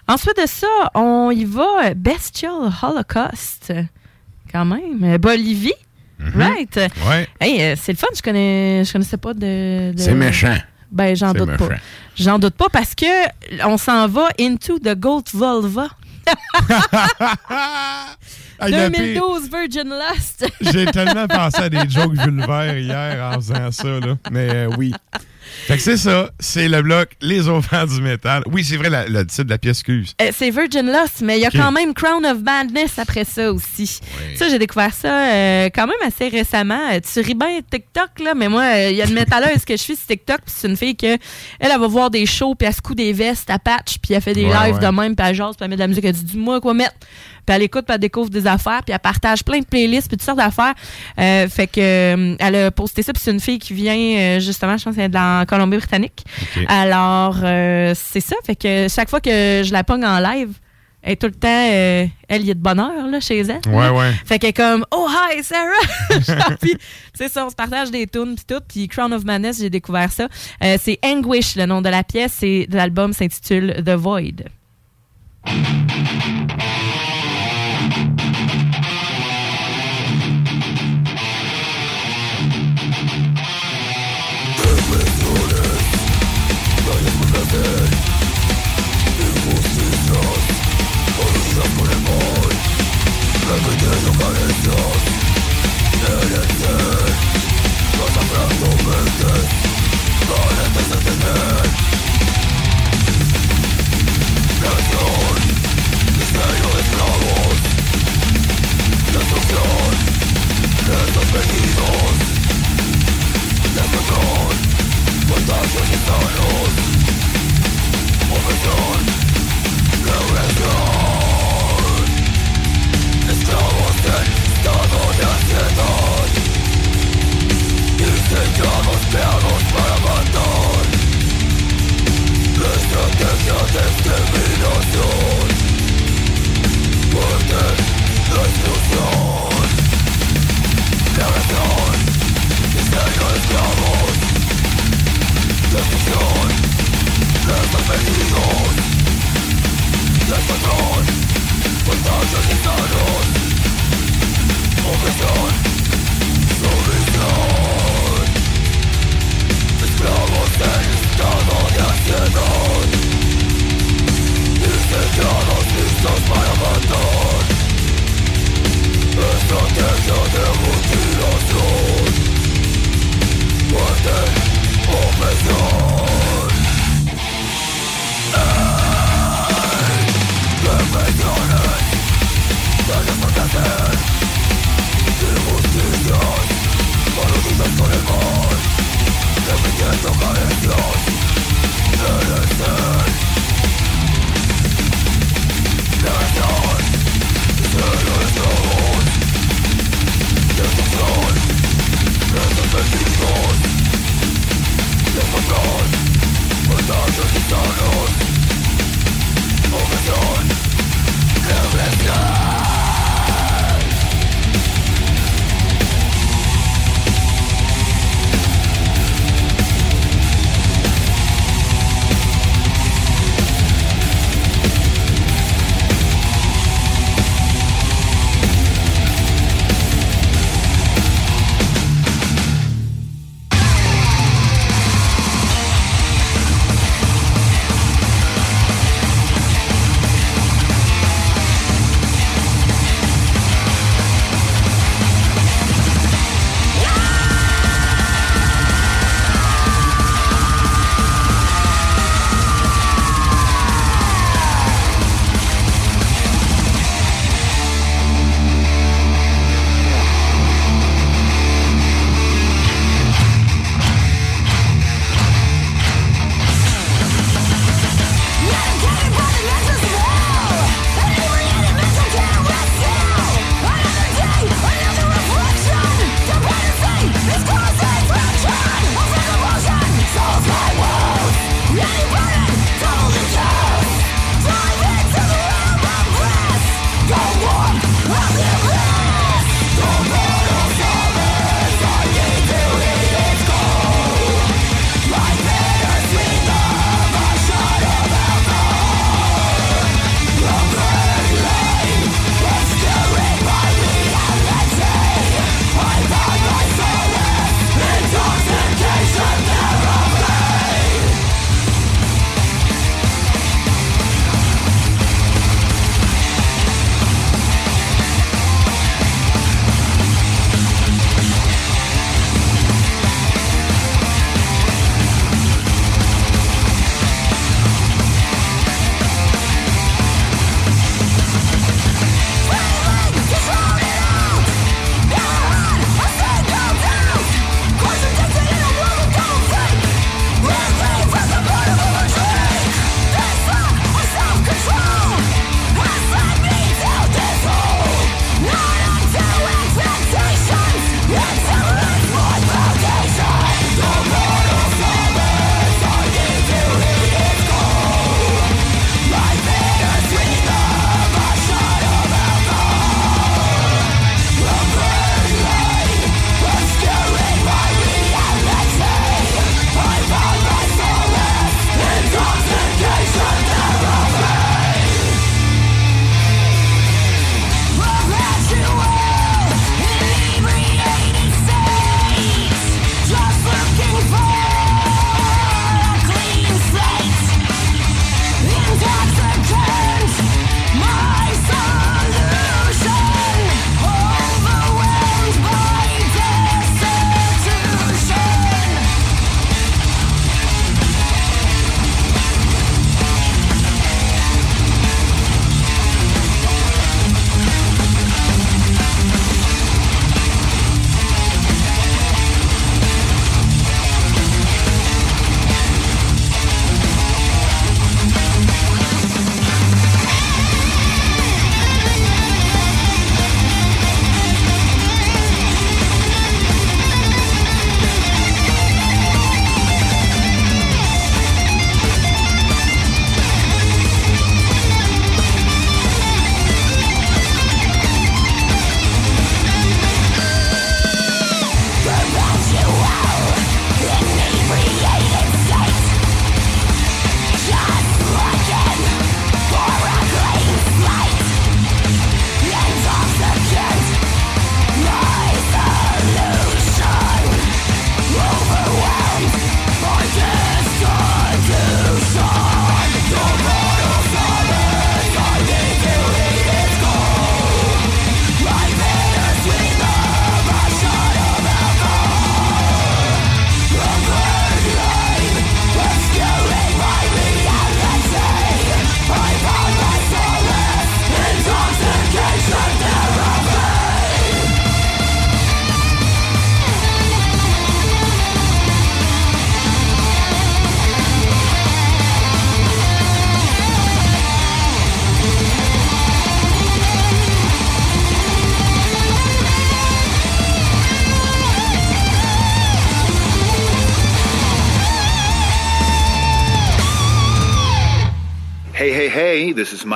C: Ensuite de ça, on y va Bestial Holocaust. Quand même. Bolivie. Right.
B: Ouais.
C: Hey, euh, c'est le fun, je connais je connaissais pas de. de-
B: C'est méchant.
C: Ben j'en doute
B: méchant.
C: pas. J'en doute pas parce que on s'en va into the goat vulva.
B: Hey, le pire,
C: 2012 Virgin Lust.
B: J'ai tellement pensé à des jokes vulvaires hier en faisant ça, là. Mais euh, oui. Fait que c'est ça. C'est le bloc Les Ovaires du métal. Oui, c'est vrai, la- le titre de la pièce, excuse.
C: Euh, c'est Virgin Lost, mais il y a quand même Crown of Madness après ça aussi. Ça, j'ai découvert ça euh, quand même assez récemment. Euh, Tu ris bien TikTok, là, mais moi, il y a une métalleuse que je suis sur TikTok, puis c'est une fille que elle, elle va voir des shows, puis elle se coud des vestes, elle patch, puis elle fait des
B: Ouais,
C: lives
B: ouais.
C: de même, puis elle jase, puis elle met de la musique, elle dit dis-moi quoi mettre. Puis elle écoute, puis elle découvre des affaires, puis elle partage plein de playlists, puis toutes sortes d'affaires. Euh, fait que euh, elle a posté ça, puis c'est une fille qui vient euh, justement, je pense, qu'elle est de la Colombie-Britannique.
B: Ok.
C: Alors, euh, c'est ça. Fait que chaque fois que je la pogne en live, elle est tout le temps, euh, elle y est de bonheur là, chez elle.
B: Ouais, ouais.
C: Fait qu'elle est comme, oh hi Sarah! Puis, c'est ça, on se partage des tunes puis tout. Puis Crown of Madness, j'ai découvert ça. Euh, c'est Anguish, le nom de la pièce. Et l'album s'intitule The Void.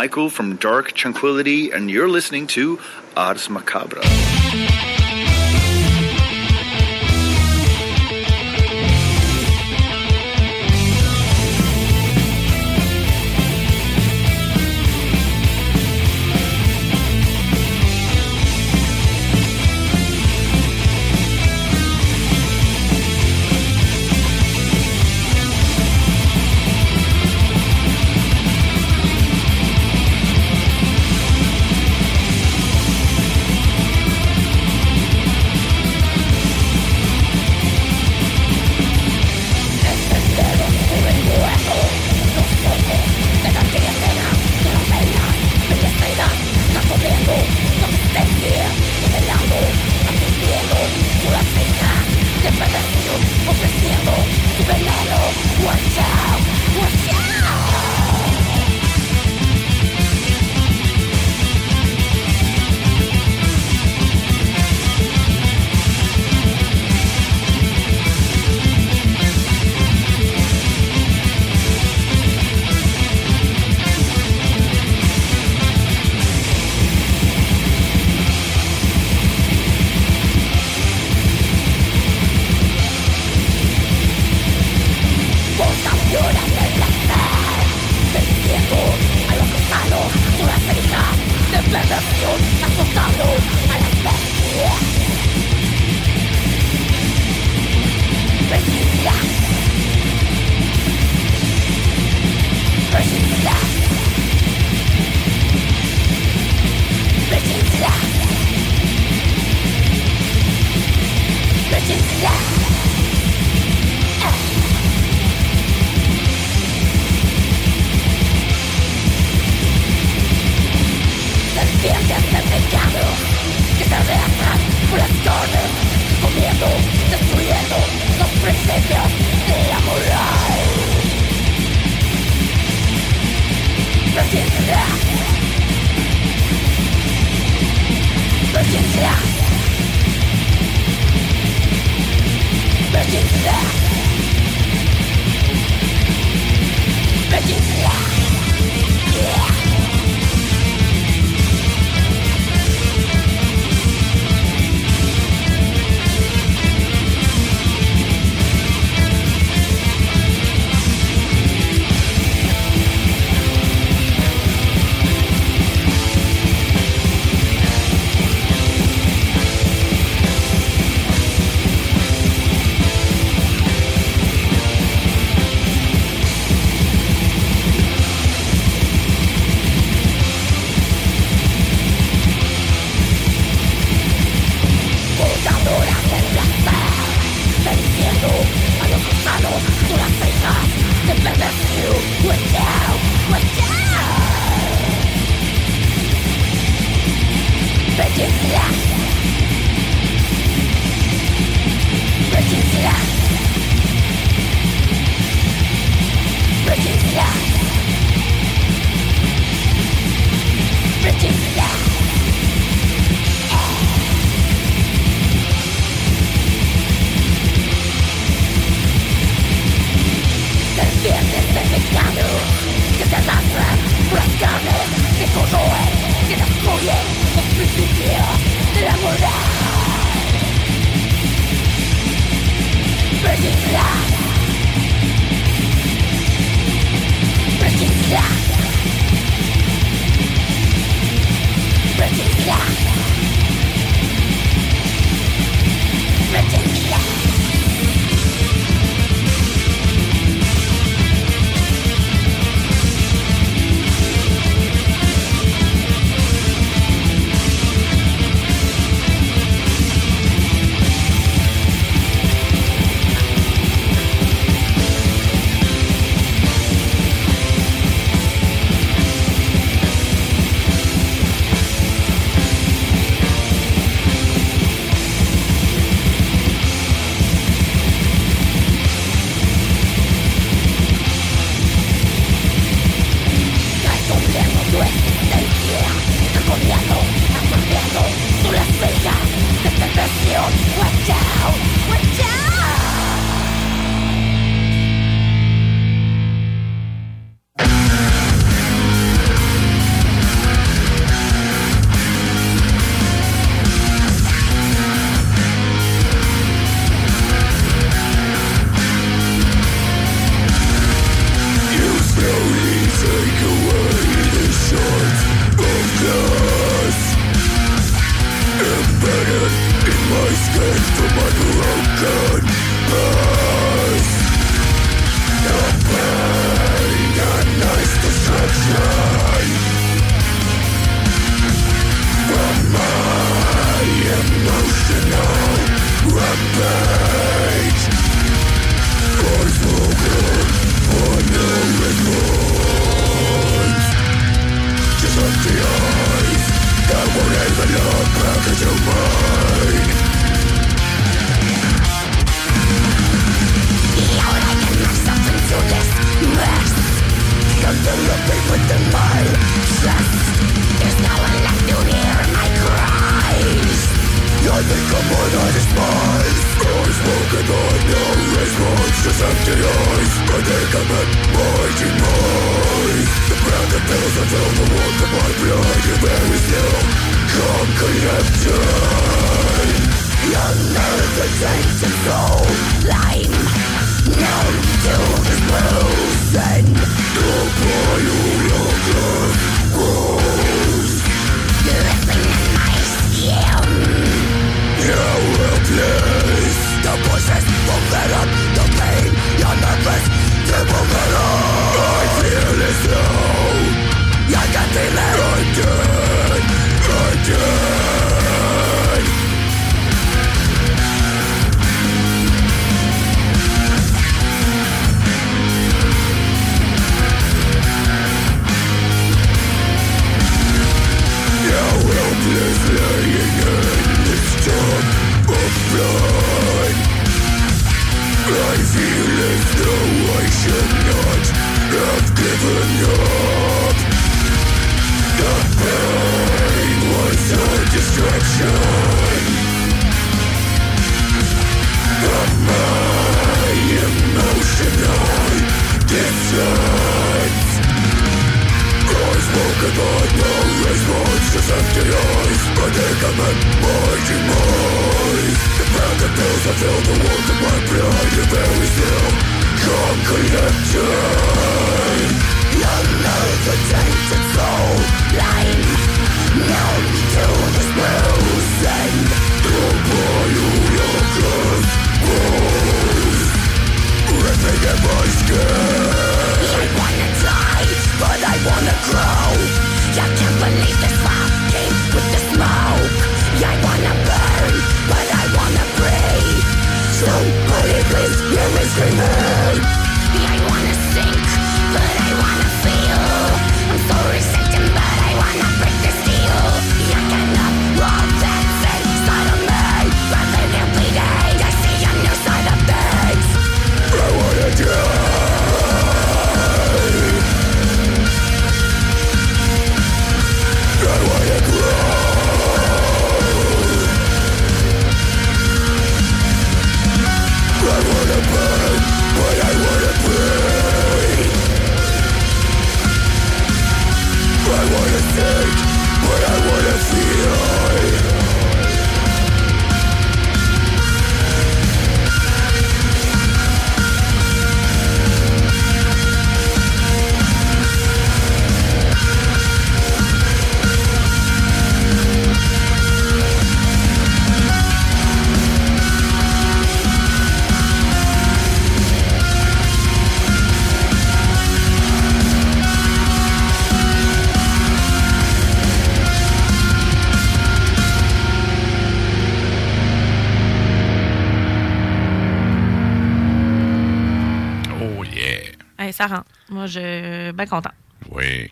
L: Michael from Dark Tranquility, and you're listening to Ars Macabra.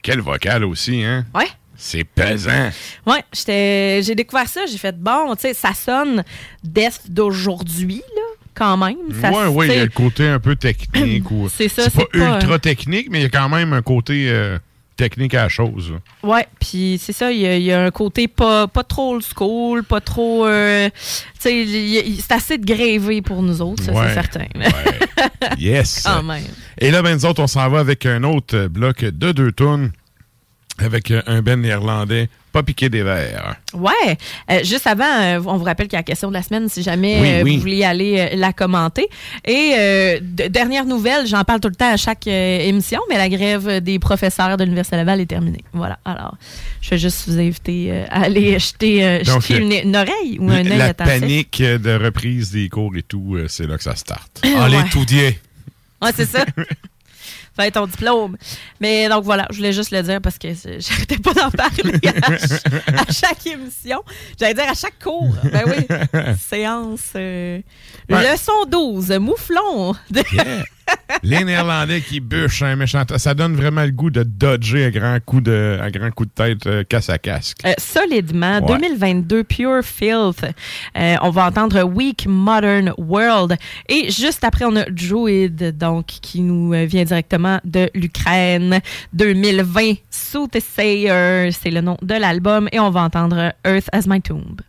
B: Quel vocal aussi, hein?
C: Ouais.
B: C'est pesant.
C: Ouais, j'étais, j'ai découvert ça, j'ai fait bon, tu sais, ça sonne death d'aujourd'hui, là, quand même.
B: Oui, oui, il y a le côté un peu technique. ou...
C: C'est ça,
B: C'est pas ultra technique, mais il y a quand même un côté euh, technique à la chose.
C: Ouais, puis c'est ça, il y, a- il y a un côté pas, pas trop old school, pas trop. euh, c'est assez de grévé pour nous autres, ça,
B: Ouais,
C: c'est certain.
B: Yes.
C: Quand même.
B: Et là, ben, nous autres, on s'en va avec un autre bloc de deux tonnes avec euh, un ben néerlandais, pas piqué des verres.
C: Ouais. Euh, juste avant, euh, on vous rappelle qu'il y a la question de la semaine si jamais
B: Oui,
C: euh,
B: oui.
C: vous voulez aller la commenter. Et de- dernière nouvelle, j'en parle tout le temps à chaque émission, mais la grève des professeurs de l'Université Laval est terminée. Voilà. Alors, je vais juste vous inviter à aller jeter,
B: Donc,
C: jeter
B: le-
C: une, une oreille ou un œil
B: La panique de reprise des cours et tout, c'est là que ça starte.
C: Allez, Ouais.
B: étudier.
C: Ouais, c'est ça. Fais ton diplôme. Mais donc voilà, je voulais juste le dire parce que j'arrêtais pas d'en parler à, ch- à chaque émission. J'allais dire à chaque cours. Ben oui. Séance. euh,
B: Ouais.
C: Leçon 12, mouflon.
B: Les Néerlandais qui bûchent un méchant. Ça donne vraiment le goût de dodger à grand coup de, à grand coup de tête euh, casse à casque.
C: Euh, solidement,
B: Ouais.
C: 2022 Pure Filth. Euh, on va entendre Weak Modern World. Et juste après, on a Druid, donc, qui nous euh, vient directement de l'Ukraine. 2020, Soothsayer, c'est le nom de l'album. Et on va entendre Earth as My Tomb.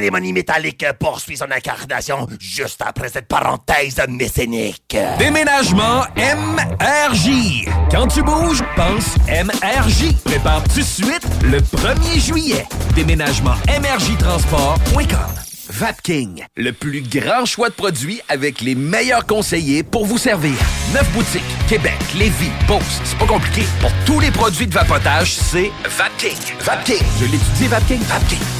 Q: Cérémonie métallique poursuit son incarnation juste après cette parenthèse mécénique.
R: Déménagement MRJ. Quand tu bouges, pense MRJ. Prépare tout de suite le 1er juillet. Déménagement MRJtransport.com. Vapking, le plus grand choix de produits avec les meilleurs conseillers pour vous servir. Neuf boutiques, Québec, Lévis, Beauce. C'est pas compliqué. Pour tous les produits de vapotage, c'est Vapking. Vapking. Je l'étudie, Vapking. Vapking.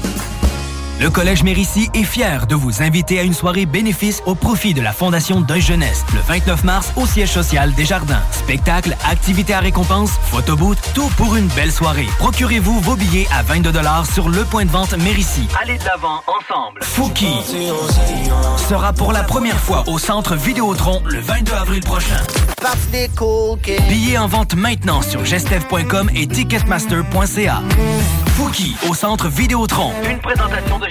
H: Le Collège Mérissi est fier de vous inviter à une soirée bénéfice au profit de la Fondation Deuil Jeunesse le 29 mars au siège social des Jardins. Spectacle, activités à récompense, photoboot, tout pour une belle soirée. Procurez-vous vos billets à 22 sur le point de vente Mérissi.
S: Allez de l'avant ensemble.
H: Fouki sera pour la première fois au centre Vidéotron le 22 avril prochain. Billets en vente maintenant sur gestev.com et ticketmaster.ca. Fouki au centre Vidéotron.
S: Une présentation de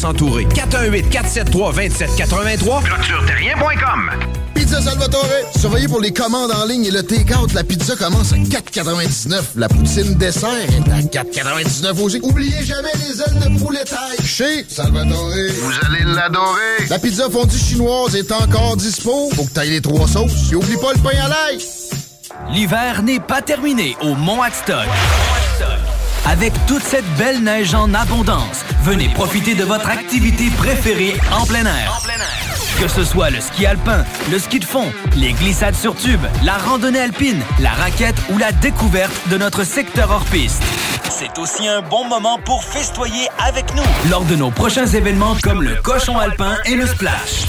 F: s'entourer. 418-473-2783. ClôtureTerrien.com
T: Pizza Salvatore. Surveillez pour les commandes en ligne et le take-out. La pizza commence à 4,99. La poutine dessert est à 4,99 aussi. Oubliez jamais les ailes de poulet taille. Chez Salvatore. Vous allez l'adorer. La pizza fondue chinoise est encore dispo. Faut que t'ailles les trois sauces. Et oublie pas le pain à l'ail.
H: L'hiver n'est pas terminé au Mont Adstock. Avec toute cette belle neige en abondance, venez profiter de votre activité préférée en plein air. Que ce soit le ski alpin, le ski de fond, les glissades sur tube, la randonnée alpine, la raquette ou la découverte de notre secteur hors piste. C'est aussi un bon moment pour festoyer avec nous lors de nos prochains événements comme le cochon alpin et le splash.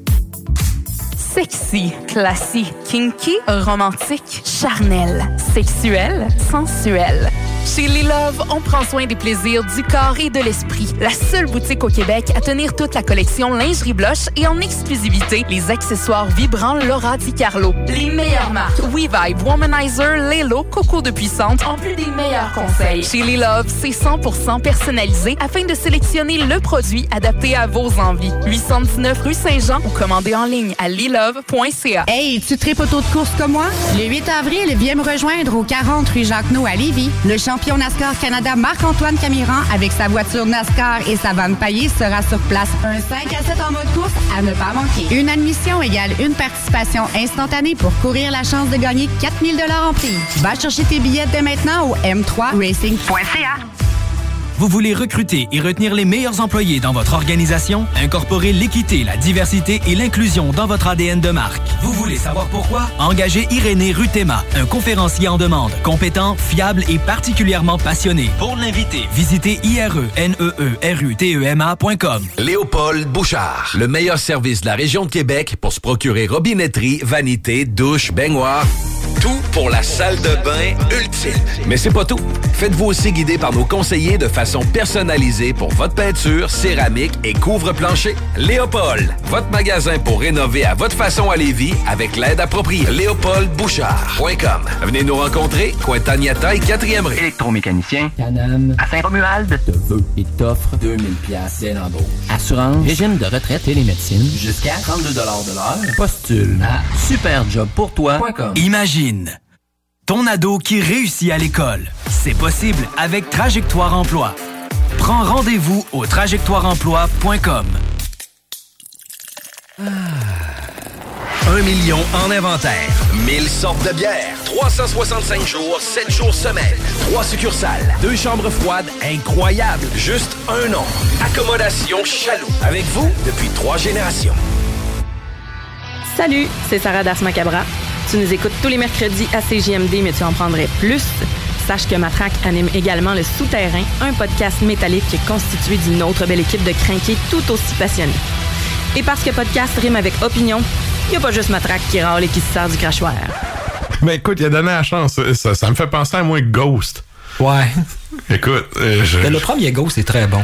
E: Sexy, classique, kinky, romantique, charnel, sexuel, sensuel. Chez Les Love, on prend soin des plaisirs du corps et de l'esprit. La seule boutique au Québec à tenir toute la collection lingerie blush et en exclusivité les accessoires vibrants Laura Di Carlo. Les meilleures marques WeVibe, Womanizer, Lelo, Coco de Puissante, en plus des meilleurs conseils. Chez Les Love, c'est 100% personnalisé afin de sélectionner le produit adapté à vos envies. 819 rue Saint-Jean ou commandez en ligne à lilove.ca.
G: Hey, tu tripes auto de course comme moi? Le 8 avril, viens me rejoindre au 40 rue Jacques-No à Lévis. Le champion NASCAR Canada Marc-Antoine Camiran avec sa voiture NASCAR et sa vanne paillée sera sur place. Un 5 à 7 en mode course à ne pas manquer. Une admission égale une participation instantanée pour courir la chance de gagner 4000 en prix. Va chercher tes billets dès maintenant au m3racing.ca.
H: Vous voulez recruter et retenir les meilleurs employés dans votre organisation? Incorporez l'équité, la diversité et l'inclusion dans votre ADN de marque. Vous voulez savoir pourquoi? Engagez Irénée Rutema, un conférencier en demande, compétent, fiable et particulièrement passionné. Pour l'inviter, visitez ireneerutema.com.
J: Léopold Bouchard, le meilleur service de la région de Québec pour se procurer robinetterie, vanité, douche, baignoire. Tout pour la salle de bain ultime. Mais c'est pas tout. Faites-vous aussi guider par nos conseillers de façon personnalisée pour votre peinture, céramique et couvre-plancher. Léopold, votre magasin pour rénover à votre façon à Lévis avec l'aide appropriée. LéopoldBouchard.com. Venez nous rencontrer, Cointagnata et 4e rue.
M: Électromécanicien. Canam. À Saint-Romuald. Te veut et t'offre 2000 pièces dès l'embauche. Assurance. Régime de retraite et les médecines. Jusqu'à 32 de l'heure. Postule à superjobpourtoi.com.
H: Imagine ton ado qui réussit à l'école. C'est possible avec Trajectoire Emploi. Prends rendez-vous au trajectoireemploi.com.
J: Un million en inventaire. 1000 sortes de bières. 365 jours, 7 jours semaine. 3 succursales. Deux chambres froides incroyables. Juste un nom. Accommodation Chaloux. Avec vous depuis trois générations.
C: Salut, c'est Sarah Das Macabra. Tu nous écoutes tous les mercredis à CJMD, mais tu en prendrais plus. Sache que Matraque anime également Le Souterrain, un podcast métallique constitué d'une autre belle équipe de crinqués tout aussi passionnés. Et parce que podcast rime avec opinion, il n'y a pas juste Matraque qui râle et qui se sert du crachoir.
B: Ben écoute, il a donné la chance. Ça, ça me fait penser à moi Ghost.
U: Ouais.
B: Écoute, euh, je...
U: Le premier Ghost est très bon.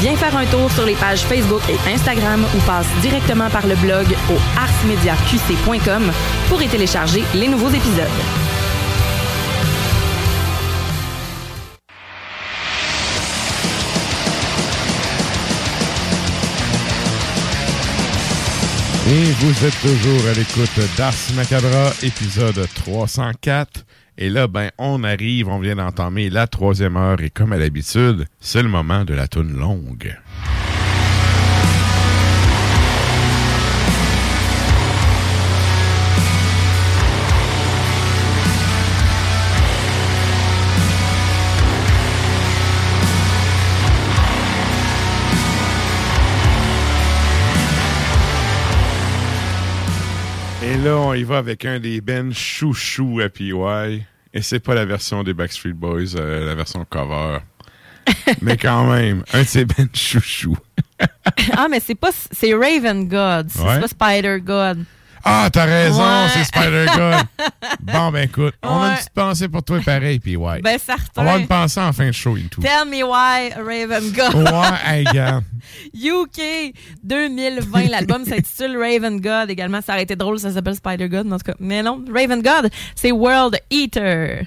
C: Viens faire un tour sur les pages Facebook et Instagram ou passe directement par le blog au arsmediaqc.com pour y télécharger les nouveaux épisodes.
B: Et vous êtes toujours à l'écoute d'Ars Macabra, épisode 304. Et là, ben, on arrive, on vient d'entamer la troisième heure et comme à l'habitude, c'est le moment de la toune longue. Et là, on y va avec un des Ben chouchou à PY. Et c'est pas la version des Backstreet Boys, euh, la version cover. Mais quand même, un de ces Ben chouchou.
C: ah, mais c'est pas c'est Raven God, c'est
B: Ouais.
C: pas Spider God.
B: Ah, t'as raison,
C: Ouais.
B: c'est Spider-God. bon, ben écoute, on a une
C: Ouais.
B: petite pensée pour toi pareil, PY.
C: Ben, certain.
B: On va une pensée en fin de show et tout.
C: Tell me why Raven God.
B: Ouais, hey, gars.
C: UK 2020, l'album s'intitule Raven God. Également, ça aurait été drôle, ça s'appelle Spider God, mais en tout cas. Mais non, Raven God, c'est World Eater.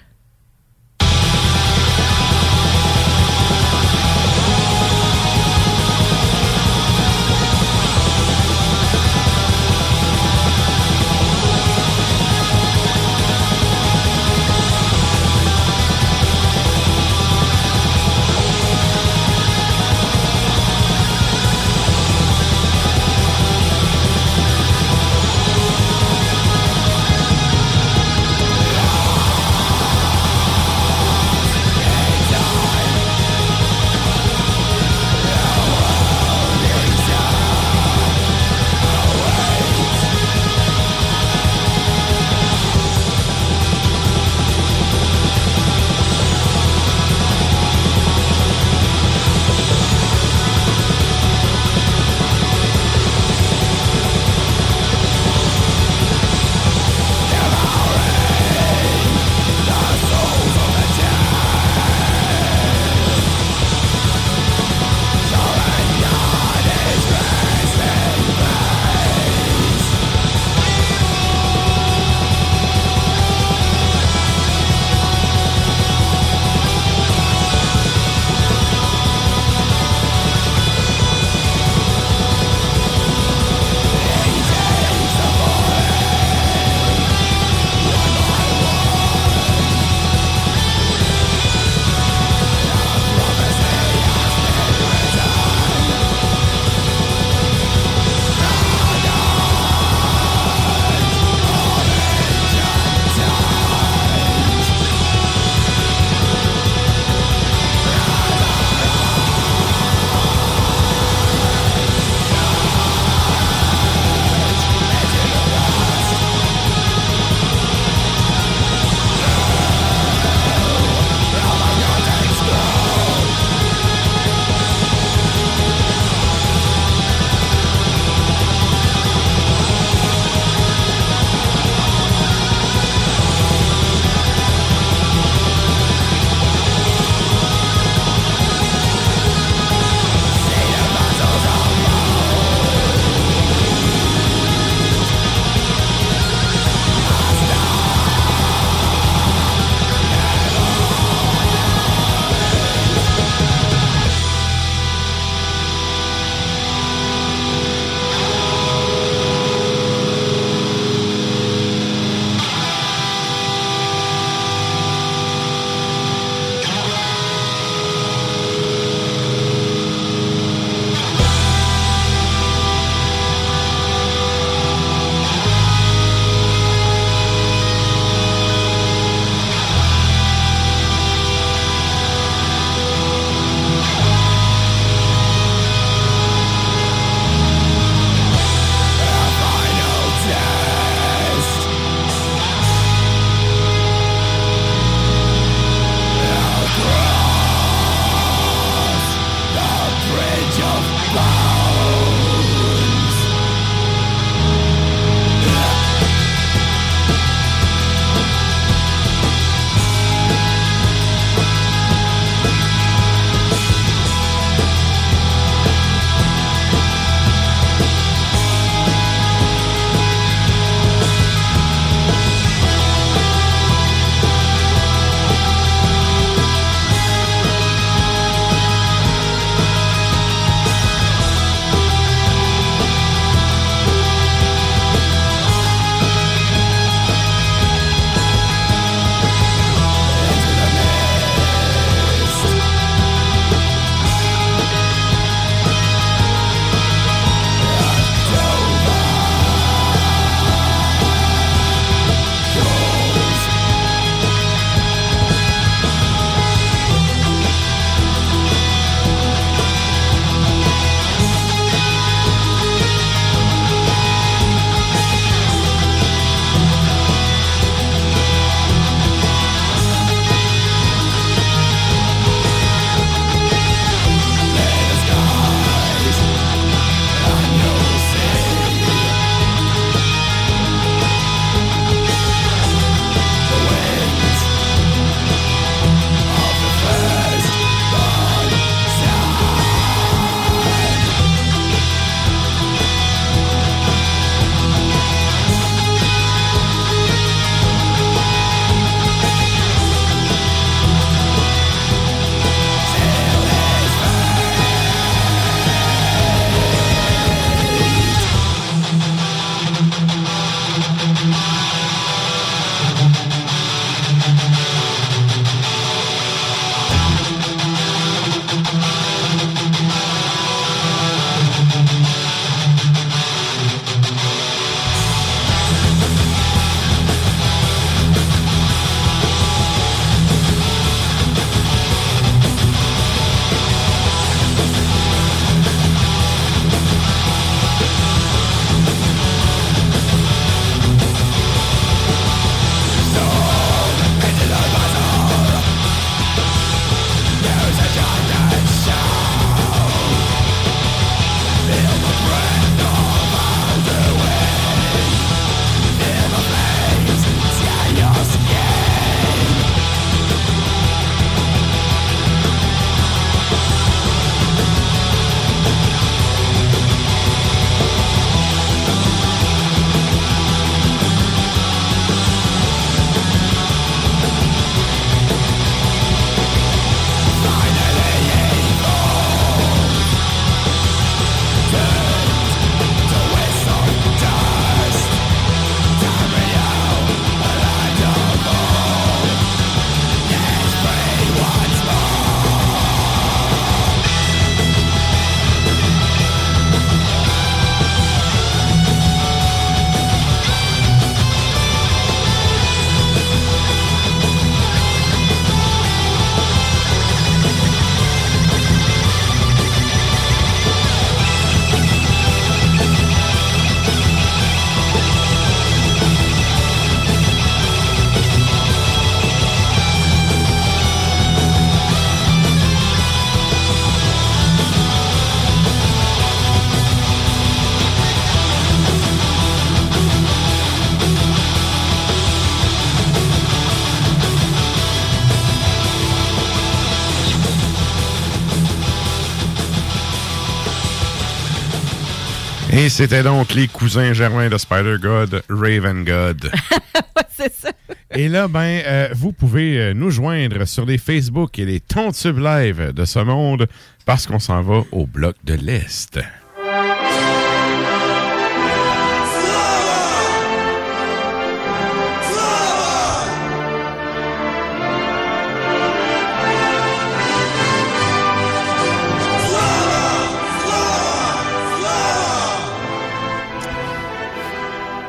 B: C'était donc les cousins germains de Spider-God, Raven God.
C: c'est ça.
B: Et là, ben, euh, vous pouvez euh, nous joindre sur les Facebook et les Tontubes Live de ce monde parce qu'on s'en va au bloc de l'Est.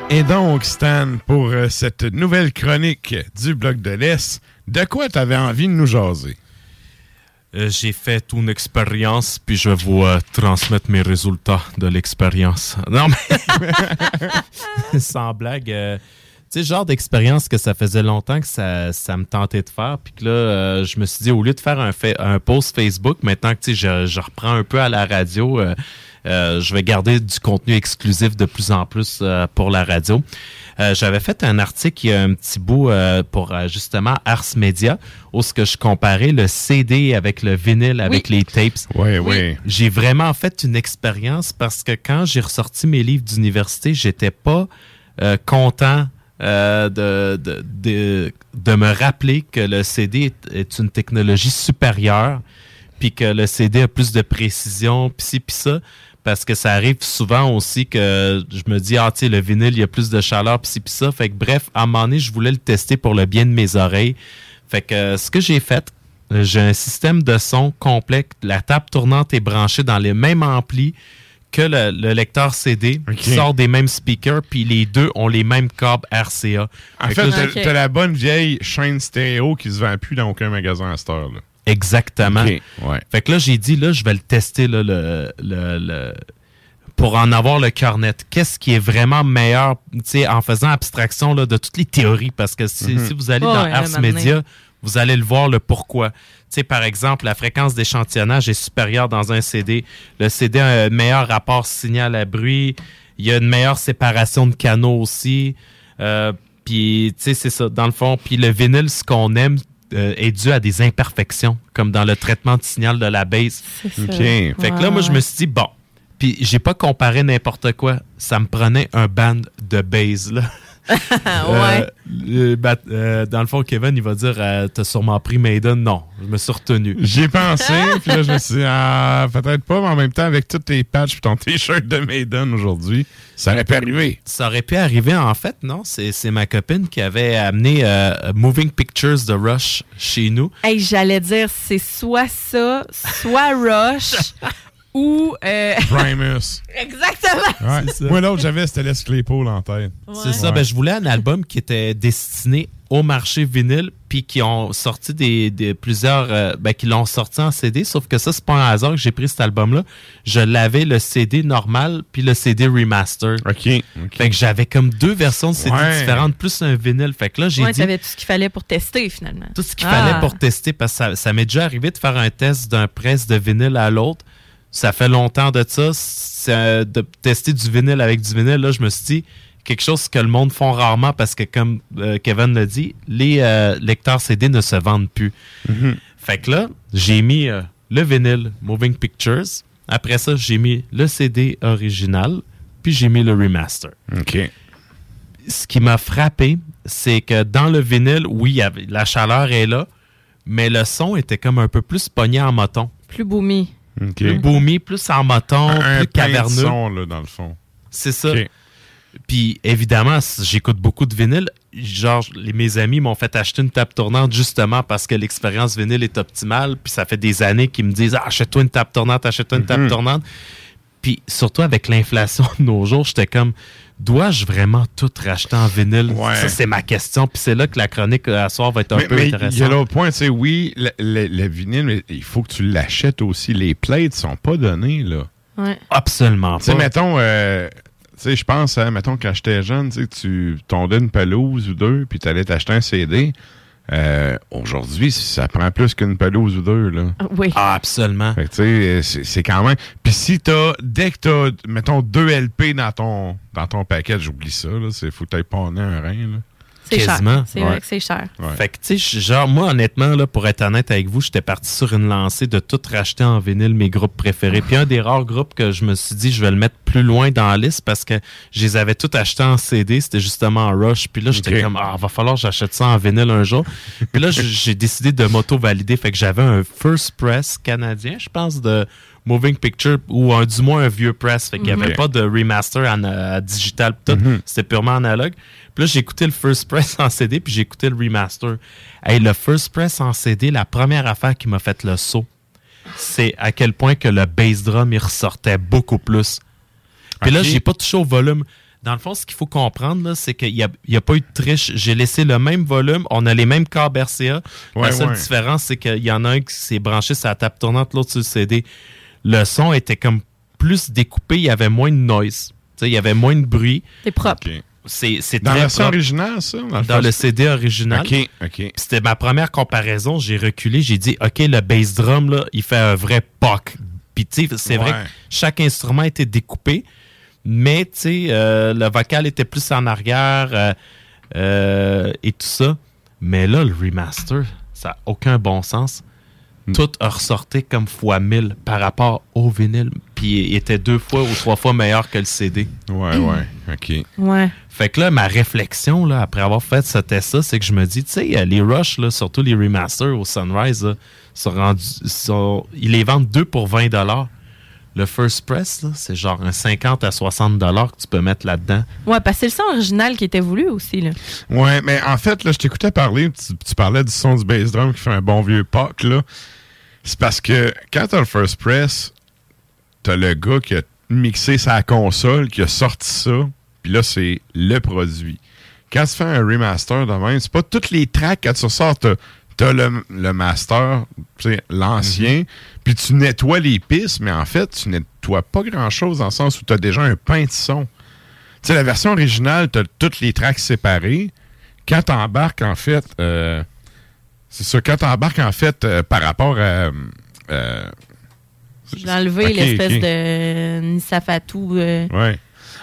B: Et donc, Stan, pour euh, cette nouvelle chronique du bloc de l'Est, de quoi tu avais envie de nous jaser?
D: Euh, J'ai fait une expérience, puis je vais vous euh, transmettre mes résultats de l'expérience. Non, mais. Sans blague. euh, tu sais, genre d'expérience que ça faisait longtemps que ça, ça me tentait de faire. Puis que là, euh, je me suis dit, au lieu de faire un, fa- un post Facebook, maintenant que tu sais, je, je reprends un peu à la radio, euh, je vais garder du contenu exclusif de plus en plus euh, pour la radio. Euh, J'avais fait un article il y a un petit bout euh, pour euh, justement Ars Media, où ce que je comparais le CD avec le vinyle, avec les tapes.
B: Oui, oui.
D: J'ai vraiment fait une expérience parce que quand j'ai ressorti mes livres d'université, j'étais pas euh, content euh, de, de, de, de me rappeler que le CD est, est une technologie supérieure, puis que le CD a plus de précision, puis ci, puis ça. Parce que ça arrive souvent aussi que je me dis, ah, tu sais, le vinyle, il y a plus de chaleur, puis ci, puis ça. Fait que bref, à un moment donné, je voulais le tester pour le bien de mes oreilles. Fait que euh, ce que j'ai fait, euh, j'ai un système de son complet. La table tournante est branchée dans les mêmes amplis que le, le lecteur CD qui sort des mêmes speakers, puis les deux ont les mêmes câbles RCA.
B: En
D: Fait
B: fait, t'as la bonne vieille chaîne stéréo qui se vend plus dans aucun magasin à cette heure. Là.
D: Exactement.
B: Ouais.
D: Fait que là, j'ai dit, là, je vais le tester, là, le, le, le- pour en avoir le cœur net. Qu'est-ce qui est vraiment meilleur, tu sais, en faisant abstraction là, de toutes les théories, parce que si,
B: Mhm.
D: si vous allez
B: Ouais,
D: dans
B: ouais,
D: Ars Media, vous allez le voir le pourquoi. Tu sais, par exemple, la fréquence d'échantillonnage est supérieure dans un CD. Le CD a un meilleur rapport signal à bruit. Il y a une meilleure séparation de canaux aussi. Euh, puis, tu sais, c'est ça, dans le fond. Puis le vinyle, ce qu'on aime, euh, est dû à des imperfections, comme dans le traitement de signal de la base.
B: C'est ça.
D: OK.
B: Ok.
D: Fait que là, moi, je me suis dit, bon. Puis j'ai pas comparé n'importe quoi. Ça me prenait un band de base, là. Euh, le bat- euh, dans le fond, Kevin, il va dire euh, T'as sûrement pris Maiden. Non, je me suis retenu.
B: J'y ai pensé, puis là, je me suis dit, ah, peut-être pas, mais en même temps, avec tous tes patchs et ton t-shirt de Maiden aujourd'hui, ça aurait pu arriver.
D: Ça aurait pu arriver, en fait, non? C'est c'est ma copine qui avait amené euh, Moving Pictures de Rush chez nous.
C: Hey, j'allais dire, c'est soit ça, soit Rush ou. euh,
B: Primus.
C: Exactement.
B: Ouais. Moi, l'autre, j'avais, c'était Les Claypool en tête.
D: C'est ça. Ben, je voulais un album qui était destiné au marché vinyle, puis qui ont sorti des, des- plusieurs, euh, ben, qui l'ont sorti en CD. Sauf que ça, c'est pas un hasard que j'ai pris cet album-là. Je l'avais le CD normal, puis le CD remaster.
B: OK.
D: Fait que j'avais comme deux versions de CD
C: Ouais.
D: différentes, plus un vinyle. Fait que là, j'ai
C: Ouais,
D: dit
C: t'avais tout ce qu'il fallait pour tester, finalement.
D: tout ce qu'il fallait pour tester, parce que ça, ça m'est déjà arrivé de faire un test d'un presse de vinyle à l'autre. Ça fait longtemps de ça. Euh, de tester du vinyle avec du vinyle, là, je me suis dit quelque chose que le monde font rarement parce que, comme euh, Kevin l'a dit, les euh, lecteurs CD ne se vendent plus. Fait que là, j'ai mis euh, le vinyle Moving Pictures. Après ça, j'ai mis le CD original, puis j'ai mis le remaster.
B: OK.
D: Ce qui m'a frappé, c'est que dans le vinyle, oui, il y avait- la chaleur est là, mais le son était comme un peu plus pogné en moton.
C: Plus boomy.
D: Plus boomy, plus en moton,
B: Un
D: plus caverneux.
B: son, là, dans le fond.
D: C'est ça. Puis évidemment, j'écoute beaucoup de vinyle. Genre, les, mes amis m'ont fait acheter une table tournante justement parce que l'expérience vinyle est optimale. Puis ça fait des années qu'ils me disent ah, achète-toi une table tournante, achète-toi une table
B: Mhm.
D: tournante. Puis surtout avec l'inflation de nos jours, j'étais comme dois-je vraiment tout racheter en vinyle? Ça, c'est ma question. Puis c'est là que la chronique euh, à soir va être un
B: Mais-
D: peu
B: mais Il y a
D: intéressante.
B: l'autre point, tu sais, oui, le, le- le vinyle, mais il faut que tu l'achètes aussi. Les plates sont pas données, là.
C: Ouais.
D: Absolument
B: Tu sais,
D: pas.
B: mettons, euh, tu sais, je pense, hein, mettons, quand j'étais jeune, tu tondais une pelouse ou deux, puis tu allais t'acheter un CD. Euh, Aujourd'hui, ça prend plus qu'une pelouse ou deux, là.
C: Oui.
D: Ah, absolument.
B: Fait que, tu sais, c'est- quand même. Puis si t'as, dès que t'as, mettons, deux LP dans ton, dans ton paquet, j'oublie ça, là. C'est faut que t'ailles pawner un rein, là.
C: C'est cher.
D: Quasiment.
C: C'est vrai que c'est cher.
D: Fait que, tu sais, genre, moi, honnêtement, là, pour être honnête avec vous, j'étais parti sur une lancée de tout racheter en vinyle mes groupes préférés. Puis un des rares groupes que je me suis dit, je vais le mettre plus loin dans la liste parce que je les avais tous achetés en CD, c'était justement en Rush. Puis là, j'étais comme, ah, va falloir que j'achète ça en vinyle un jour. Puis là, j'ai décidé de m'auto-valider. Fait que j'avais un First Press canadien, je pense, de Moving Picture, ou un, du moins un vieux press. Fait qu'il n'y avait
B: Ok.
D: pas de remaster en euh, digital. tout.
B: Mhm.
D: C'était purement analogue. Puis là, j'ai écouté le First Press en CD, puis j'ai écouté le remaster. Hey, le First Press en CD, la première affaire qui m'a fait le saut, c'est à quel point que le bass drum, il ressortait beaucoup plus. Puis là, j'ai pas touché au volume. Dans le fond, ce qu'il faut comprendre, là, c'est qu'il n'y a, a pas eu de triche. J'ai laissé le même volume. On a les mêmes câbles RCA.
B: Ouais,
D: la seule
B: ouais.
D: différence, c'est qu'il y en a un qui s'est branché sur la table tournante, l'autre sur le CD. Le son était comme plus découpé. Il y avait moins de noise. Tu sais, il y avait moins de bruit.
C: C'est propre.
D: C'est, c'est
B: Dans la
D: très
B: version
D: propre.
B: originale, ça? Dans le
D: Dans le
B: first-
D: CD original.
B: OK, OK.
D: C'était ma première comparaison. J'ai reculé. J'ai dit, OK, le bass drum, là, il fait un vrai poc. Puis, tu sais, c'est vrai que chaque instrument était découpé. Mais, tu sais, euh, le vocal était plus en arrière euh, euh, et tout ça. Mais là, le remaster, ça n'a aucun bon sens.
B: Hmm.
D: Tout a ressorti comme fois 1000 par rapport au vinyle. Puis, il était deux fois ou trois fois meilleur que le CD.
B: Ouais, ouais. OK.
C: Ouais.
D: Fait que là, ma réflexion, là, après avoir fait ce test-là, c'est que je me dis, tu sais, euh, les Rush, là, surtout les remasters au Sunrise, là, sont rendus, sont- ils les vendent 2 pour 20 Le First Press, c'est genre un 50 à 60 que tu peux mettre là-dedans.
C: Ouais, parce que c'est le son original qui était voulu aussi. Là.
B: Ouais, mais en fait, là, je t'écoutais parler, tu, tu parlais du son du bass drum qui fait un bon vieux pop, là. C'est parce que quand t'as le First Press, t'as le gars qui a mixé sa console, qui a sorti ça, puis là, c'est le produit. Quand tu fais un remaster de même, c'est pas toutes les tracks que tu ressors, t'as t'as le, le master, tu sais, l'ancien, puis tu nettoies les pistes, mais en fait, tu nettoies pas grand-chose dans le sens où t'as déjà un pain de son. Tu sais, la version originale, tu as toutes les tracks séparées. Quand tu embarques, en fait, euh, c'est ça, quand tu embarques, en fait, euh, par rapport à. euh,
C: J'ai enlevé l'espèce de Nisafatou. euh.
B: ouais.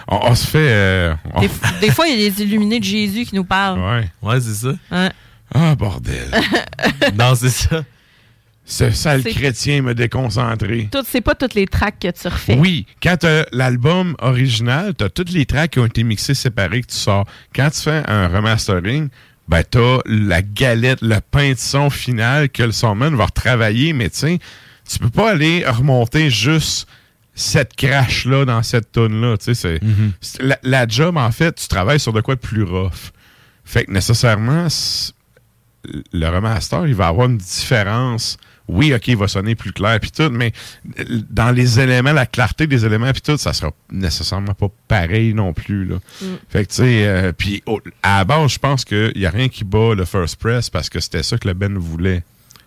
B: On, on se fait. euh, on-
C: Des, fois, il y a des illuminés de Jésus qui nous parlent.
B: ouais.
D: Ouais, c'est ça.
C: Ouais.
B: Ah, bordel.
D: non, c'est ça.
B: Ce sale chrétien me déconcentré.
C: Tout- C'est pas toutes les tracks que tu refais.
B: Oui, quand tu l'album original, tu as toutes les tracks qui ont été mixées séparées que tu sors. Quand tu fais un remastering, ben tu as la galette, le pain de son final que le sonman va retravailler, mais tu sais, tu peux pas aller remonter juste cette crash-là dans cette tune-là. Tu sais, c'est- c'est- la, la job, en fait, tu travailles sur de quoi de plus rough. Fait que nécessairement, le remaster, il va avoir une différence. Oui, OK, il va sonner plus clair puis tout, mais euh, dans les éléments, la clarté des éléments puis tout, ça sera nécessairement pas pareil non plus. Là.
C: Mm.
B: Fait que, tu sais, euh, puis à la base, je pense qu'il n'y a rien qui bat le First Press parce que c'était ça que le Ben voulait.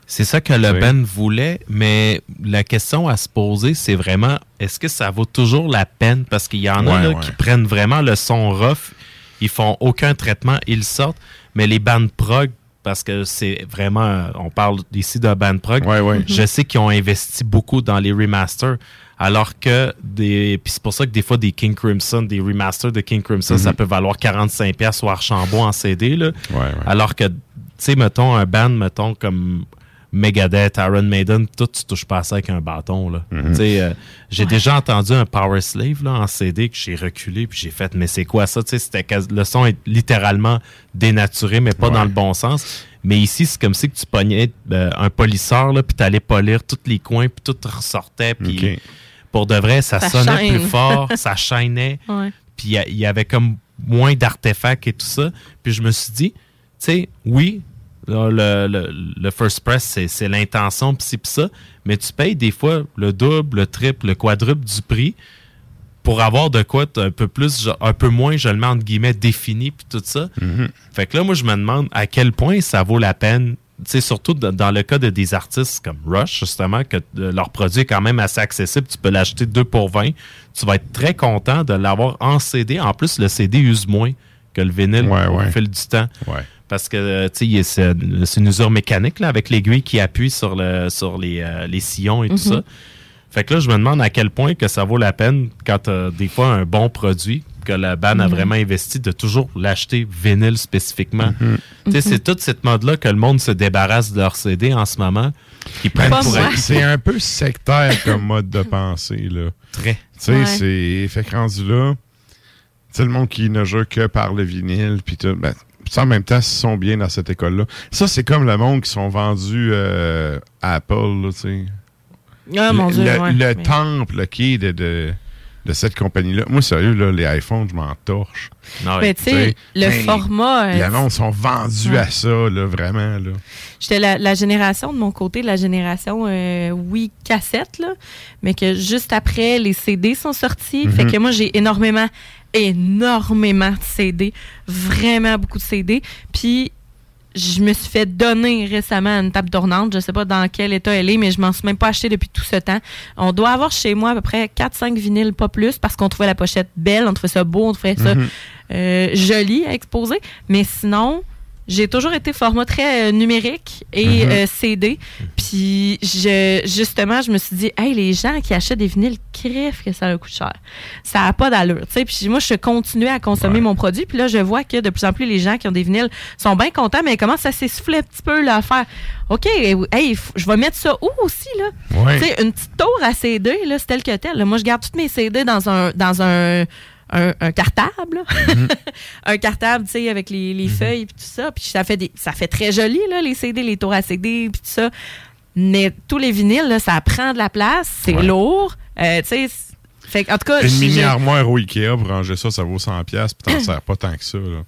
D: C'est ça que le
B: Oui.
D: Ben voulait, mais la question à se poser, c'est vraiment, est-ce que ça vaut toujours la peine? Parce qu'il y en a là,
B: ouais.
D: qui prennent vraiment le son rough, ils font aucun traitement, ils sortent, mais les bandes prog, parce que c'est vraiment, on parle ici d'un band prog, je sais qu'ils ont investi beaucoup dans les remasters, alors que des, puis c'est pour ça que des fois des King Crimson, des remasters de King Crimson,
B: Mhm.
D: ça peut valoir 45$ pièces ou Archambault en CD, là.
B: Ouais, ouais.
D: Alors que, tu sais, mettons, un band, mettons, comme Megadeth, Iron Maiden, tout, tu touches pas à ça avec un bâton, là.
B: Mhm.
D: Euh, j'ai déjà entendu un Power Slave, là, en CD, que j'ai reculé, puis j'ai fait, mais c'est quoi ça? C'était le son est littéralement dénaturé, mais pas dans le bon sens. Mais ici, c'est comme si que tu pognais euh, un polisseur, là, puis t'allais polir tous les coins, puis tout ressortait, puis pour de vrai, ça,
C: Ça
D: sonnait
C: chaîne.
D: plus fort, ça chaînait
C: Ouais.
D: puis il y y, avait comme moins d'artefacts et tout ça. Puis je me suis dit, tu sais, oui, le, le, le first press, c'est, l'intention, pis ça, mais tu payes des fois le double, le triple, le quadruple du prix pour avoir de quoi un peu plus, un peu moins, je le mets entre guillemets, défini, puis tout ça. Fait que là, moi, je me demande à quel point ça vaut la peine, tu sais, surtout dans, le cas de des artistes comme Rush, justement, que euh, leur produit est quand même assez accessible. Tu peux l'acheter 2 pour 20. Tu vas être très content de l'avoir en CD. En plus, le CD use moins que le vinyle
B: Ouais,
D: au
B: ouais.
D: fil du temps.
B: Ouais.
D: Parce que, euh, c'est une usure mécanique, là, avec l'aiguille qui appuie sur, le, sur les, euh, les sillons et tout
C: Mhm.
D: ça. Fait que là, je me demande à quel point que ça vaut la peine quand t'as des fois un bon produit, que la band a
C: Mhm.
D: vraiment investi de toujours l'acheter vinyle spécifiquement. Tu sais,
C: Mhm.
D: C'est toute cette mode-là que le monde se débarrasse de leur CD en ce moment. Qui prennent pour
B: c'est- un peu sectaire comme mode de pensée, là.
D: Très.
B: Tu sais,
D: Ouais.
B: c'est. Fait que rendu là, tu le monde qui ne joue que par le vinyle, puis tout. Ben, en même temps, ils sont bien dans cette école-là. Ça, c'est comme le monde qui sont vendus euh, à Apple, là, tu sais.
C: Ah, mon
B: le,
C: Dieu,
B: le-
C: ouais,
B: le
C: mais-
B: temple qui est de, de, de cette compagnie-là. Moi, sérieux, là, les iPhones, je m'en torche.
C: Mais tu sais, le format, euh,
B: Les monde sont vendus
C: Ouais.
B: à ça, là, vraiment, là.
C: J'étais la, la génération de mon côté, la génération, euh, oui, cassette, là, mais que juste après, les CD sont sortis.
B: Mhm.
C: Fait que moi, j'ai énormément, énormément de CD. Vraiment beaucoup de CD. Puis, je me suis fait donner récemment une table tournante. Je sais pas dans quel état elle est, mais je m'en suis même pas acheté depuis tout ce temps. On doit avoir chez moi à peu près 4-5 vinyles, pas plus, parce qu'on trouvait la pochette belle, on trouvait ça beau, on trouvait ça
B: Mhm.
C: euh, joli à exposer. Mais sinon, j'ai toujours été format très euh, numérique et
B: Mhm.
C: euh, CD. Puis, je, justement, je me suis dit, hey, les gens qui achètent des vinyles crèvent que ça leur coûte cher. Ça n'a pas d'allure. tu sais. Puis, moi, je continuais à consommer mon produit. Puis là, je vois que de plus en plus, les gens qui ont des vinyles sont bien contents, mais comment ça s'essouffle un petit peu, là, à faire, OK, hey, je vais mettre ça où aussi, là?
B: Ouais.
C: Tu sais, une petite tour à CD, là, c'est tel que tel. là. Moi, je garde tous mes CD dans un, dans un, un, un cartable. là. un cartable, tu sais, avec les, les feuilles et tout ça. Puis ça fait, des, ça fait très joli, là, les CD, les tours à CD puis tout ça. Mais tous les vinyles, là, ça prend de la place, c'est lourd. Euh, tu sais, fait en tout cas,
B: Une mini armoire au Ikea pour ranger ça, ça vaut 100$, puis t'en sers pas tant que ça, là.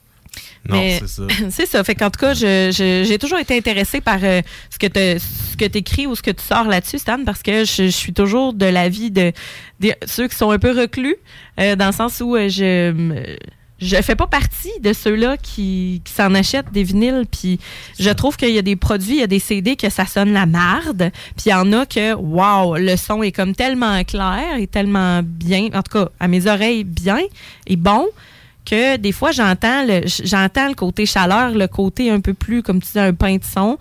C: Mais c'est ça. Fait qu'en tout cas, j'ai toujours été intéressée par euh, ce que tu ce que écris ou ce que tu sors là-dessus, Stan, parce que je, je suis toujours de l'avis de, de ceux qui sont un peu reclus, euh, dans le sens où euh, je je fais pas partie de ceux-là qui, qui s'en achètent des vinyles. Puis je trouve qu'il y a des produits, il y a des CD que ça sonne la marde. Puis il y en a que, wow, le son est comme tellement clair et tellement bien, en tout cas, à mes oreilles, bien et bon que des fois j'entends le j'entends le côté chaleur, le côté un peu plus comme tu dis un pain de son.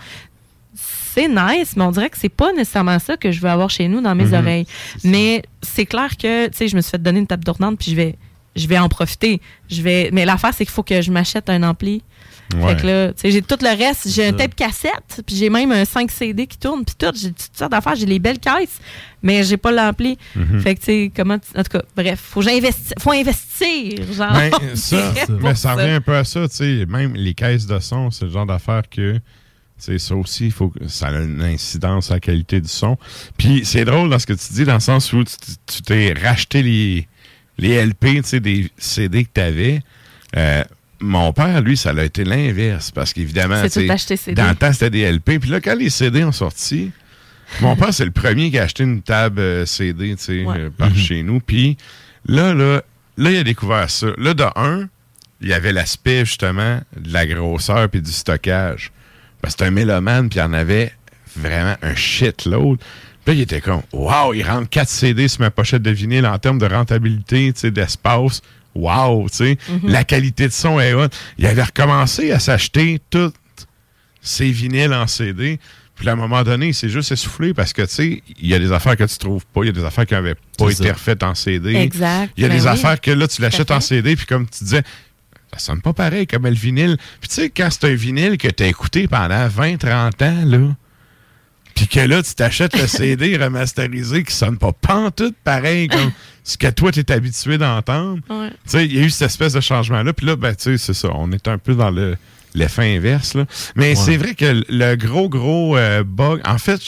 C: C'est nice, mais on dirait que c'est pas nécessairement ça que je veux avoir chez nous dans mes
B: Mhm.
C: oreilles. Mais c'est clair que tu sais je me suis fait donner une table tournante puis je vais je vais en profiter. Je vais mais l'affaire c'est qu'il faut que je m'achète un ampli.
B: Ouais.
C: Fait que là, tu sais, j'ai tout le reste. J'ai un tape cassette, puis j'ai même un 5 CD qui tourne, puis tout. J'ai toutes sortes d'affaires. J'ai les belles caisses, mais j'ai pas l'ampli.
B: Mhm.
C: Fait que, tu sais, comment... tu- En tout cas, bref, faut, que j'investi- faut investir, genre.
B: Ben, ça, mais ça revient un peu à ça, tu sais. Même les caisses de son, c'est le genre d'affaire que, c'est ça aussi, faut que ça a une incidence sur la qualité du son. Puis c'est drôle dans ce que tu dis, dans le sens où tu t'es racheté les, les LP, tu sais, des CD que tu avais. Mon père, lui, ça a été l'inverse, parce qu'évidemment, dans le temps, c'était des LP. Puis là, quand les CD ont sorti, mon père, c'est le premier qui a acheté une table euh, CD, tu sais,
C: Ouais.
B: euh, par chez nous. Puis là, là, là, il a découvert ça. Là, de un, il y avait l'aspect, justement, de la grosseur puis du stockage. Parce que c'est un mélomane, puis il y en avait vraiment un shitload. Puis là, il était comme, wow, il rentre 4 CD sur ma pochette de vinyle en termes de rentabilité, tu sais, d'espace. Wow, tu sais,
V: Mhm.
B: la qualité de son est haute. Il avait recommencé à s'acheter toutes ses vinyles en CD. Puis à un moment donné, il s'est juste essoufflé parce que, tu sais, il y a des affaires que tu trouves pas, il y a des affaires qui n'avaient pas
V: C'est
B: été refaites en CD.
C: Exact.
B: Il y a
C: Ben
B: des
C: oui.
B: affaires que là, tu l'achètes en. CD, puis comme tu disais, ça sonne pas pareil comme le vinyle. Puis tu sais, quand c'est un vinyle que tu as écouté pendant 20-30 ans, là, puis que là, tu t'achètes le CD remasterisé qui sonne pas pantoute pareil comme ce que toi, tu es habitué d'entendre.
C: Ouais.
B: Tu sais, il y a eu cette espèce de changement-là. Puis là, ben, tu sais, c'est ça. On est un peu dans le l'effet inverse. Là. Mais
V: Ouais.
B: c'est vrai que le gros, gros euh, bug... En fait,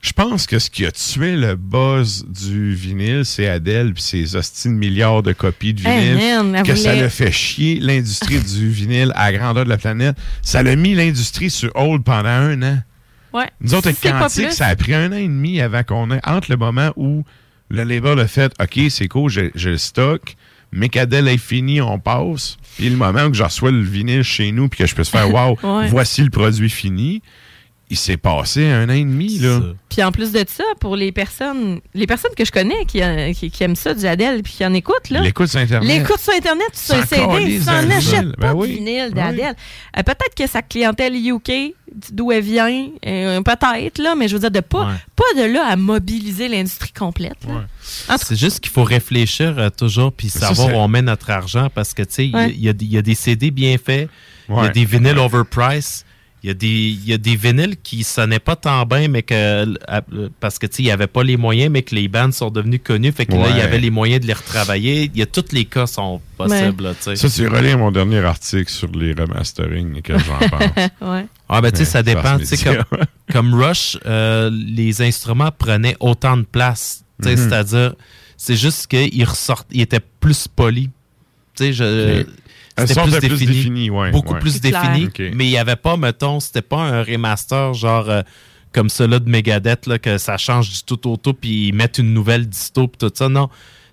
B: je- pense que ce qui a tué le buzz du vinyle, c'est Adèle puis ses hosties de milliards de copies de
C: Hey,
B: vinyle.
C: man,
B: que ça l'a fait chier l'industrie du vinyle à la grandeur de la planète. Ça l'a mis l'industrie sur hold pendant un an.
C: Ouais.
B: Nous autres, avec Quantique, ça a pris un an et demi avant qu'on ait, entre le moment où le label a fait OK, c'est cool, j'ai le stock, qu'Adèle est fini, on passe. Puis le moment où je reçois le vinyle chez nous puis que je peux se faire Wow,
C: Ouais.
B: voici le produit fini. Il s'est passé un an et demi, là.
C: Puis en plus de ça, pour les personnes les personnes que je connais qui, euh, qui, qui aiment ça du Adèle puis qui en écoutent, là.
B: L'écoute sur Internet.
C: L'écoute sur Internet, sur un
B: S'en
C: CD,
B: calisse
C: s'en
B: d'un
C: achète
B: vinyle.
C: pas
B: Ben
C: de vinyle d'Adèle. Euh, peut-être que sa clientèle UK, d'où elle vient, euh, peut-être, là, mais je veux dire, de pas, pas de là à mobiliser l'industrie complète. là.
D: C'est juste qu'il faut réfléchir euh, toujours puis savoir où on met notre argent parce que, tu sais, il y
C: Ouais.
D: y, a des- il y a des CD bien faits, il y a des vinyles overpriced, il y, a des- il y a des vinyles qui sonnaient pas tant bien, mais que, parce que, tu sais, il n'y avait pas les moyens, mais que les bandes sont devenues connues, fait que là, il y
B: Ouais.
D: avait les moyens de les retravailler. Il y a tous les cas sont possibles, là, tu sais.
B: Ça, tu relire mon dernier article sur les remastering et que j'en pense?
C: ouais.
D: Ah ben tu sais,
B: Ouais,
D: ça dépend. Tu sais,
B: Transmedia.
D: comme, comme Rush, euh, les instruments prenaient autant de place.
B: Mhm.
D: C'est-à-dire, c'est juste qu'ils ressortent, ils étaient plus polis. Tu sais, je...
B: Elles
D: C'était
B: plus définies, ouais,
D: Beaucoup
B: ouais.
D: plus défini. Mais il n'y avait pas, mettons, c'était pas un remaster genre euh, comme ceux-là de Megadeth, là, que ça change du tout au tout, puis ils mettent une nouvelle disto, puis tout ça. Non.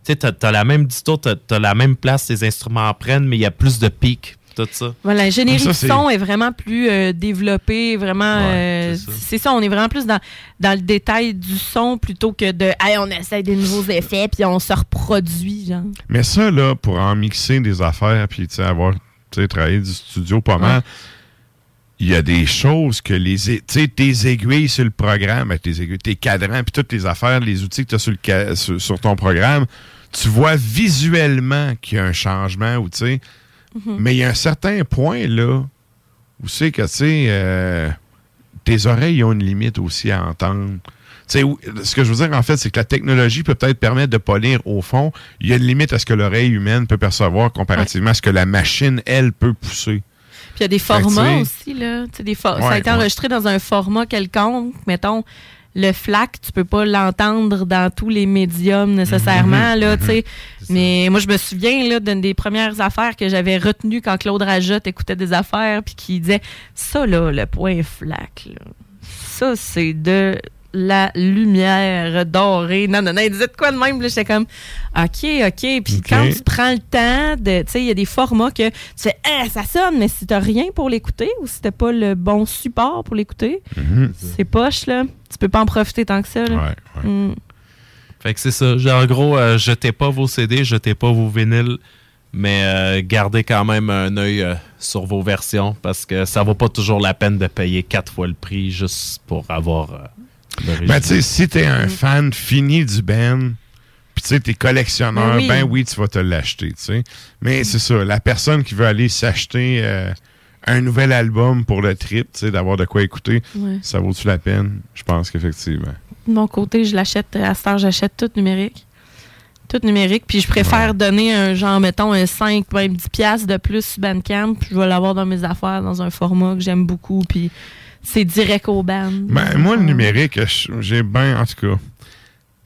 D: Tu sais, t'as as la même disto, t'as as la même place, les instruments en prennent, mais il y a plus de pics, tout ça.
C: Voilà, l'ingénierie
D: Ça,
C: du son est vraiment plus euh, développée, vraiment. euh, c'est ça. on est vraiment plus dans, dans le détail du son plutôt que de hey, on essaie des nouveaux effets puis on se reproduit, genre.
B: Mais ça, là, pour en mixer des affaires, puis tu sais, avoir tu sais, travaillé du studio pas mal, il y a des choses que les. Tu sais, tes aiguilles sur le programme, ben, tes aiguilles, tes cadrans, puis toutes les affaires, les outils que tu as sur, le sur ton programme, tu vois visuellement qu'il y a un changement, ou tu sais.
C: Mhm.
B: Mais il y a un certain point, là, où c'est que, tu sais, euh, tes oreilles ont une limite aussi à entendre. Tu sais, où- ce que je veux dire, en fait, c'est que la technologie peut peut-être permettre de polir au fond. Il y a une limite à ce que l'oreille humaine peut percevoir comparativement à ce que la machine, elle, peut pousser.
C: Puis il y a des formats aussi, là. Des for- ça a été
B: ouais.
C: enregistré dans un format quelconque. Mettons, le FLAC, tu peux pas l'entendre dans tous les médiums nécessairement, là, tu sais. Mais moi, je me souviens, là, d'une des premières affaires que j'avais retenues quand Claude Rajotte écoutait des affaires, puis qui disait, ça, là, le point FLAC, là, ça, c'est de la lumière dorée. Non, non, non, il disait de quoi de même, là, j'étais comme, OK, OK. Puis quand tu prends le temps de, tu sais, il y a des formats que tu fais, ah, ça sonne, mais si t'as rien pour l'écouter ou si t'as pas le bon support pour l'écouter,
B: Mhm.
C: c'est poche, là. Tu peux pas en profiter tant que ça, là. Mm.
D: Fait que c'est ça. Genre, En gros, euh, jetez pas vos CD, jetez pas vos vinyles, mais euh, gardez quand même un œil euh, sur vos versions parce que ça vaut pas toujours la peine de payer quatre fois le prix juste pour avoir euh.
B: Ben, tu sais, si t'es un fan fini du band, puis tu sais, t'es collectionneur,
D: Ben oui.
B: ben oui, tu vas te l'acheter, tu sais. Mais c'est ça, la personne qui veut aller s'acheter euh, un nouvel album pour le trip, tu sais, d'avoir de quoi écouter,
C: Ouais.
B: ça vaut-tu la peine? Je pense qu'effectivement.
C: De mon côté, je l'achète, à cette heure, j'achète tout numérique. Tout numérique. Puis je préfère donner un genre, mettons, un 5, même 10 piastres de plus sur Bandcamp. Puis je vais l'avoir dans mes affaires, dans un format que j'aime beaucoup. Puis c'est direct au band.
B: Ben, moi, le numérique, j'ai bien, en tout cas.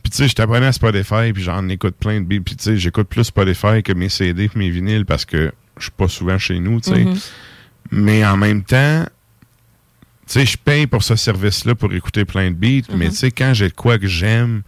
B: Puis, tu sais, je t'apprenais à Spotify, puis j'en écoute plein de beats. Puis, tu sais, j'écoute plus Spotify que mes CD et mes vinyles parce que je suis pas souvent chez nous, tu sais.
C: Mhm.
B: Mais en même temps, tu sais, je paye pour ce service-là pour écouter plein de beats, mais
C: Mhm.
B: tu sais, quand j'ai de quoi que j'aime,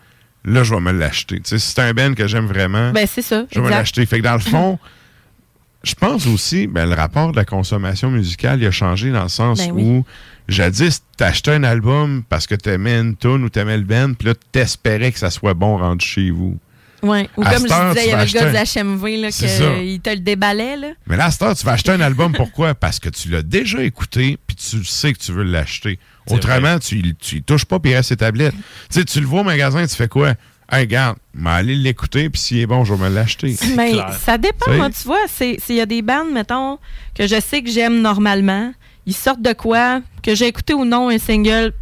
B: là, je vais me l'acheter. Tu sais, si c'est un band que j'aime vraiment,
C: Ben, c'est ça.
B: je vais me l'acheter. Fait que dans le fond, je pense aussi, ben, le rapport de la consommation musicale, il a changé dans le sens
C: Ben oui.
B: Jadis, t'achetais un album parce que t'aimais une tune ou t'aimais le band, puis là, t'espérais que ça soit bon rendu chez vous.
C: Ouais. Ou
B: À
C: comme je
B: heure,
C: disais, il y avait le gars de HMV, là,
B: C'est ça.
C: qu'il te le déballait, là.
B: Mais là, à cette heure, tu vas acheter un album, pourquoi? Parce que tu l'as déjà écouté, puis tu sais que tu veux l'acheter. Autrement, tu tu y touches pas, puis il reste ses tablettes. Tu sais, tu le vois au magasin, tu fais quoi? Hey, regarde, mais aller l'écouter, puis s'il est bon, je vais me l'acheter.
C: Mais ça dépend, moi, tu vois. c'est- S'il y a des bandes, mettons, que je sais que j'aime normalement, ils sortent de quoi, que j'ai écouté ou non un single,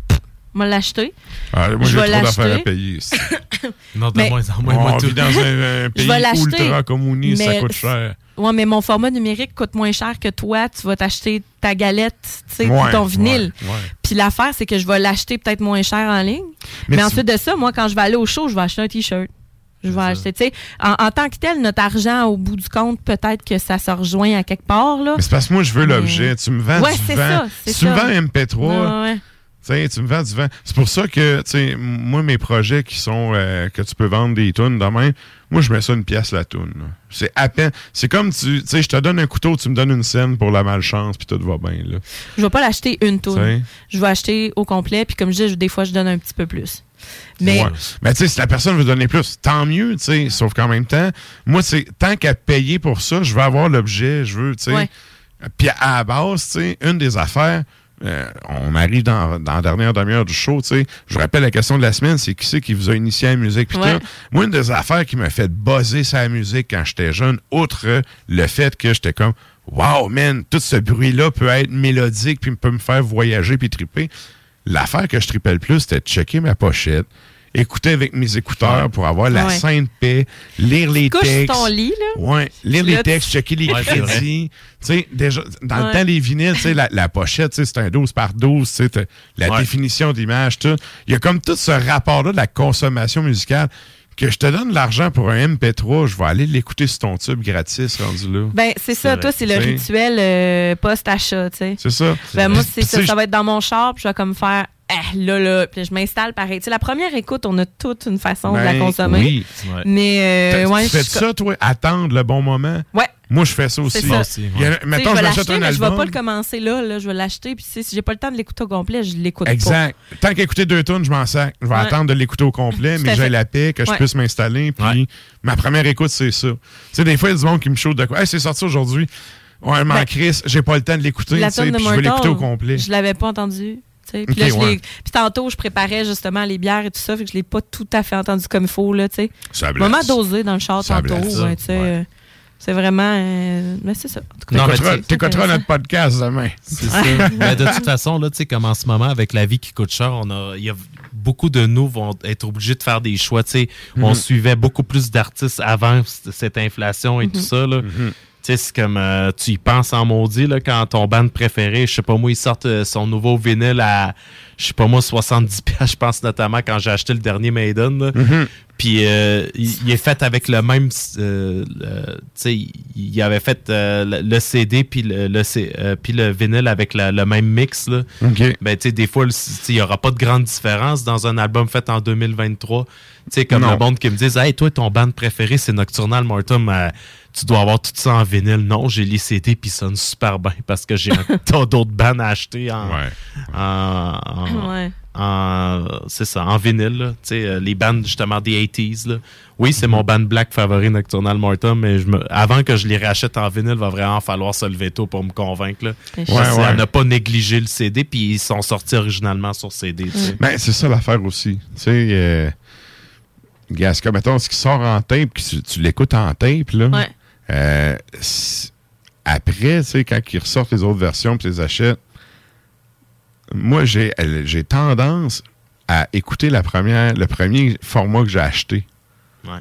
C: moi l'acheter.
B: Ah, moi,
C: Je
B: j'ai
C: vais
B: trop d'affaires à
C: l'acheter.
B: payer. ici.
D: Non, de
C: Mais-
D: moins en moins.
B: On
D: moi, tout.
B: dans un, un
C: Je
B: pays
C: vais l'acheter,
B: ultra communiste, ça coûte cher.
C: Ouais, mais mon format numérique coûte moins cher que toi. Tu vas t'acheter ta galette, tu sais,
B: Ouais,
C: ton vinyle.
B: ouais, ouais.
C: Puis l'affaire, c'est que je vais l'acheter peut-être moins cher en ligne.
B: Mais
C: Mais,
B: tu-
C: ensuite de ça, moi, quand je vais aller au show, je vais acheter un T-shirt. Je vais acheter, tu sais, en, en tant que tel, notre argent, au bout du compte, peut-être que ça se rejoint à quelque part, là.
B: Mais c'est parce que moi, je veux l'objet. Tu me vends
C: Ouais,
B: du vent.
C: ça,
B: tu me vends MP3.
C: Ouais, ouais.
B: Tu me vends du vent. C'est pour ça que, tu sais, moi, mes projets qui sont, euh, que tu peux vendre des tunes demain, moi, je mets ça une pièce la tune. C'est à peine. C'est comme, tu tu sais, je te donne un couteau, tu me donnes une scène pour la malchance, puis tout va bien, là.
C: Je vais pas l'acheter une toune. Je vais acheter au complet, puis comme je dis, des fois, je donne un petit peu plus. Mais
B: Ouais. Mais tu sais, si la personne veut donner plus, tant mieux, tu sais. Sauf qu'en même temps, moi, c'est tant qu'à payer pour ça, je veux avoir l'objet, je veux, tu sais.
C: Ouais.
B: Puis à la base, tu sais, une des affaires, euh, on arrive dans, dans la dernière demi-heure du show, tu sais. Je vous rappelle la question de la semaine, c'est qui c'est qui vous a initié à la musique, puis
C: Ouais.
B: tout. Moi, une des affaires qui m'a fait buzzer sa musique quand j'étais jeune, outre le fait que j'étais comme, wow, man, tout ce bruit-là peut être mélodique, puis peut me faire voyager, puis triper. L'affaire que je tripais le plus, c'était de checker ma pochette, écouter avec mes écouteurs pour avoir la
C: Ouais.
B: sainte paix, lire les textes.
C: ton lit, là?
B: Ouais, lire les textes, checker les
D: Ouais,
B: crédits. Tu sais, déjà, dans
C: Ouais.
B: le temps, les vinyles, tu sais, la, la pochette, tu sais, c'est un 12 par 12, tu sais, t'as la
D: Ouais.
B: définition d'image, tout. Il y a comme tout ce rapport-là de la consommation musicale. Que je te donne de l'argent pour un MP3, je vais aller l'écouter sur ton tube gratis rendu là.
C: Ben, c'est ça. Toi, c'est le rituel euh, post-achat, tu sais.
B: C'est ça.
C: Ben, moi, c'est ça. Ça va être dans mon char, puis je vais comme faire, ah, là, là. Puis je m'installe pareil. Tu sais, la première écoute, on a toute une façon de la
B: Ben,
C: consommer.
B: oui.
D: Ouais.
C: Mais, euh, ouais,
B: tu fais
C: je-
B: ça, toi, attendre le bon moment?
C: Ouais.
B: Moi, je fais ça aussi.
C: Ça.
D: aussi, ouais.
B: A- mettons,
C: je vais
B: un
C: mais je vais
B: album.
C: pas le commencer là, là. Je vais l'acheter, puis si j'ai pas le temps de l'écouter au complet, je l'écoute pas.
B: Exact. Tant qu'écouter deux tonnes, je m'en sac. Je vais
C: Ouais.
B: attendre de l'écouter au complet, mais j'ai la paix, que je
C: Ouais.
B: puisse m'installer. Puis
D: Ouais.
B: ma première écoute, c'est ça. Tu sais, des fois, il y a du monde qui me chauffe de quoi. Hey, c'est sorti aujourd'hui. Ouais, m'en
C: Ben,
B: crisse, j'ai pas le temps de l'écouter.
C: La de
B: je vais l'écouter au complet.
C: je l'avais pas entendu. Puis
B: ouais.
C: tantôt, je préparais justement les bières et tout ça, fait que je l'ai pas tout à fait entendu comme il faut. Là.
B: Ça blesse.
C: Moment dosé dans le char
B: Ça
C: tantôt. ouais, C'est vraiment. euh, mais c'est ça.
B: T'écouteras- notre podcast demain.
D: C'est ça. Mais de toute façon, là, tu sais, comme en ce moment, avec la vie qui coûte cher, on a, il y a beaucoup de nous vont être obligés de faire des choix. Tu sais, on
B: Mhm.
D: suivait beaucoup plus d'artistes avant cette inflation et tout ça. Là.
B: Mhm.
D: Sais, c'est comme euh, tu y penses en maudit là, quand ton band préféré, je sais pas moi, il sort euh, son nouveau vinyle à, je sais pas moi, 70 pièces, je pense notamment quand j'ai acheté le dernier Maiden. là.
B: Mhm.
D: Puis euh, il, il est fait avec le même, euh, tu sais, il- avait fait le, le CD puis le, puis le vinyle avec la- le même mix là. Ben tu sais, des fois, il y aura pas de grande différence dans un album fait en 2023. Tu sais, comme
B: Non.
D: le monde qui me dit, hey, toi, ton band préféré, c'est Nocturnal Mortum. Tu dois avoir tout ça en vinyle. Non, j'ai les CD puis ils sonnent super bien parce que j'ai un tas d'autres bands à acheter en, en, en-
C: Ouais.
D: en- c'est ça, en vinyle. là. Tu sais, euh, les bands justement des 80s. là. Oui, c'est mon band black favori Nocturnal Mortum, mais je me, avant que je les rachète en vinyle, va vraiment falloir se lever tôt pour me convaincre. Là.
C: Ouais,
D: Parce
B: ouais.
D: à ne pas négliger le CD, puis ils sont sortis originalement sur CD.
B: Ben, c'est ça l'affaire aussi. Tu sais, euh, Gasca, mettons, ce qui sort en tape, que tu, tu l'écoutes en tape, là.
C: Ouais.
B: Euh, après, tu sais, quand ils ressortent les autres versions puis les achètes, moi, j'ai j'ai tendance à écouter la première, le premier format que j'ai acheté.
D: Ouais.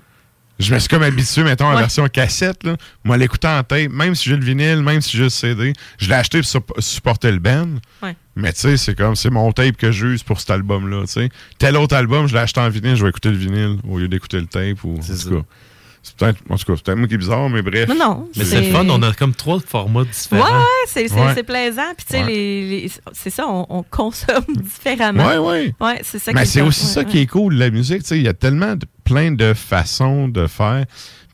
B: Je me suis comme habitué, mettons, à la
C: Ouais.
B: version cassette, là. Moi, l'écouter en tape, même si j'ai le vinyle, même si j'ai le CD, je l'ai acheté pour sup- supporter le band.
C: Ouais.
B: Mais tu sais, c'est comme, c'est mon tape que j'use pour cet album-là. Tel autre album, je l'ai acheté en vinyle, je vais écouter le vinyle au lieu d'écouter le tape ou, en
D: C'est
B: tout cas. C'est peut-être, en tout cas, c'est peut-être moi qui est bizarre, mais bref.
C: Non, non.
D: Mais c'est le fun, on a comme trois formats différents.
C: ouais, c'est c'est-
B: Ouais.
C: c'est plaisant. Puis, tu sais,
B: Ouais.
C: les, les- c'est ça, on, on consomme différemment.
B: Ouais, ouais.
C: Ouais, c'est ça
B: Mais
C: qui est
B: c'est aussi ça qui est cool, la musique, tu sais, il y a tellement de, plein de façons de faire.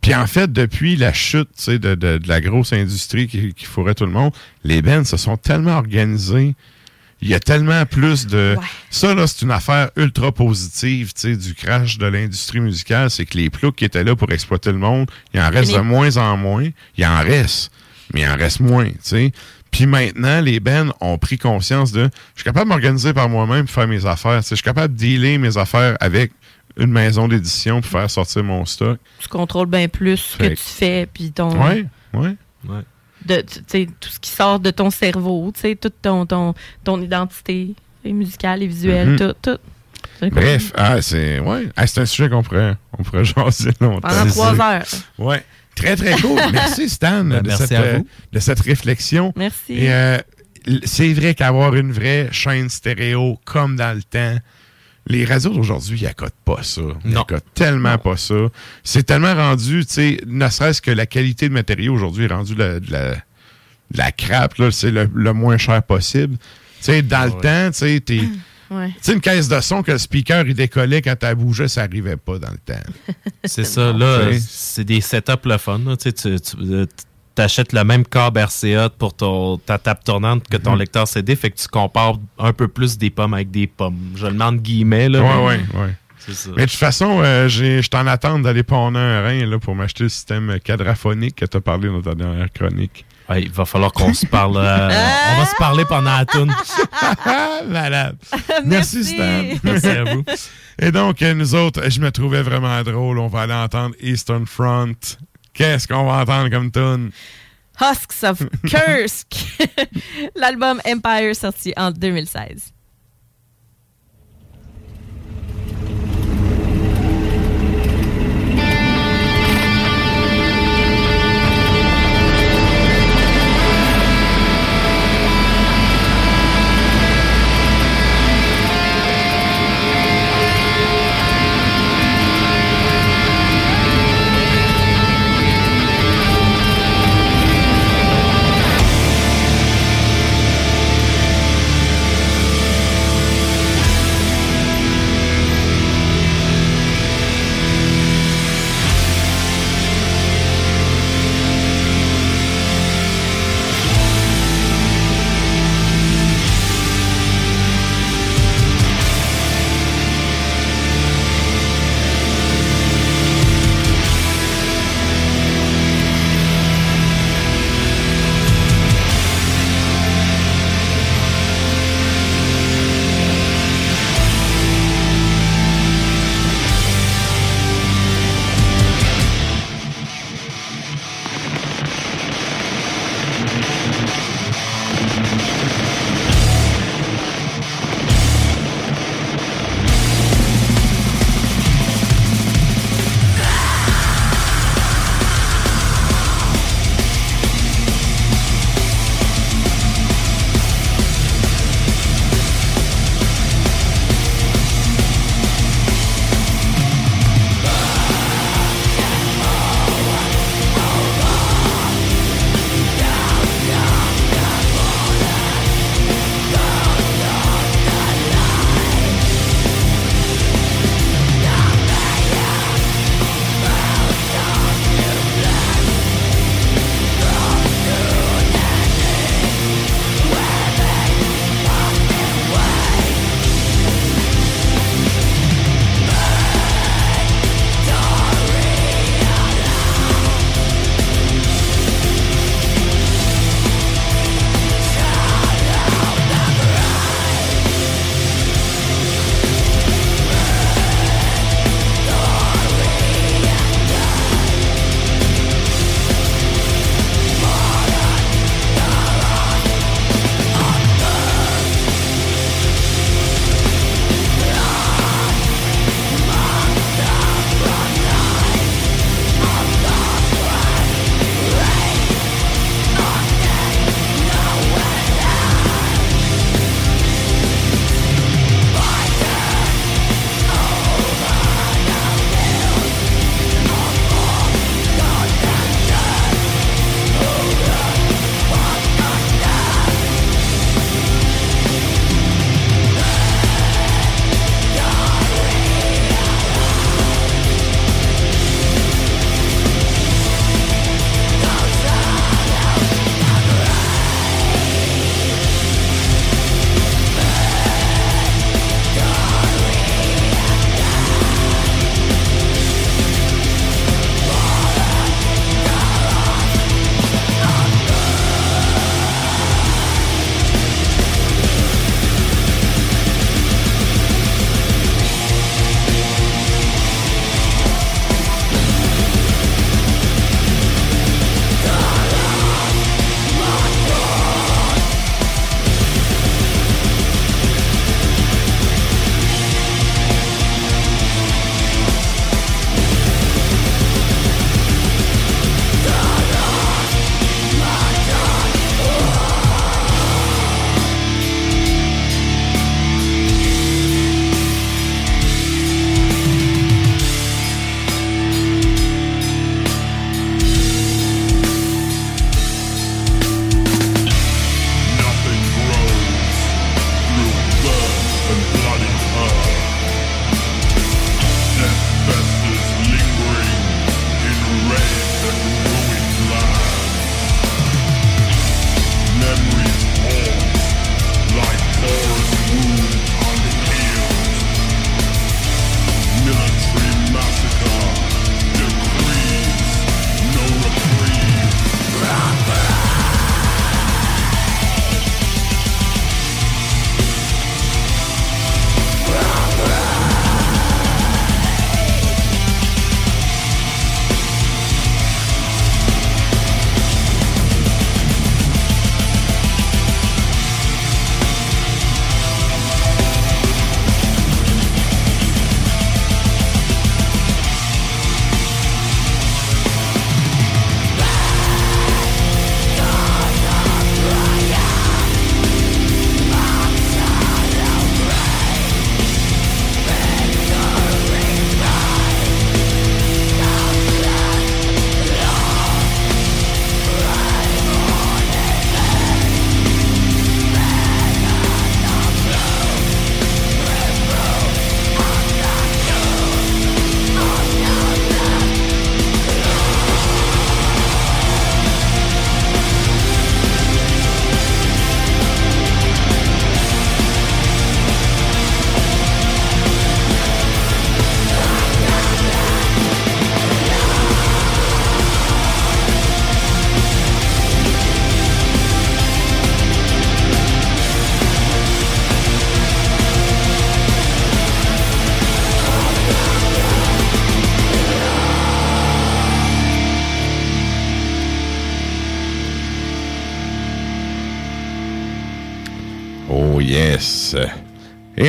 B: Puis en fait, depuis la chute tu sais, de, de- de la grosse industrie qui, qui fourrait tout le monde, les bands se sont tellement organisés. Il y a tellement plus de... Ça, là, c'est une affaire ultra positive, tu sais, du crash de l'industrie musicale. C'est que les ploucs qui étaient là pour exploiter le monde, il en reste de moins en moins. Il en reste, mais il en reste moins, tu sais. Puis maintenant, les bands ont pris conscience de... Je suis capable de m'organiser par moi-même pour faire mes affaires. tu sais, Je suis capable de dealer mes affaires avec une maison d'édition pour faire sortir mon stock.
C: Tu contrôles bien plus ce que tu fais, puis ton.
B: Ouais, ouais.
D: Ouais.
C: De, tout ce qui sort de ton cerveau, tu sais, toute ton, ton, ton identité musicale et visuelle,
B: Mhm.
C: tout, tout.
B: Bref, ah, c'est ouais. Ah, c'est un sujet qu'on pourrait, on pourrait jaser longtemps.
C: Pendant trois heures.
B: Ouais. Très, très cool. Merci, Stan,
D: Ben,
B: de,
D: merci
B: cette,
D: à
B: euh,
D: vous.
B: de cette réflexion.
C: Merci.
B: Euh, c'est vrai qu'avoir une vraie chaîne stéréo comme dans le temps, les radios d'aujourd'hui, ils accotent pas ça. Ils
D: Non.
B: accotent tellement pas ça. C'est tellement rendu, tu sais, ne serait-ce que la qualité de matériau aujourd'hui est rendue la- de la, la crappe, là, c'est le, le moins cher possible. Tu sais, dans le temps, tu sais, t'es-
C: Ouais.
B: Tu sais, une caisse de son que le speaker, il décollait quand elle bougeait, ça arrivait pas dans le temps.
D: C'est ça, là, c'est des setups le fun. là. Tu sais, tu- tu- t'achètes le même câble RCA pour ton, ta table tournante que ton
B: Mhm.
D: lecteur CD, fait que tu compares un peu plus des pommes avec des pommes. Je le mets entre guillemets. Là,
B: Ouais, ouais, ouais.
D: C'est ça.
B: Mais de toute façon, euh, j'ai- je t'en attends d'aller pondre un rein là, pour m'acheter le système quadraphonique que tu as parlé dans ta dernière chronique.
D: Ouais, il va falloir qu'on se parle. euh, on va se parler pendant la toune.
B: Malade. Merci, Stan.
D: Merci à vous.
B: Et donc, euh, nous autres, je me trouvais vraiment drôle. On va aller entendre Eastern Front. Qu'est-ce qu'on va entendre comme tune?
C: Husks of Kursk. L'album Empire sorti en 2016.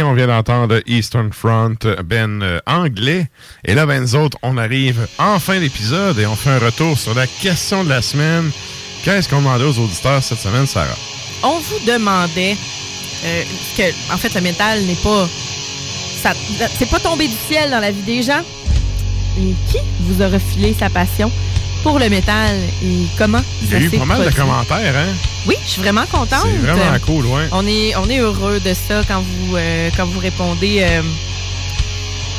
B: On vient d'entendre Eastern Front, Ben euh, anglais. Et là, ben nous autres, on arrive en fin d'épisode et on fait un retour sur la question de la semaine. Qu'est-ce qu'on demandait aux auditeurs cette semaine, Sarah?
C: On vous demandait euh, que, en fait, le métal n'est pas. ça- C'est pas tombé du ciel dans la vie des gens. Et qui vous a refilé sa passion pour le métal et comment
B: Il y a eu pas mal de commentaires, hein?
C: Oui, je suis vraiment contente.
B: C'est vraiment cool, ouais.
C: On est, on est heureux de ça quand vous, euh, quand vous répondez euh,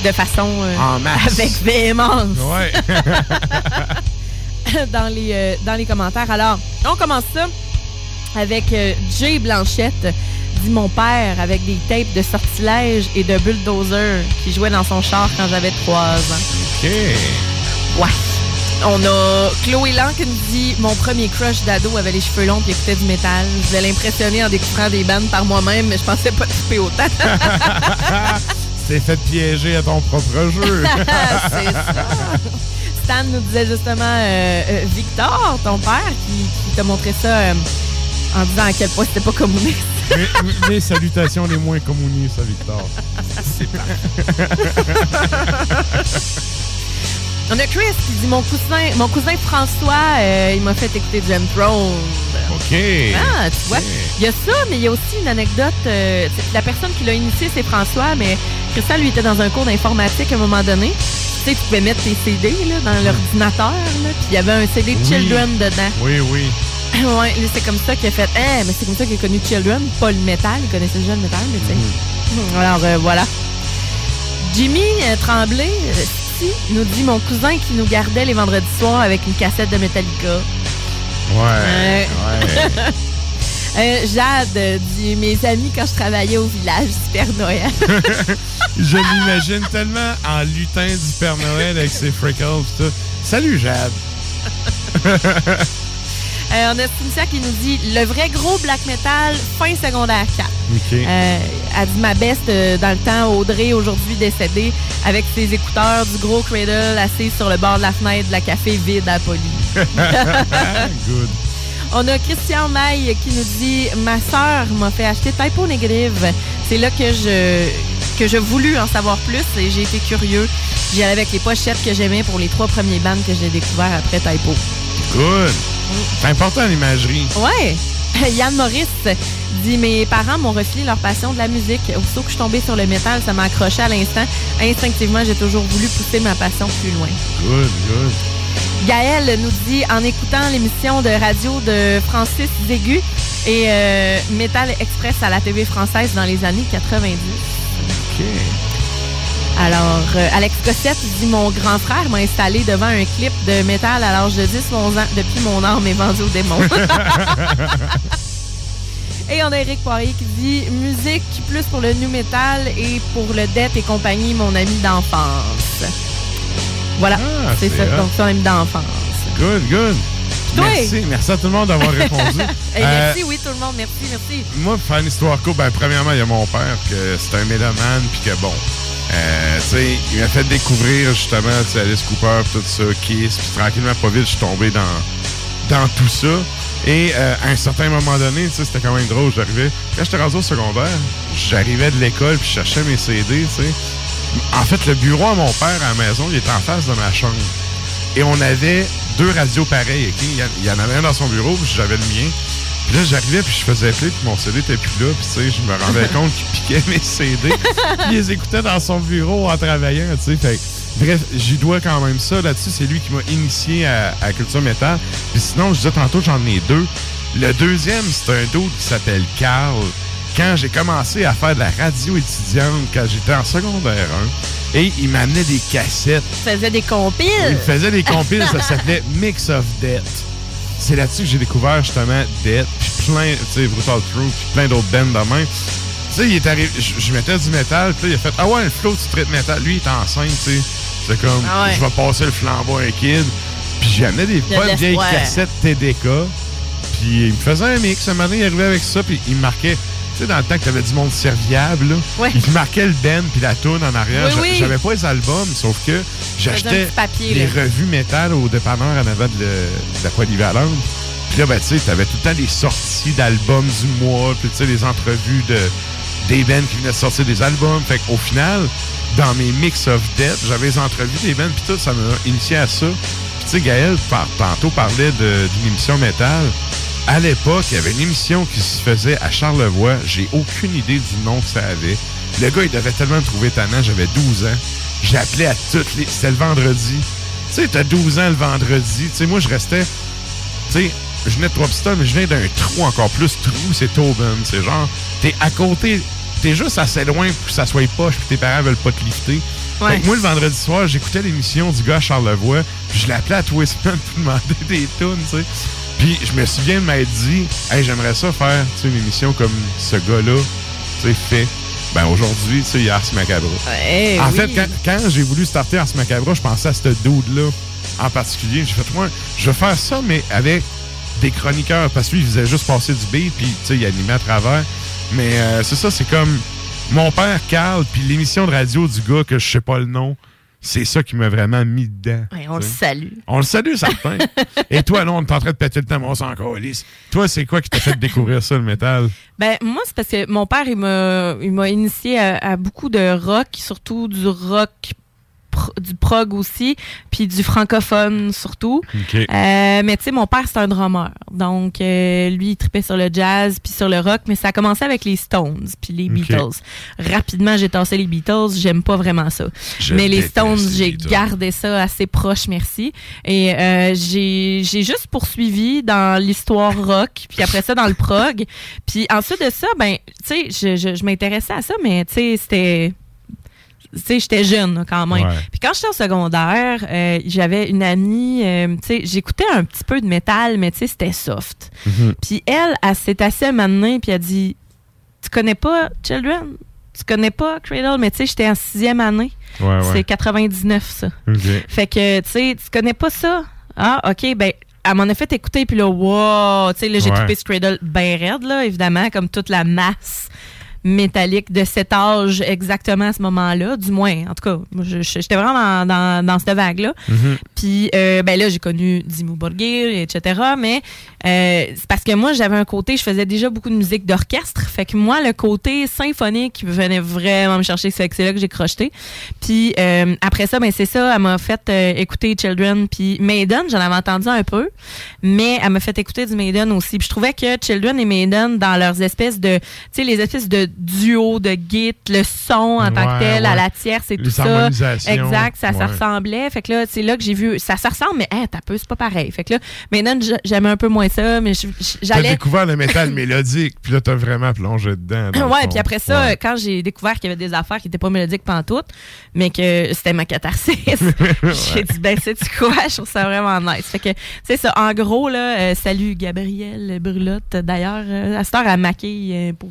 C: de façon euh,
B: En masse.
C: avec véhémence
B: Ouais.
C: dans, les, dans les commentaires. Alors, on commence ça avec Jay Blanchette, dit mon père, avec des tapes de sortilège et de bulldozer qui jouait dans son char quand j'avais trois ans.
B: OK.
C: Ouais. On a Chloé Lang qui nous dit Mon premier crush d'ado avait les cheveux longs et écoutait du métal. Je voulais l'impressionner en découvrant des bandes par moi-même, mais je pensais pas triper autant.
B: T'es fait piéger à ton propre jeu.
C: C'est ça. Stan nous disait justement euh, euh, Victor, ton père, qui, qui t'a montré ça euh, en disant à quel point c'était pas communiste.
B: mes, mes salutations les moins communistes à Victor.
C: On a Chris qui dit mon cousin, mon cousin François, euh, il m'a fait écouter Jam Throne.
B: OK.
C: Ah, tu vois, il y a ça, mais il y a aussi une anecdote. euh, la personne qui l'a initié, c'est François, mais Christian, lui, était dans un cours d'informatique à un moment donné. Tu sais, tu pouvais mettre tes CD là, dans l'ordinateur, puis il y avait un CD de
B: Oui.
C: Children dedans.
B: Oui, oui.
C: ouais, c'est comme ça qu'il a fait. Eh, mais c'est comme ça qu'il a connu Children, pas le métal. Il connaissait déjà le métal, mais tu sais. Alors, euh, voilà. Jimmy Tremblay, nous dit mon cousin qui nous gardait les vendredis soirs avec une cassette de Metallica.
B: Ouais.
C: Ouais. Euh, Jade dit mes amis quand je travaillais au village du Père Noël.
B: Je l'imagine tellement en lutin du Père Noël avec ses freckles tout. Salut, Jade.
C: Euh, on a Cynthia qui nous dit le vrai gros black metal fin secondaire 4.
B: OK.
C: Euh, elle dit ma best euh, dans le temps, Audrey, aujourd'hui décédée, avec ses écouteurs du gros cradle assise sur le bord de la fenêtre de la café vide à Poly.
B: Good.
C: On a Christian Maille qui nous dit Ma sœur m'a fait acheter Typo Negative. C'est là que je que j'ai voulu en savoir plus et j'ai été curieux. J'y allais avec les pochettes que j'aimais pour les trois premiers bands que j'ai découverts après Typo.
B: Good. C'est important l'imagerie.
C: Ouais. Yann Maurice dit Mes parents m'ont refilé leur passion de la musique. Aussitôt que je suis tombée sur le métal, ça m'a accroché à l'instant. Instinctivement, j'ai toujours voulu pousser ma passion plus loin.
B: Good, good.
C: Gaël nous dit en écoutant l'émission de radio de Francis Zégu et euh, Metal Express à la TV française dans les années 90.
B: OK.
C: Alors, euh, Alex Cossette dit Mon grand frère m'a installé devant un clip de métal à l'âge de 10-11 ans. Depuis, mon âme est vendue au démon. et on a Eric Poirier qui dit Musique plus pour le new metal et pour le death et compagnie, mon ami d'enfance. Voilà,
B: Ah,
C: c'est
B: c'est
C: ça,
B: hot.
C: donc son ami d'enfance.
B: Good, good. Merci. Merci à tout le monde d'avoir répondu. Euh,
C: merci, oui, tout le monde, merci, merci.
B: moi, pour faire une histoire courte, ben, premièrement, il y a mon père, que c'est un mélomane, puis que bon, euh, il m'a fait découvrir justement, Alice Cooper, tout ça, Kiss, puis tranquillement, pas vite, je suis tombé dans, dans tout ça. Et euh, à un certain moment donné, c'était quand même drôle, j'arrivais, quand j'étais rendu au secondaire, j'arrivais de l'école, puis je cherchais mes CD, tu sais. En fait, le bureau à mon père à la maison, il était en face de ma chambre. Et on avait deux radios pareilles, il y en avait un dans son bureau, puis j'avais le mien. Puis là, j'arrivais, puis je faisais play, puis mon CD était plus là. Puis tu sais, je me rendais compte qu'il piquait mes CD. puis il les écoutait dans son bureau en travaillant, tu sais. Fait que, bref, j'y dois quand même ça. Là-dessus, c'est lui qui m'a initié à, à Culture Métal. Puis sinon, je disais tantôt, j'en ai deux. Le deuxième, c'est un dude qui s'appelle Carl. Quand j'ai commencé à faire de la radio étudiante, quand j'étais en secondaire 1, et il m'amenait des cassettes
C: Tu faisais des compiles.
B: il faisait des compiles, ça s'appelait Mix of Death. C'est là-dessus que j'ai découvert justement Death, puis plein, tu sais, Brutal Truth, puis plein d'autres bands de même. Tu sais, il est arrivé, je, mettais du métal, puis il a fait Ah ouais, le flow, tu traites métal. Lui, il est enceinte, tu sais. C'est comme,
C: Ah ouais.
B: je vais passer le flambeau à un kid. Puis amené des bonnes vieilles cassettes TDK. Puis il me faisait un mix. Un donné, il arrivait avec ça, puis il me marquait. Tu sais, dans le temps que t'avais du monde serviable, là,
C: Ouais.
B: marquait le band puis la toune en arrière.
C: Oui, oui.
B: J'avais pas les albums, sauf que j'achetais les
C: là.
B: revues métal au dépanneur en avant de, le- de la polyvalente. Puis là, ben, tu sais, t'avais tout le temps des sorties d'albums du mois, puis tu sais, des entrevues de des bands qui venaient de sortir des albums. Fait qu'au final, dans mes mix of death, j'avais les entrevues des bands, puis tout, ça m'a initié à ça. Puis tu sais, Gaël, par, tantôt, parlait d'une émission métal. À l'époque, il y avait une émission qui se faisait à Charlevoix. J'ai aucune idée du nom que ça avait. Le gars, il devait tellement me trouver tannant. J'avais 12 ans. J'appelais à toutes les... C'était le vendredi. Tu sais, t'as 12 ans le vendredi. Tu sais, moi, je restais... Tu sais, je venais de Trois-Pistoles, mais je viens d'un trou encore plus. Trou, c'est Tobin. C'est genre, t'es à côté... T'es juste assez loin pour que ça soit poche puis tes parents veulent pas te lifter.
C: Ouais.
B: Que moi, le vendredi soir, j'écoutais l'émission du gars à Charlevoix, puis je l'appelais à tous les semaines pour demander des tunes, tu sais. Puis je me souviens de m'être dit, hey, j'aimerais ça faire tu sais, une émission comme ce gars-là, tu sais, fait. Ben aujourd'hui, tu sais, il y a Ars Macabra.
C: Ouais,
B: en
C: oui.
B: fait, quand, quand j'ai voulu starter Ars Macabra, je pensais à ce dude-là en particulier. J'ai fait, moi, je vais faire ça, mais avec des chroniqueurs, parce que lui, il faisait juste passer du beat, puis tu sais, il animait à travers. Mais euh, c'est ça, c'est comme mon père Carl, puis l'émission de radio du gars que je sais pas le nom. C'est ça qui m'a vraiment mis dedans.
C: Ouais, on le salue.
B: On le salue, certain. Et toi, non, on est en train de péter le temps, on s'en calisse. Toi, c'est quoi qui t'a fait découvrir ça, le métal?
C: Ben moi c'est parce que mon père il m'a il m'a initié à, à beaucoup de rock, surtout du rock pro- du prog aussi, puis du francophone surtout. Euh, mais tu sais mon père c'est un drummer. Donc euh, lui il tripait sur le jazz puis sur le rock, mais ça a commencé avec les Stones puis les. Beatles. Rapidement j'ai tassé les Beatles, j'aime pas vraiment ça.
B: Je
C: mais les Stones, j'ai gardé ça assez proche, merci. Et euh, j'ai j'ai juste poursuivi dans l'histoire rock, puis après ça dans le prog. Puis ensuite de ça, ben, tu sais, je, je, je m'intéressais à ça, mais tu sais, c'était tu sais, j'étais jeune quand même.
V: Ouais.
C: Puis quand j'étais au secondaire, euh, j'avais une amie, euh, tu sais, j'écoutais un petit peu de métal, mais tu sais, c'était soft.
V: Mhm.
C: Puis elle, elle s'est assise un moment donné, puis elle a dit Tu connais pas Children? Tu connais pas Cradle? Mais tu sais, j'étais en sixième année.
B: Ouais, ouais.
C: C'est 99, ça. Fait que, tu sais, tu connais pas ça? Ah, OK, ben, elle m'en a fait écouter, puis là, wow! Tu sais, là, j'ai
B: Ouais.
C: trippé sur Cradle bien raide, là, évidemment, comme toute la masse métallique de cet âge exactement à ce moment-là, du moins. En tout cas, j'étais vraiment dans, dans, dans cette vague-là.
V: Mhm.
C: Puis, euh, ben là, j'ai connu Dimmu Borgir, etc. Mais euh, c'est parce que moi, j'avais un côté, je faisais déjà beaucoup de musique d'orchestre. Fait que moi, le côté symphonique venait vraiment me chercher. C'est là que j'ai crocheté. Puis euh, après ça, ben c'est ça, elle m'a fait écouter Children. Puis Maiden, j'en avais entendu un peu. Mais elle m'a fait écouter du Maiden aussi. Puis je trouvais que Children et Maiden, dans leurs espèces de, tu sais, les espèces de duo de git, le son en tant que
B: Ouais,
C: tel, à la tierce et
B: Les
C: tout ça. Exact, ça, ressemblait. Fait que là, c'est là que j'ai vu, ça, ressemble, mais hein, t'as peu, c'est pas pareil. Fait que là, maintenant, j'aimais un peu moins ça, mais je-
B: T'as
C: j'allais.
B: découvert le métal mélodique, puis là, t'as vraiment plongé dedans.
C: Ouais, puis après ça, quand j'ai découvert qu'il y avait des affaires qui étaient pas mélodiques pantoute, mais que c'était ma catharsis, j'ai dit, ben, c'est quoi? Je trouve ça vraiment nice. Fait que, c'est ça. En gros, là, euh, salut Gabrielle Brulotte. D'ailleurs, euh, à cette heure, elle maquille euh, pour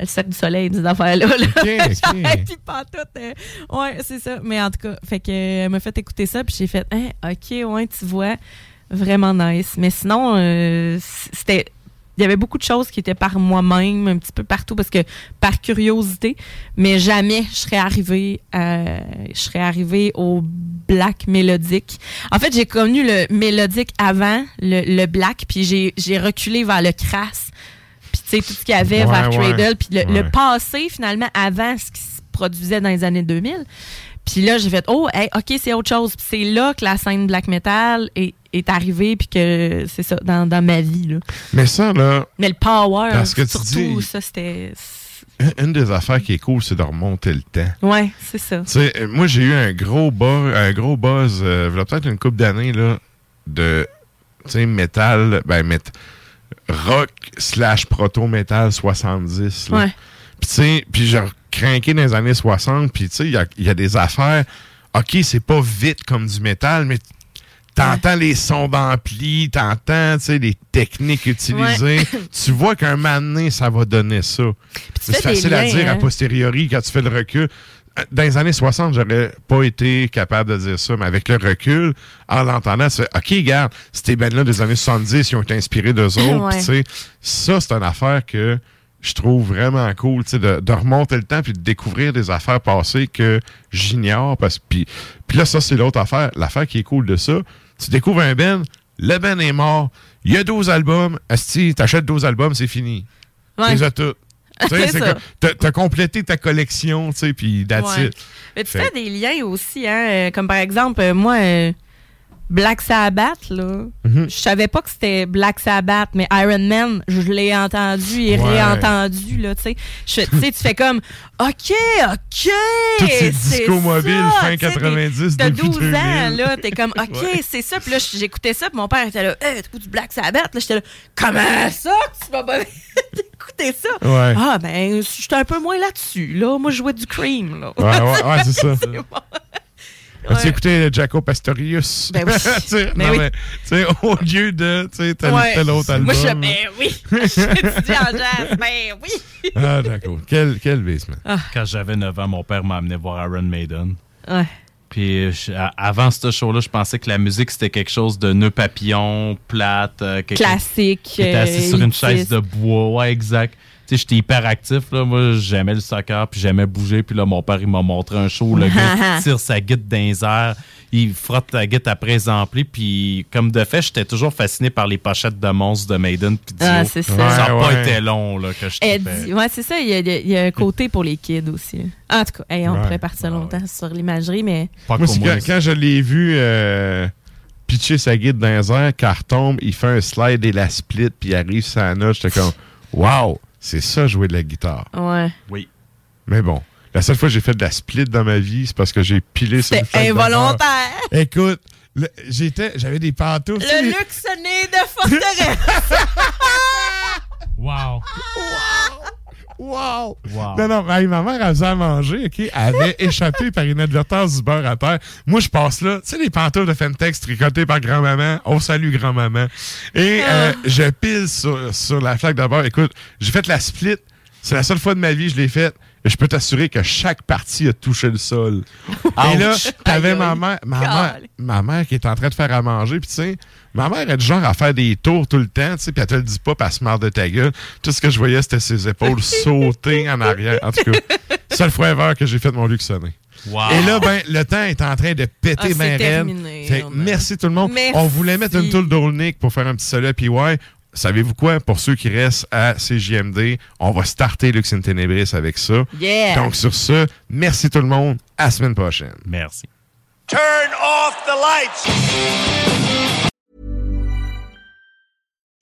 C: le cercle du soleil, des affaires-là. là.
B: OK, OK.
C: Puis pantoute, euh, ouais, c'est ça. Mais en tout cas, fait que, euh, elle m'a fait écouter ça, puis j'ai fait, hein, OK, ouais, tu vois, vraiment nice. Mais sinon, euh, c'était il y avait beaucoup de choses qui étaient par moi-même, un petit peu partout, parce que par curiosité, mais jamais je serais arrivée, à- je serais arrivée au black mélodique. En fait, j'ai connu le mélodique avant le, le black, puis j'ai reculé vers le crasse, tout ce qu'il y avait
V: Ouais,
C: vers
V: ouais.
C: Cradle, puis le, passé, finalement, avant ce qui se produisait dans les années 2000. Puis là, j'ai fait, oh, hey, OK, c'est autre chose. Puis c'est là que la scène black metal est, est arrivée, puis que c'est ça, dans, dans ma vie. Là.
B: Mais ça, là,
C: Mais le power,
B: Parce que tu
C: surtout,
B: dis-
C: ça, c'était.
B: une des affaires qui est cool, c'est de remonter le temps.
C: Ouais, c'est ça.
B: Moi, j'ai eu un gros buzz, un gros buzz, euh, il y a peut-être une couple d'années, là, de, tu sais, métal, ben, mét- rock slash proto-métal 70, là.
C: Ouais.
B: Puis, tu sais, puis j'ai craqué dans les années 60, puis, tu sais, il y a, y a des affaires, OK, c'est pas vite comme du métal, mais t'entends les sons d'ampli, t'entends, tu sais, les techniques utilisées.
C: Ouais.
B: tu vois qu'un moment donné, ça va donner ça. C'est facile à dire à
C: hein.
B: posteriori quand tu fais le recul. Dans les années 60, j'aurais pas été capable de dire ça, mais avec le recul, en l'entendant, fais OK, regarde, ces bands-là des années 70, ils ont été inspirés d'eux autres.
C: Ouais.
B: puis tu sais, ça, c'est une affaire que je trouve vraiment cool, tu sais, de, de remonter le temps puis de découvrir des affaires passées que j'ignore. parce Puis, puis là, ça, c'est l'autre affaire. L'affaire qui est cool de ça, tu découvres un band, le band est mort, il y a 12 albums, Asti, t'achètes 12 albums, c'est fini.
C: Ouais.
B: Les as tous. T'as complété ta collection, tu sais, puis that's
C: Ouais.
B: it.
C: Mais tu
B: Fait-
C: fais des liens aussi, hein? euh, Comme par exemple, euh, moi, euh, Black Sabbath, là,
B: Mhm.
C: je savais pas que c'était Black Sabbath, mais Iron Man, je l'ai entendu et
B: Ouais.
C: réentendu, là, tu sais. Tu fais comme, OK, OK!
B: Toutes ces
C: c'est
B: discos mobiles fin
C: tu sais,
B: 90,
C: T'as
B: début
C: 12 ans,
B: 2000.
C: là, t'es comme, OK,
B: Ouais.
C: c'est ça. Puis là, j'écoutais ça, puis mon père était là, hey, t'écoutes du Black Sabbath? Là, j'étais là, comment ça que tu vas pas écouter ça?
B: Ouais.
C: Ah, ben, j'étais un peu moins là-dessus, là. Moi, je jouais du cream, là.
B: Ouais, ouais, ouais, c'est ça.
C: Bon.
B: As-tu écouté Jaco Pastorius?
C: Ben oui.
B: Tu sais,
C: Ben
B: non,
C: oui.
B: mais, tu au lieu de tu sais, tel,
C: Ouais.
B: tel autre album.
C: Moi, je ben oui. J'étudie en jazz. Ben oui.
B: Ah, d'accord. Quel, quel basement?
D: Quand j'avais 9 ans, mon père m'a amené voir Iron Maiden.
C: Ouais.
D: Puis je- avant ce show-là, je pensais que la musique c'était quelque chose de nœud papillon, plate, euh,
C: Classique,
D: Qui était assis
C: euh,
D: sur une
C: élitiste.
D: chaise de bois, ouais, exact. Sais, j'étais hyper actif là. Moi, j'aimais le soccer, puis j'aimais bouger. Puis là, mon père il m'a montré un show. Le gars tire sa guide dans les airs, il frotte la guide après les amplis. Puis comme de fait, j'étais toujours fasciné par les pochettes de monstres de Maiden. Puis Dio.
C: Ah, c'est ça.
D: Ça n'a
B: Ouais,
D: pas été long là que je trippais.
C: Ouais, c'est ça. Il y, a, il y a un côté pour les kids aussi. En tout cas, hey, on
B: Ouais.
C: pourrait partir longtemps sur l'imagerie, mais.
D: Pas
B: Moi,
D: comme
B: c'est
D: moi,
B: quand, quand je l'ai vu euh, pitcher sa guide dans les airs, quand elle retombe, il fait un slide et la split, puis il arrive sur la note, j'étais comme, wow, c'est ça jouer de la guitare.
C: Ouais.
D: Oui.
B: Mais bon, la seule fois que j'ai fait de la split dans ma vie, c'est parce que j'ai pilé sur une
C: involontaire.
B: Écoute, j'étais, j'avais des pantoufles. tu sais,
C: Le luxe né de forteresse.
D: Wow.
B: Wow!
D: Wow.
B: Non, non, mais ma mère, elle faisait à manger, OK? Elle avait échappé par inadvertance du beurre à terre. Moi, je passe là. Tu sais, les pantoufles de Fentex tricotées par grand-maman? On salue grand-maman. Et euh, je pile sur, sur la flaque de beurre. Écoute, j'ai fait la split. C'est la seule fois de ma vie que je l'ai faite. Et je peux t'assurer que chaque partie a touché le sol. Et là, t'avais ma mère, ma, mère, ma mère qui est en train de faire à manger. Puis tu sais, ma mère est du genre à faire des tours tout le temps. Tu sais, puis elle te le dit pas, puis elle se marre de ta gueule. Tout ce que je voyais, c'était ses épaules sauter en arrière. En tout cas, seule fois ever que j'ai fait mon luxe sonner.
D: Wow.
B: Et là, ben, le temps est en train de péter
C: Ah, c'est
B: ben
C: terminé,
B: Fait merci tout le monde.
C: Merci.
B: On voulait mettre une toule d'Olnick pour faire un petit solo puis ouais. Savez-vous quoi? Pour ceux qui restent à CJMD, on va starter Lux in Tenebris avec ça.
C: Yeah.
B: Donc, sur ce, merci tout le monde. À la semaine prochaine.
D: Merci.
Q: Turn off the lights!